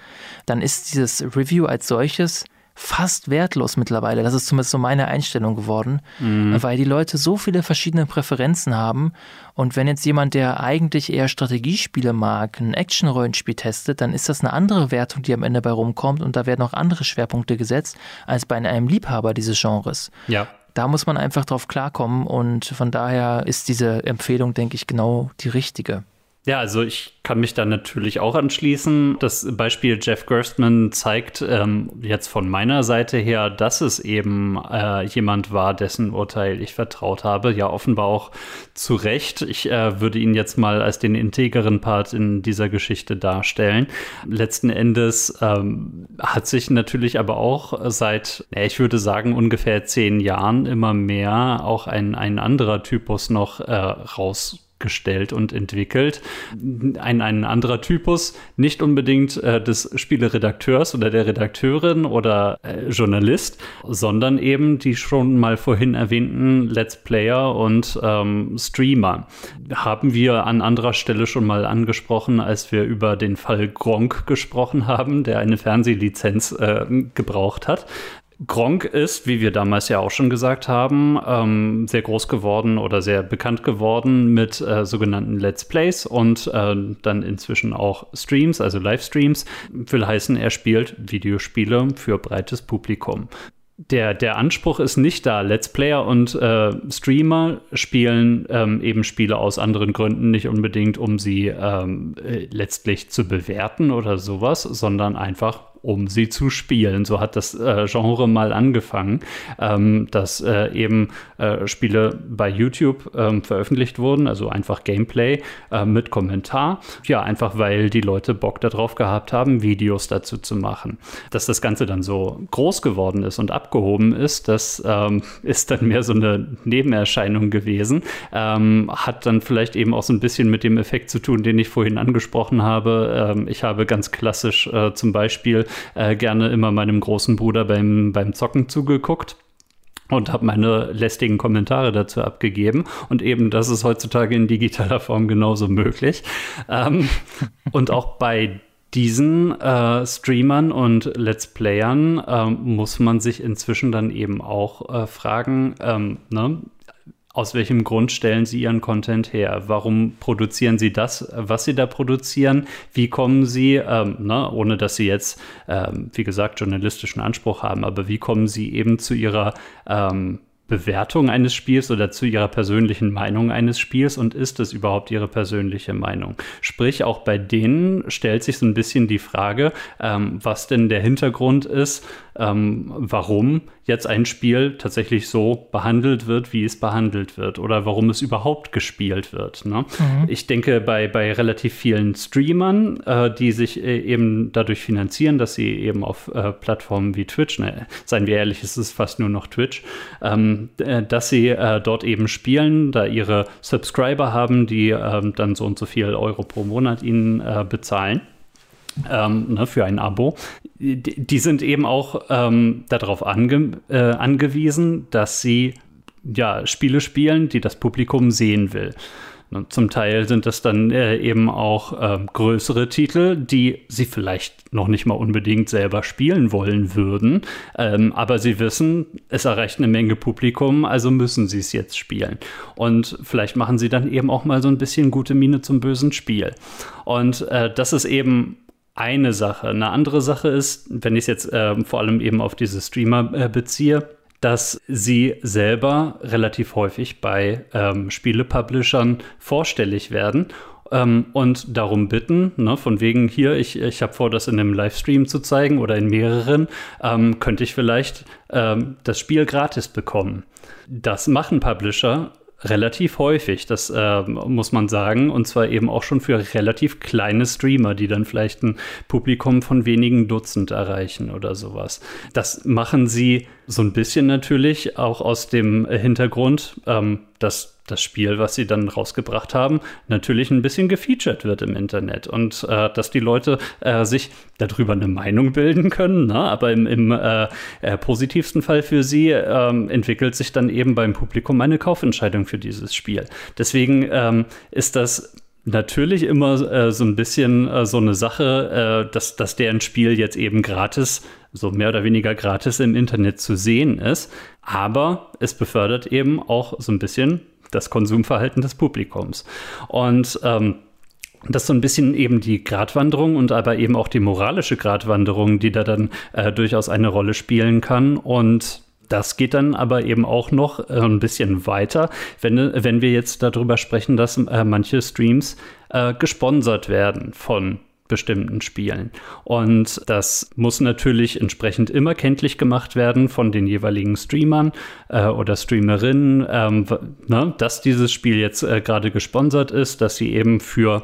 dann ist dieses Review als solches fast wertlos mittlerweile. Das ist zumindest so meine Einstellung geworden, mhm. weil die Leute so viele verschiedene Präferenzen haben. Und wenn jetzt jemand, der eigentlich eher Strategiespiele mag, ein Action-Rollenspiel testet, dann ist das eine andere Wertung, die am Ende bei rumkommt. Und da werden auch andere Schwerpunkte gesetzt als bei einem Liebhaber dieses Genres. Ja. Da muss man einfach drauf klarkommen und von daher ist diese Empfehlung, denke ich, genau die richtige. Ja, also ich kann mich da natürlich auch anschließen. Das Beispiel Jeff Gerstmann zeigt ähm, jetzt von meiner Seite her, dass es eben äh, jemand war, dessen Urteil ich vertraut habe. Ja, offenbar auch zu Recht. Ich äh, würde ihn jetzt mal als den integeren Part in dieser Geschichte darstellen. Letzten Endes ähm, hat sich natürlich aber auch seit, ich würde sagen, ungefähr zehn Jahren immer mehr auch ein, ein anderer Typus noch äh, raus gestellt und entwickelt. Ein, ein anderer Typus, nicht unbedingt äh, des Spieleredakteurs oder der Redakteurin oder äh, Journalist, sondern eben die schon mal vorhin erwähnten Let's Player und ähm, Streamer. Haben wir an anderer Stelle schon mal angesprochen, als wir über den Fall Gronk gesprochen haben, der eine Fernsehlizenz äh, gebraucht hat. Gronk ist, wie wir damals ja auch schon gesagt haben, ähm, sehr groß geworden oder sehr bekannt geworden mit äh, sogenannten Let's Plays und äh, dann inzwischen auch Streams, also Livestreams. Will heißen, er spielt Videospiele für breites Publikum. Der, der Anspruch ist nicht da. Let's Player und äh, Streamer spielen ähm, eben Spiele aus anderen Gründen, nicht unbedingt, um sie ähm, äh, letztlich zu bewerten oder sowas, sondern einfach um sie zu spielen. So hat das äh, Genre mal angefangen, ähm, dass äh, eben äh, Spiele bei YouTube ähm, veröffentlicht wurden, also einfach Gameplay äh, mit Kommentar. Ja, einfach weil die Leute Bock darauf gehabt haben, Videos dazu zu machen. Dass das Ganze dann so groß geworden ist und abgehoben ist, das ähm, ist dann mehr so eine Nebenerscheinung gewesen. Ähm, hat dann vielleicht eben auch so ein bisschen mit dem Effekt zu tun, den ich vorhin angesprochen habe. Ähm, ich habe ganz klassisch äh, zum Beispiel äh, gerne immer meinem großen Bruder beim, beim Zocken zugeguckt und habe meine lästigen Kommentare dazu abgegeben. Und eben das ist heutzutage in digitaler Form genauso möglich. Ähm, und auch bei diesen äh, Streamern und Let's Playern äh, muss man sich inzwischen dann eben auch äh, fragen, ähm, ne? Aus welchem Grund stellen Sie Ihren Content her? Warum produzieren Sie das, was Sie da produzieren? Wie kommen Sie, ähm, ne, ohne dass Sie jetzt, ähm, wie gesagt, journalistischen Anspruch haben, aber wie kommen Sie eben zu Ihrer ähm, Bewertung eines Spiels oder zu ihrer persönlichen Meinung eines Spiels und ist es überhaupt ihre persönliche Meinung? Sprich, auch bei denen stellt sich so ein bisschen die Frage, ähm, was denn der Hintergrund ist, ähm, warum jetzt ein Spiel tatsächlich so behandelt wird, wie es behandelt wird oder warum es überhaupt gespielt wird. Ne? Mhm. Ich denke, bei, bei relativ vielen Streamern, äh, die sich äh, eben dadurch finanzieren, dass sie eben auf äh, Plattformen wie Twitch, ne, seien wir ehrlich, es ist fast nur noch Twitch, ähm, äh, dass sie äh, dort eben spielen, da ihre Subscriber haben, die ähm, dann so und so viel Euro pro Monat ihnen äh, bezahlen ähm, ne, für ein Abo, die, die sind eben auch ähm, darauf ange, äh, angewiesen, dass sie ja, Spiele spielen, die das Publikum sehen will. Ne, zum Teil sind das dann äh, eben auch äh, größere Titel, die sie vielleicht noch nicht mal unbedingt selber spielen wollen würden. Ähm, aber sie wissen, es erreicht eine Menge Publikum, also müssen sie es jetzt spielen. Und vielleicht machen sie dann eben auch mal so ein bisschen gute Miene zum bösen Spiel. Und äh, das ist eben eine Sache. Eine andere Sache ist, wenn ich es jetzt äh, vor allem eben auf diese Streamer äh, beziehe, dass sie selber relativ häufig bei ähm, Spielepublishern vorstellig werden ähm, und darum bitten, ne, von wegen hier, ich, ich habe vor, das in einem Livestream zu zeigen oder in mehreren, ähm, könnte ich vielleicht ähm, das Spiel gratis bekommen. Das machen Publisher relativ häufig, das äh, muss man sagen. Und zwar eben auch schon für relativ kleine Streamer, die dann vielleicht ein Publikum von wenigen Dutzend erreichen oder sowas. Das machen sie so ein bisschen natürlich auch aus dem Hintergrund, ähm, dass das Spiel, was sie dann rausgebracht haben, natürlich ein bisschen gefeatured wird im Internet und äh, dass die Leute äh, sich darüber eine Meinung bilden können. Ne? Aber im, im äh, äh positivsten Fall für sie ähm, entwickelt sich dann eben beim Publikum eine Kaufentscheidung für dieses Spiel. Deswegen ähm, ist das natürlich immer äh, so ein bisschen äh, so eine Sache, äh, dass, dass deren Spiel jetzt eben gratis, so mehr oder weniger gratis im Internet zu sehen ist. Aber es befördert eben auch so ein bisschen das Konsumverhalten des Publikums. Und ähm, das ist so ein bisschen eben die Gratwanderung und aber eben auch die moralische Gratwanderung, die da dann äh, durchaus eine Rolle spielen kann. Und das geht dann aber eben auch noch äh, ein bisschen weiter, wenn, wenn wir jetzt darüber sprechen, dass äh, manche Streams äh, gesponsert werden von bestimmten Spielen. Und das muss natürlich entsprechend immer kenntlich gemacht werden von den jeweiligen Streamern äh, oder Streamerinnen, ähm, ne, dass dieses Spiel jetzt äh, gerade gesponsert ist, dass sie eben für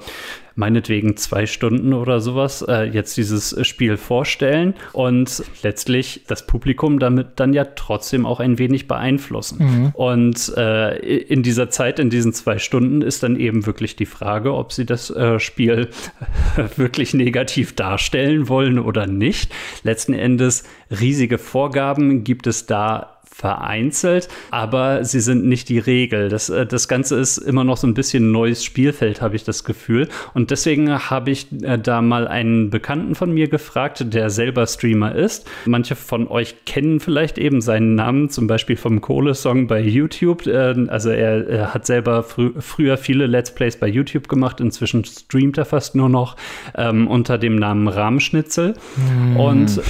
meinetwegen zwei Stunden oder sowas äh, jetzt dieses Spiel vorstellen und letztlich das Publikum damit dann ja trotzdem auch ein wenig beeinflussen. Mhm. Und äh, in dieser Zeit, in diesen zwei Stunden, ist dann eben wirklich die Frage, ob sie das äh, Spiel wirklich negativ darstellen wollen oder nicht. Letzten Endes riesige Vorgaben gibt es da vereinzelt, aber sie sind nicht die Regel. Das, äh, das Ganze ist immer noch so ein bisschen neues Spielfeld, habe ich das Gefühl. Und deswegen habe ich äh, da mal einen Bekannten von mir gefragt, der selber Streamer ist. Manche von euch kennen vielleicht eben seinen Namen, zum Beispiel vom Kohle-Song bei YouTube. Äh, also er, er hat selber frü früher viele Let's Plays bei YouTube gemacht. Inzwischen streamt er fast nur noch ähm, unter dem Namen Rahmschnitzel. Mm. Und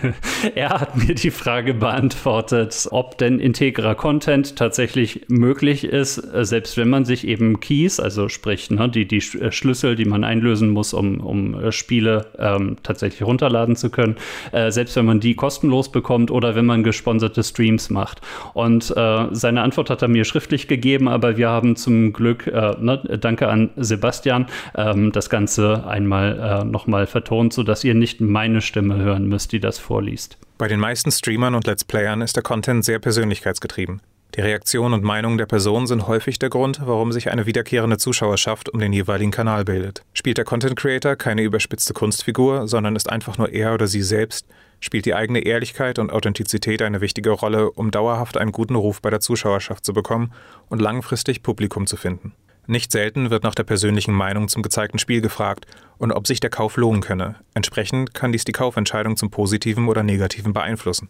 er hat mir die Frage beantwortet, ob denn integrer Content tatsächlich möglich ist, äh, selbst wenn man sich eben Keys, also sprich ne, die, die äh, Schlüssel, die man einlösen muss, um, um äh, Spiele ähm, tatsächlich runterladen zu können, äh, selbst wenn man die kostenlos bekommt oder wenn man gesponserte Streams macht. Und äh, seine Antwort hat er mir schriftlich gegeben, aber wir haben zum Glück, äh, ne, danke an Sebastian, ähm, das Ganze einmal äh, nochmal vertont, sodass ihr nicht meine Stimme hören müsst, die das vorliest. Bei den meisten Streamern und Let's Playern ist der Content sehr persönlichkeitsgetrieben. Die Reaktion und Meinung der Person sind häufig der Grund, warum sich eine wiederkehrende Zuschauerschaft um den jeweiligen Kanal bildet. Spielt der Content Creator keine überspitzte Kunstfigur, sondern ist einfach nur er oder sie selbst, spielt die eigene Ehrlichkeit und Authentizität eine wichtige Rolle, um dauerhaft einen guten Ruf bei der Zuschauerschaft zu bekommen und langfristig Publikum zu finden. Nicht selten wird nach der persönlichen Meinung zum gezeigten Spiel gefragt und ob sich der Kauf lohnen könne. Entsprechend kann dies die Kaufentscheidung zum Positiven oder Negativen beeinflussen.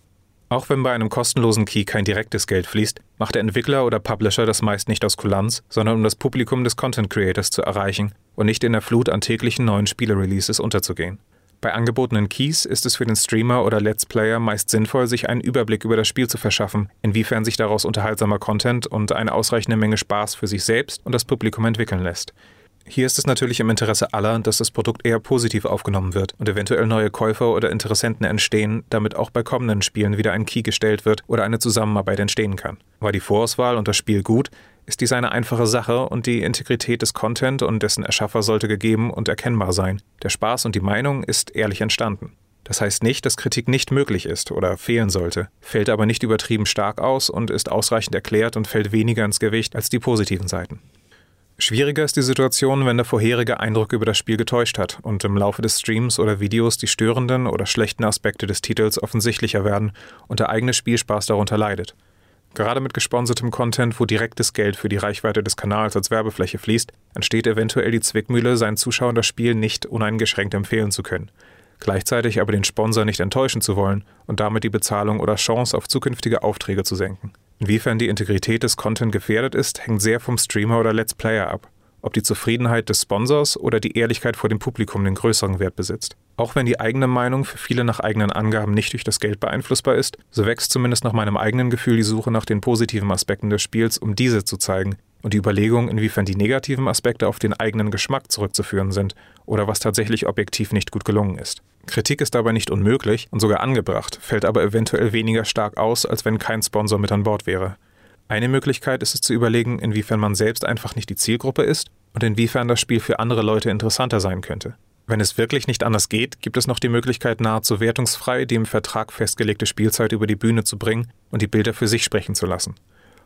Auch wenn bei einem kostenlosen Key kein direktes Geld fließt, macht der Entwickler oder Publisher das meist nicht aus Kulanz, sondern um das Publikum des Content Creators zu erreichen und nicht in der Flut an täglichen neuen Spiele-Releases unterzugehen. Bei angebotenen Keys ist es für den Streamer oder Let's Player meist sinnvoll, sich einen Überblick über das Spiel zu verschaffen, inwiefern sich daraus unterhaltsamer Content und eine ausreichende Menge Spaß für sich selbst und das Publikum entwickeln lässt. Hier ist es natürlich im Interesse aller, dass das Produkt eher positiv aufgenommen wird und eventuell neue Käufer oder Interessenten entstehen, damit auch bei kommenden Spielen wieder ein Key gestellt wird oder eine Zusammenarbeit entstehen kann. War die Vorauswahl und das Spiel gut, ist dies eine einfache Sache und die Integrität des Content und dessen Erschaffer sollte gegeben und erkennbar sein. Der Spaß und die Meinung ist ehrlich entstanden. Das heißt nicht, dass Kritik nicht möglich ist oder fehlen sollte, fällt aber nicht übertrieben stark aus und ist ausreichend erklärt und fällt weniger ins Gewicht als die positiven Seiten. Schwieriger ist die Situation, wenn der vorherige Eindruck über das Spiel getäuscht hat und im Laufe des Streams oder Videos die störenden oder schlechten Aspekte des Titels offensichtlicher werden und der eigene Spielspaß darunter leidet. Gerade mit gesponsertem Content, wo direktes Geld für die Reichweite des Kanals als Werbefläche fließt, entsteht eventuell die Zwickmühle, seinen Zuschauern das Spiel nicht uneingeschränkt empfehlen zu können. Gleichzeitig aber den Sponsor nicht enttäuschen zu wollen und damit die Bezahlung oder Chance auf zukünftige Aufträge zu senken. Inwiefern die Integrität des Content gefährdet ist, hängt sehr vom Streamer oder Let's Player ab ob die Zufriedenheit des Sponsors oder die Ehrlichkeit vor dem Publikum den größeren Wert besitzt. Auch wenn die eigene Meinung für viele nach eigenen Angaben nicht durch das Geld beeinflussbar ist, so wächst zumindest nach meinem eigenen Gefühl die Suche nach den positiven Aspekten des Spiels, um diese zu zeigen, und die Überlegung, inwiefern die negativen Aspekte auf den eigenen Geschmack zurückzuführen sind oder was tatsächlich objektiv nicht gut gelungen ist. Kritik ist dabei nicht unmöglich und sogar angebracht, fällt aber eventuell weniger stark aus, als wenn kein Sponsor mit an Bord wäre. Eine Möglichkeit ist es zu überlegen, inwiefern man selbst einfach nicht die Zielgruppe ist und inwiefern das Spiel für andere Leute interessanter sein könnte. Wenn es wirklich nicht anders geht, gibt es noch die Möglichkeit, nahezu wertungsfrei die im Vertrag festgelegte Spielzeit über die Bühne zu bringen und die Bilder für sich sprechen zu lassen.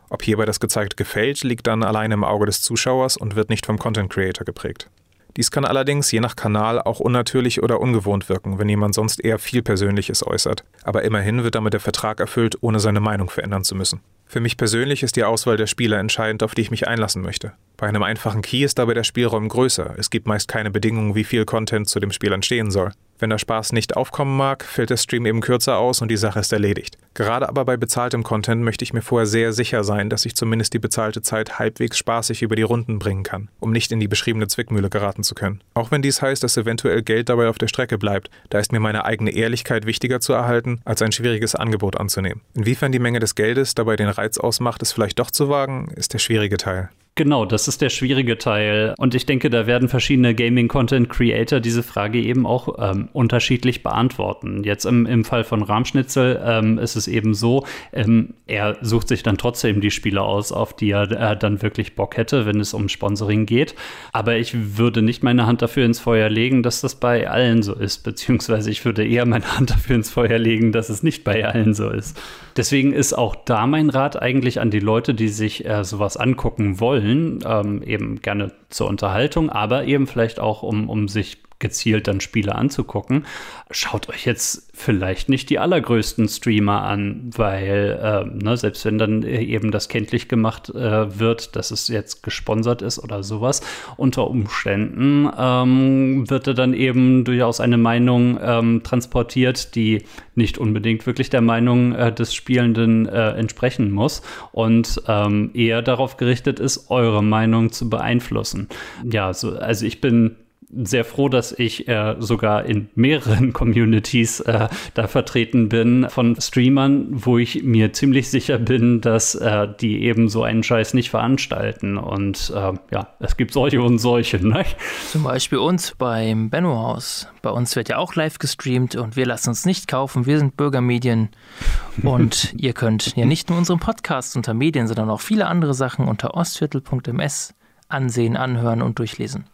Ob hierbei das Gezeigte gefällt, liegt dann allein im Auge des Zuschauers und wird nicht vom Content Creator geprägt. Dies kann allerdings je nach Kanal auch unnatürlich oder ungewohnt wirken, wenn jemand sonst eher viel Persönliches äußert. Aber immerhin wird damit der Vertrag erfüllt, ohne seine Meinung verändern zu müssen. Für mich persönlich ist die Auswahl der Spieler entscheidend, auf die ich mich einlassen möchte. Bei einem einfachen Key ist dabei der Spielraum größer. Es gibt meist keine Bedingungen, wie viel Content zu dem Spiel entstehen soll. Wenn der Spaß nicht aufkommen mag, fällt der Stream eben kürzer aus und die Sache ist erledigt. Gerade aber bei bezahltem Content möchte ich mir vorher sehr sicher sein, dass ich zumindest die bezahlte Zeit halbwegs spaßig über die Runden bringen kann, um nicht in die beschriebene Zwickmühle geraten zu können. Auch wenn dies heißt, dass eventuell Geld dabei auf der Strecke bleibt, da ist mir meine eigene Ehrlichkeit wichtiger zu erhalten, als ein schwieriges Angebot anzunehmen. Inwiefern die Menge des Geldes dabei den Reiz ausmacht, es vielleicht doch zu wagen, ist der schwierige Teil. Genau, das ist der schwierige Teil. Und ich denke, da werden verschiedene Gaming-Content-Creator diese Frage eben auch ähm, unterschiedlich beantworten. Jetzt im, im Fall von Rahmschnitzel ähm, ist es eben so, ähm, er sucht sich dann trotzdem die Spiele aus, auf die er äh, dann wirklich Bock hätte, wenn es um Sponsoring geht. Aber ich würde nicht meine Hand dafür ins Feuer legen, dass das bei allen so ist. Beziehungsweise ich würde eher meine Hand dafür ins Feuer legen, dass es nicht bei allen so ist. Deswegen ist auch da mein Rat eigentlich an die Leute, die sich äh, sowas angucken wollen, ähm, eben gerne zur Unterhaltung, aber eben vielleicht auch, um, um sich gezielt dann Spiele anzugucken, schaut euch jetzt vielleicht nicht die allergrößten Streamer an, weil äh, ne, selbst wenn dann eben das kenntlich gemacht äh, wird, dass es jetzt gesponsert ist oder sowas, unter Umständen ähm, wird er dann eben durchaus eine Meinung ähm, transportiert, die nicht unbedingt wirklich der Meinung äh, des Spielenden äh, entsprechen muss und ähm, eher darauf gerichtet ist, eure Meinung zu beeinflussen. Ja, so, also ich bin sehr froh, dass ich äh, sogar in mehreren Communities äh, da vertreten bin von Streamern, wo ich mir ziemlich sicher bin, dass äh, die eben so einen Scheiß nicht veranstalten. Und äh, ja, es gibt solche und solche. Ne? Zum Beispiel uns beim Benno Haus. Bei uns wird ja auch live gestreamt und wir lassen uns nicht kaufen. Wir sind Bürgermedien und ihr könnt ja nicht nur unseren Podcast unter Medien, sondern auch viele andere Sachen unter ostviertel.ms ansehen, anhören und durchlesen.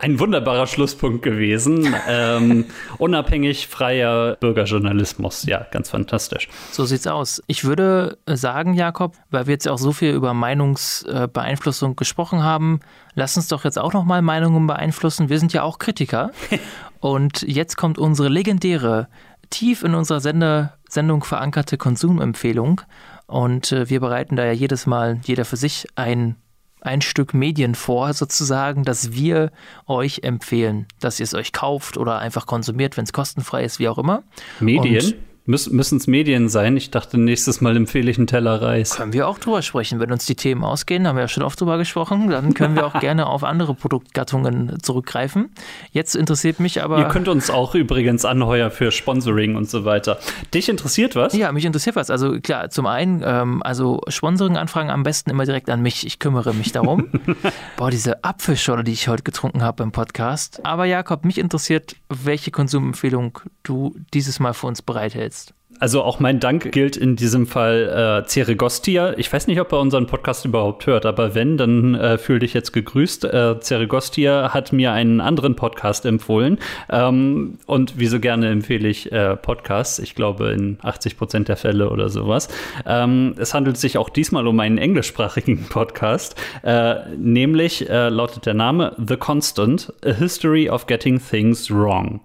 Ein wunderbarer Schlusspunkt gewesen. ähm, unabhängig freier Bürgerjournalismus. Ja, ganz fantastisch. So sieht's aus. Ich würde sagen, Jakob, weil wir jetzt auch so viel über Meinungsbeeinflussung gesprochen haben, lass uns doch jetzt auch noch mal Meinungen beeinflussen. Wir sind ja auch Kritiker. und jetzt kommt unsere legendäre, tief in unserer Sender Sendung verankerte Konsumempfehlung. Und äh, wir bereiten da ja jedes Mal, jeder für sich, ein ein Stück Medien vor, sozusagen, dass wir euch empfehlen, dass ihr es euch kauft oder einfach konsumiert, wenn es kostenfrei ist, wie auch immer. Medien? Und müssen es Medien sein? Ich dachte, nächstes Mal empfehle ich einen Teller Reis. Können wir auch drüber sprechen. Wenn uns die Themen ausgehen, haben wir ja schon oft drüber gesprochen, dann können wir auch gerne auf andere Produktgattungen zurückgreifen. Jetzt interessiert mich aber. Ihr könnt uns auch übrigens anheuern für Sponsoring und so weiter. Dich interessiert was? Ja, mich interessiert was. Also klar, zum einen, ähm, also Sponsoring-Anfragen am besten immer direkt an mich. Ich kümmere mich darum. Boah, diese Apfelschorle, die ich heute getrunken habe im Podcast. Aber Jakob, mich interessiert, welche Konsumempfehlung du dieses Mal für uns bereithältst. Also auch mein Dank gilt in diesem Fall äh, Ceregostia. Ich weiß nicht, ob er unseren Podcast überhaupt hört, aber wenn, dann äh, fühl dich jetzt gegrüßt. Äh, Ceregostia hat mir einen anderen Podcast empfohlen. Ähm, und wie so gerne empfehle ich äh, Podcasts. Ich glaube in 80 Prozent der Fälle oder sowas. Ähm, es handelt sich auch diesmal um einen englischsprachigen Podcast. Äh, nämlich äh, lautet der Name The Constant, A History of Getting Things Wrong.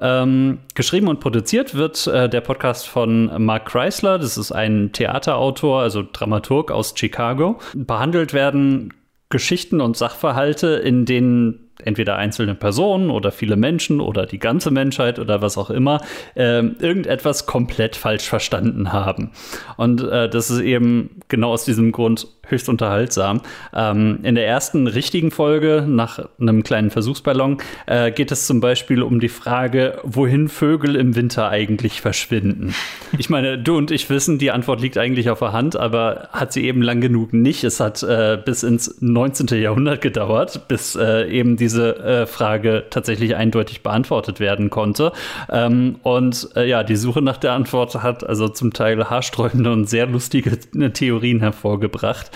Ähm, geschrieben und produziert wird äh, der Podcast von Mark Chrysler. Das ist ein Theaterautor, also Dramaturg aus Chicago. Behandelt werden Geschichten und Sachverhalte, in denen entweder einzelne Personen oder viele Menschen oder die ganze Menschheit oder was auch immer äh, irgendetwas komplett falsch verstanden haben. Und äh, das ist eben genau aus diesem Grund höchst unterhaltsam. Ähm, in der ersten richtigen Folge, nach einem kleinen Versuchsballon, äh, geht es zum Beispiel um die Frage, wohin Vögel im Winter eigentlich verschwinden. Ich meine, du und ich wissen, die Antwort liegt eigentlich auf der Hand, aber hat sie eben lang genug nicht. Es hat äh, bis ins 19. Jahrhundert gedauert, bis äh, eben die diese äh, Frage tatsächlich eindeutig beantwortet werden konnte. Ähm, und äh, ja, die Suche nach der Antwort hat also zum Teil haarsträubende und sehr lustige äh, Theorien hervorgebracht.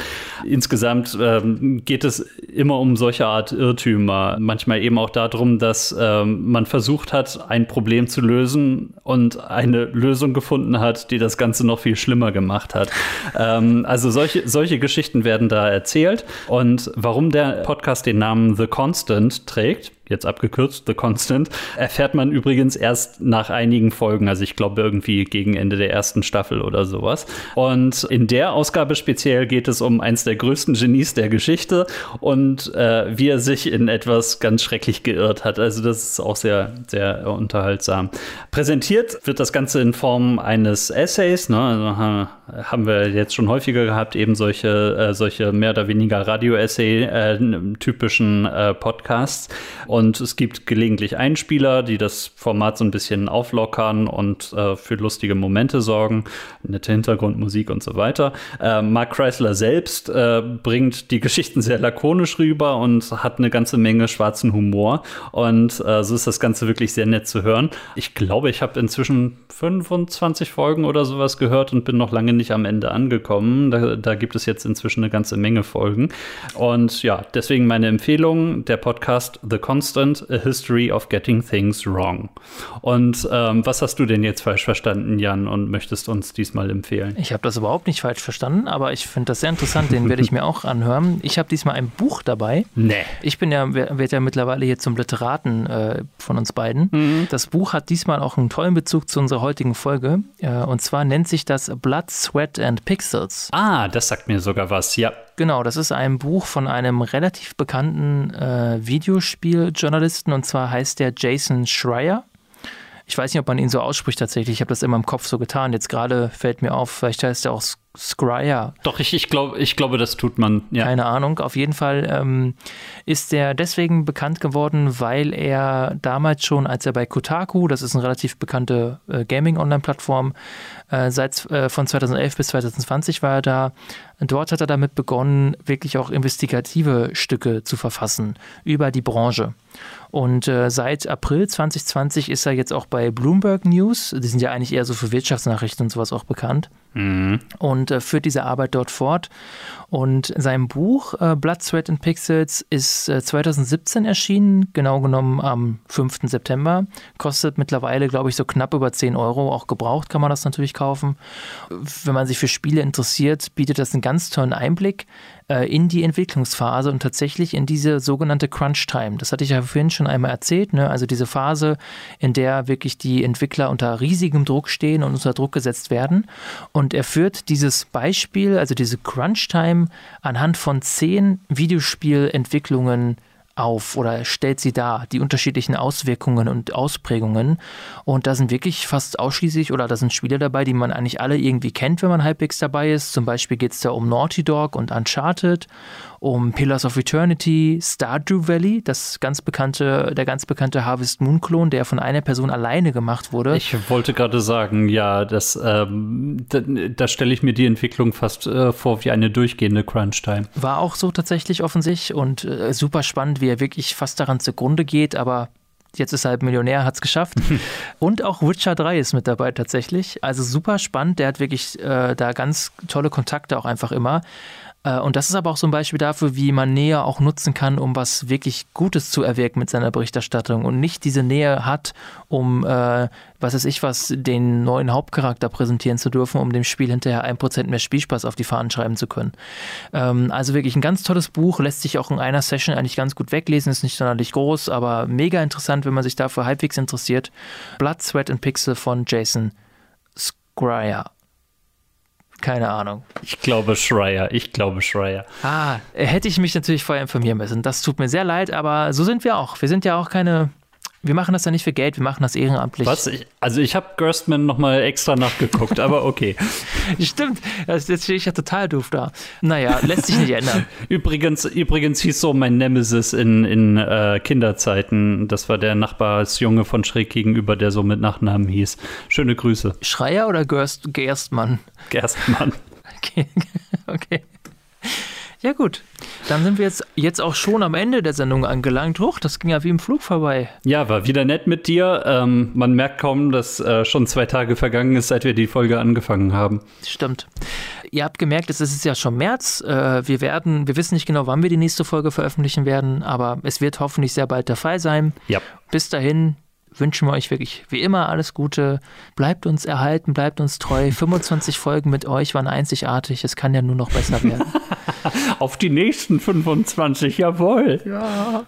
Insgesamt ähm, geht es immer um solche Art Irrtümer. Manchmal eben auch darum, dass ähm, man versucht hat, ein Problem zu lösen und eine Lösung gefunden hat, die das Ganze noch viel schlimmer gemacht hat. ähm, also solche, solche Geschichten werden da erzählt. Und warum der Podcast den Namen The Constant trägt, jetzt abgekürzt, The Constant, erfährt man übrigens erst nach einigen Folgen, also ich glaube irgendwie gegen Ende der ersten Staffel oder sowas. Und in der Ausgabe speziell geht es um eins der größten Genies der Geschichte und äh, wie er sich in etwas ganz schrecklich geirrt hat. Also das ist auch sehr, sehr unterhaltsam. Präsentiert wird das Ganze in Form eines Essays, ne? also, haben wir jetzt schon häufiger gehabt, eben solche, äh, solche mehr oder weniger Radio-Essay-typischen äh, äh, Podcasts. Und es gibt gelegentlich Einspieler, die das Format so ein bisschen auflockern und äh, für lustige Momente sorgen, nette Hintergrundmusik und so weiter. Äh, Mark Chrysler selbst äh, bringt die Geschichten sehr lakonisch rüber und hat eine ganze Menge schwarzen Humor. Und so ist das Ganze wirklich sehr nett zu hören. Ich glaube, ich habe inzwischen 25 Folgen oder sowas gehört und bin noch lange nicht am Ende angekommen. Da, da, gibt es jetzt inzwischen eine ganze Menge Folgen. Und ja, deswegen meine Empfehlung, der Podcast The Constant, A History of Getting Things Wrong. Und ähm, was hast du denn jetzt falsch verstanden, Jan, und möchtest uns diesmal empfehlen? Ich habe das überhaupt nicht falsch verstanden, aber ich finde das sehr interessant, den werde ich mir auch anhören. Ich habe diesmal ein Buch dabei. Nee. Ich bin ja, werde ja mittlerweile hier zum Literaten äh, von uns beiden. Mhm. Das Buch hat diesmal auch einen tollen Bezug zu unserer heutigen Folge. Äh, und zwar nennt sich das Blood, Sweat and Pixels. Ah, das sagt mir sogar was, ja. Genau, das ist ein Buch von einem relativ bekannten äh, Videospieljournalisten und zwar heißt der Jason Schreier. Ich weiß nicht, ob man ihn so ausspricht tatsächlich. Ich habe das immer im Kopf so getan. Jetzt gerade fällt mir auf, vielleicht heißt er auch Scryer. Doch, ich, ich, glaub, ich glaube, das tut man. Ja. Keine Ahnung. Auf jeden Fall ähm, ist er deswegen bekannt geworden, weil er damals schon, als er bei Kotaku, das ist eine relativ bekannte äh, Gaming-Online-Plattform, äh, seit äh, von 2011 bis 2020 war er da. Dort hat er damit begonnen, wirklich auch investigative Stücke zu verfassen über die Branche. Und äh, seit April 2020 ist er jetzt auch bei Bloomberg News. Die sind ja eigentlich eher so für Wirtschaftsnachrichten und sowas auch bekannt. Mhm. Und äh, führt diese Arbeit dort fort. Und sein Buch äh, Blood, Sweat and Pixels ist äh, 2017 erschienen, genau genommen am 5. September. Kostet mittlerweile, glaube ich, so knapp über 10 Euro. Auch gebraucht kann man das natürlich kaufen. Wenn man sich für Spiele interessiert, bietet das einen ganz tollen Einblick äh, in die Entwicklungsphase und tatsächlich in diese sogenannte Crunch Time. Das hatte ich ja vorhin schon einmal erzählt. Ne? Also diese Phase, in der wirklich die Entwickler unter riesigem Druck stehen und unter Druck gesetzt werden. Und er führt dieses Beispiel, also diese Crunch Time, anhand von zehn Videospielentwicklungen auf oder stellt sie dar, die unterschiedlichen Auswirkungen und Ausprägungen. Und da sind wirklich fast ausschließlich, oder da sind Spiele dabei, die man eigentlich alle irgendwie kennt, wenn man halbwegs dabei ist. Zum Beispiel geht es da um Naughty Dog und Uncharted um Pillars of Eternity, Stardew Valley, das ganz bekannte, der ganz bekannte Harvest Moon Klon, der von einer Person alleine gemacht wurde. Ich wollte gerade sagen, ja, das, ähm, da, da stelle ich mir die Entwicklung fast äh, vor wie eine durchgehende Crunch-Time. War auch so tatsächlich offensichtlich und äh, super spannend, wie er wirklich fast daran zugrunde geht, aber Jetzt ist er halt Millionär, hat es geschafft. Und auch Witcher 3 ist mit dabei tatsächlich. Also super spannend. Der hat wirklich äh, da ganz tolle Kontakte auch einfach immer. Äh, und das ist aber auch so ein Beispiel dafür, wie man Nähe auch nutzen kann, um was wirklich Gutes zu erwirken mit seiner Berichterstattung und nicht diese Nähe hat, um, äh, was weiß ich was, den neuen Hauptcharakter präsentieren zu dürfen, um dem Spiel hinterher ein Prozent mehr Spielspaß auf die Fahnen schreiben zu können. Ähm, also wirklich ein ganz tolles Buch, lässt sich auch in einer Session eigentlich ganz gut weglesen, ist nicht sonderlich groß, aber mega interessant, wenn man sich dafür halbwegs interessiert. Blood, Sweat and Pixel von Jason Squire. Keine Ahnung. Ich glaube Schreier. Ich glaube Schreier. Ah, hätte ich mich natürlich vorher informieren müssen. Das tut mir sehr leid, aber so sind wir auch. Wir sind ja auch keine wir machen das ja nicht für Geld, wir machen das ehrenamtlich. Was? Ich, also ich habe Gerstmann nochmal extra nachgeguckt, aber okay. Stimmt, das, jetzt stehe ich ja total doof da. Naja, lässt sich nicht ändern. übrigens, übrigens hieß so mein Nemesis in, in äh, Kinderzeiten. Das war der Nachbarsjunge von schräg gegenüber, der so mit Nachnamen hieß. Schöne Grüße. Schreier oder Gerst, Gerstmann? Gerstmann. Okay. okay. Ja, gut. Dann sind wir jetzt, jetzt auch schon am Ende der Sendung angelangt. Hoch, das ging ja wie im Flug vorbei. Ja, war wieder nett mit dir. Ähm, man merkt kaum, dass äh, schon zwei Tage vergangen ist, seit wir die Folge angefangen haben. Stimmt. Ihr habt gemerkt, es ist ja schon März. Äh, wir werden, wir wissen nicht genau, wann wir die nächste Folge veröffentlichen werden, aber es wird hoffentlich sehr bald der Fall sein. Ja. Bis dahin wünschen wir euch wirklich wie immer alles Gute. Bleibt uns erhalten, bleibt uns treu. 25 Folgen mit euch waren einzigartig. Es kann ja nur noch besser werden. Auf die nächsten 25, jawohl. Ja.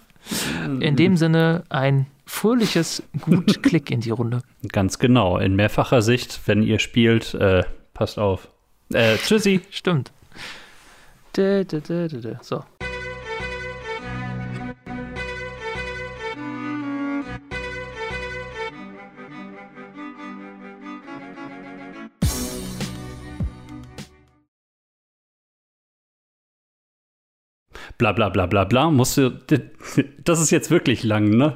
In dem Sinne ein fröhliches Gut Klick in die Runde. Ganz genau. In mehrfacher Sicht, wenn ihr spielt, äh, passt auf. Äh, tschüssi. Stimmt. So. Bla bla bla bla bla. Musst du. Das ist jetzt wirklich lang, ne?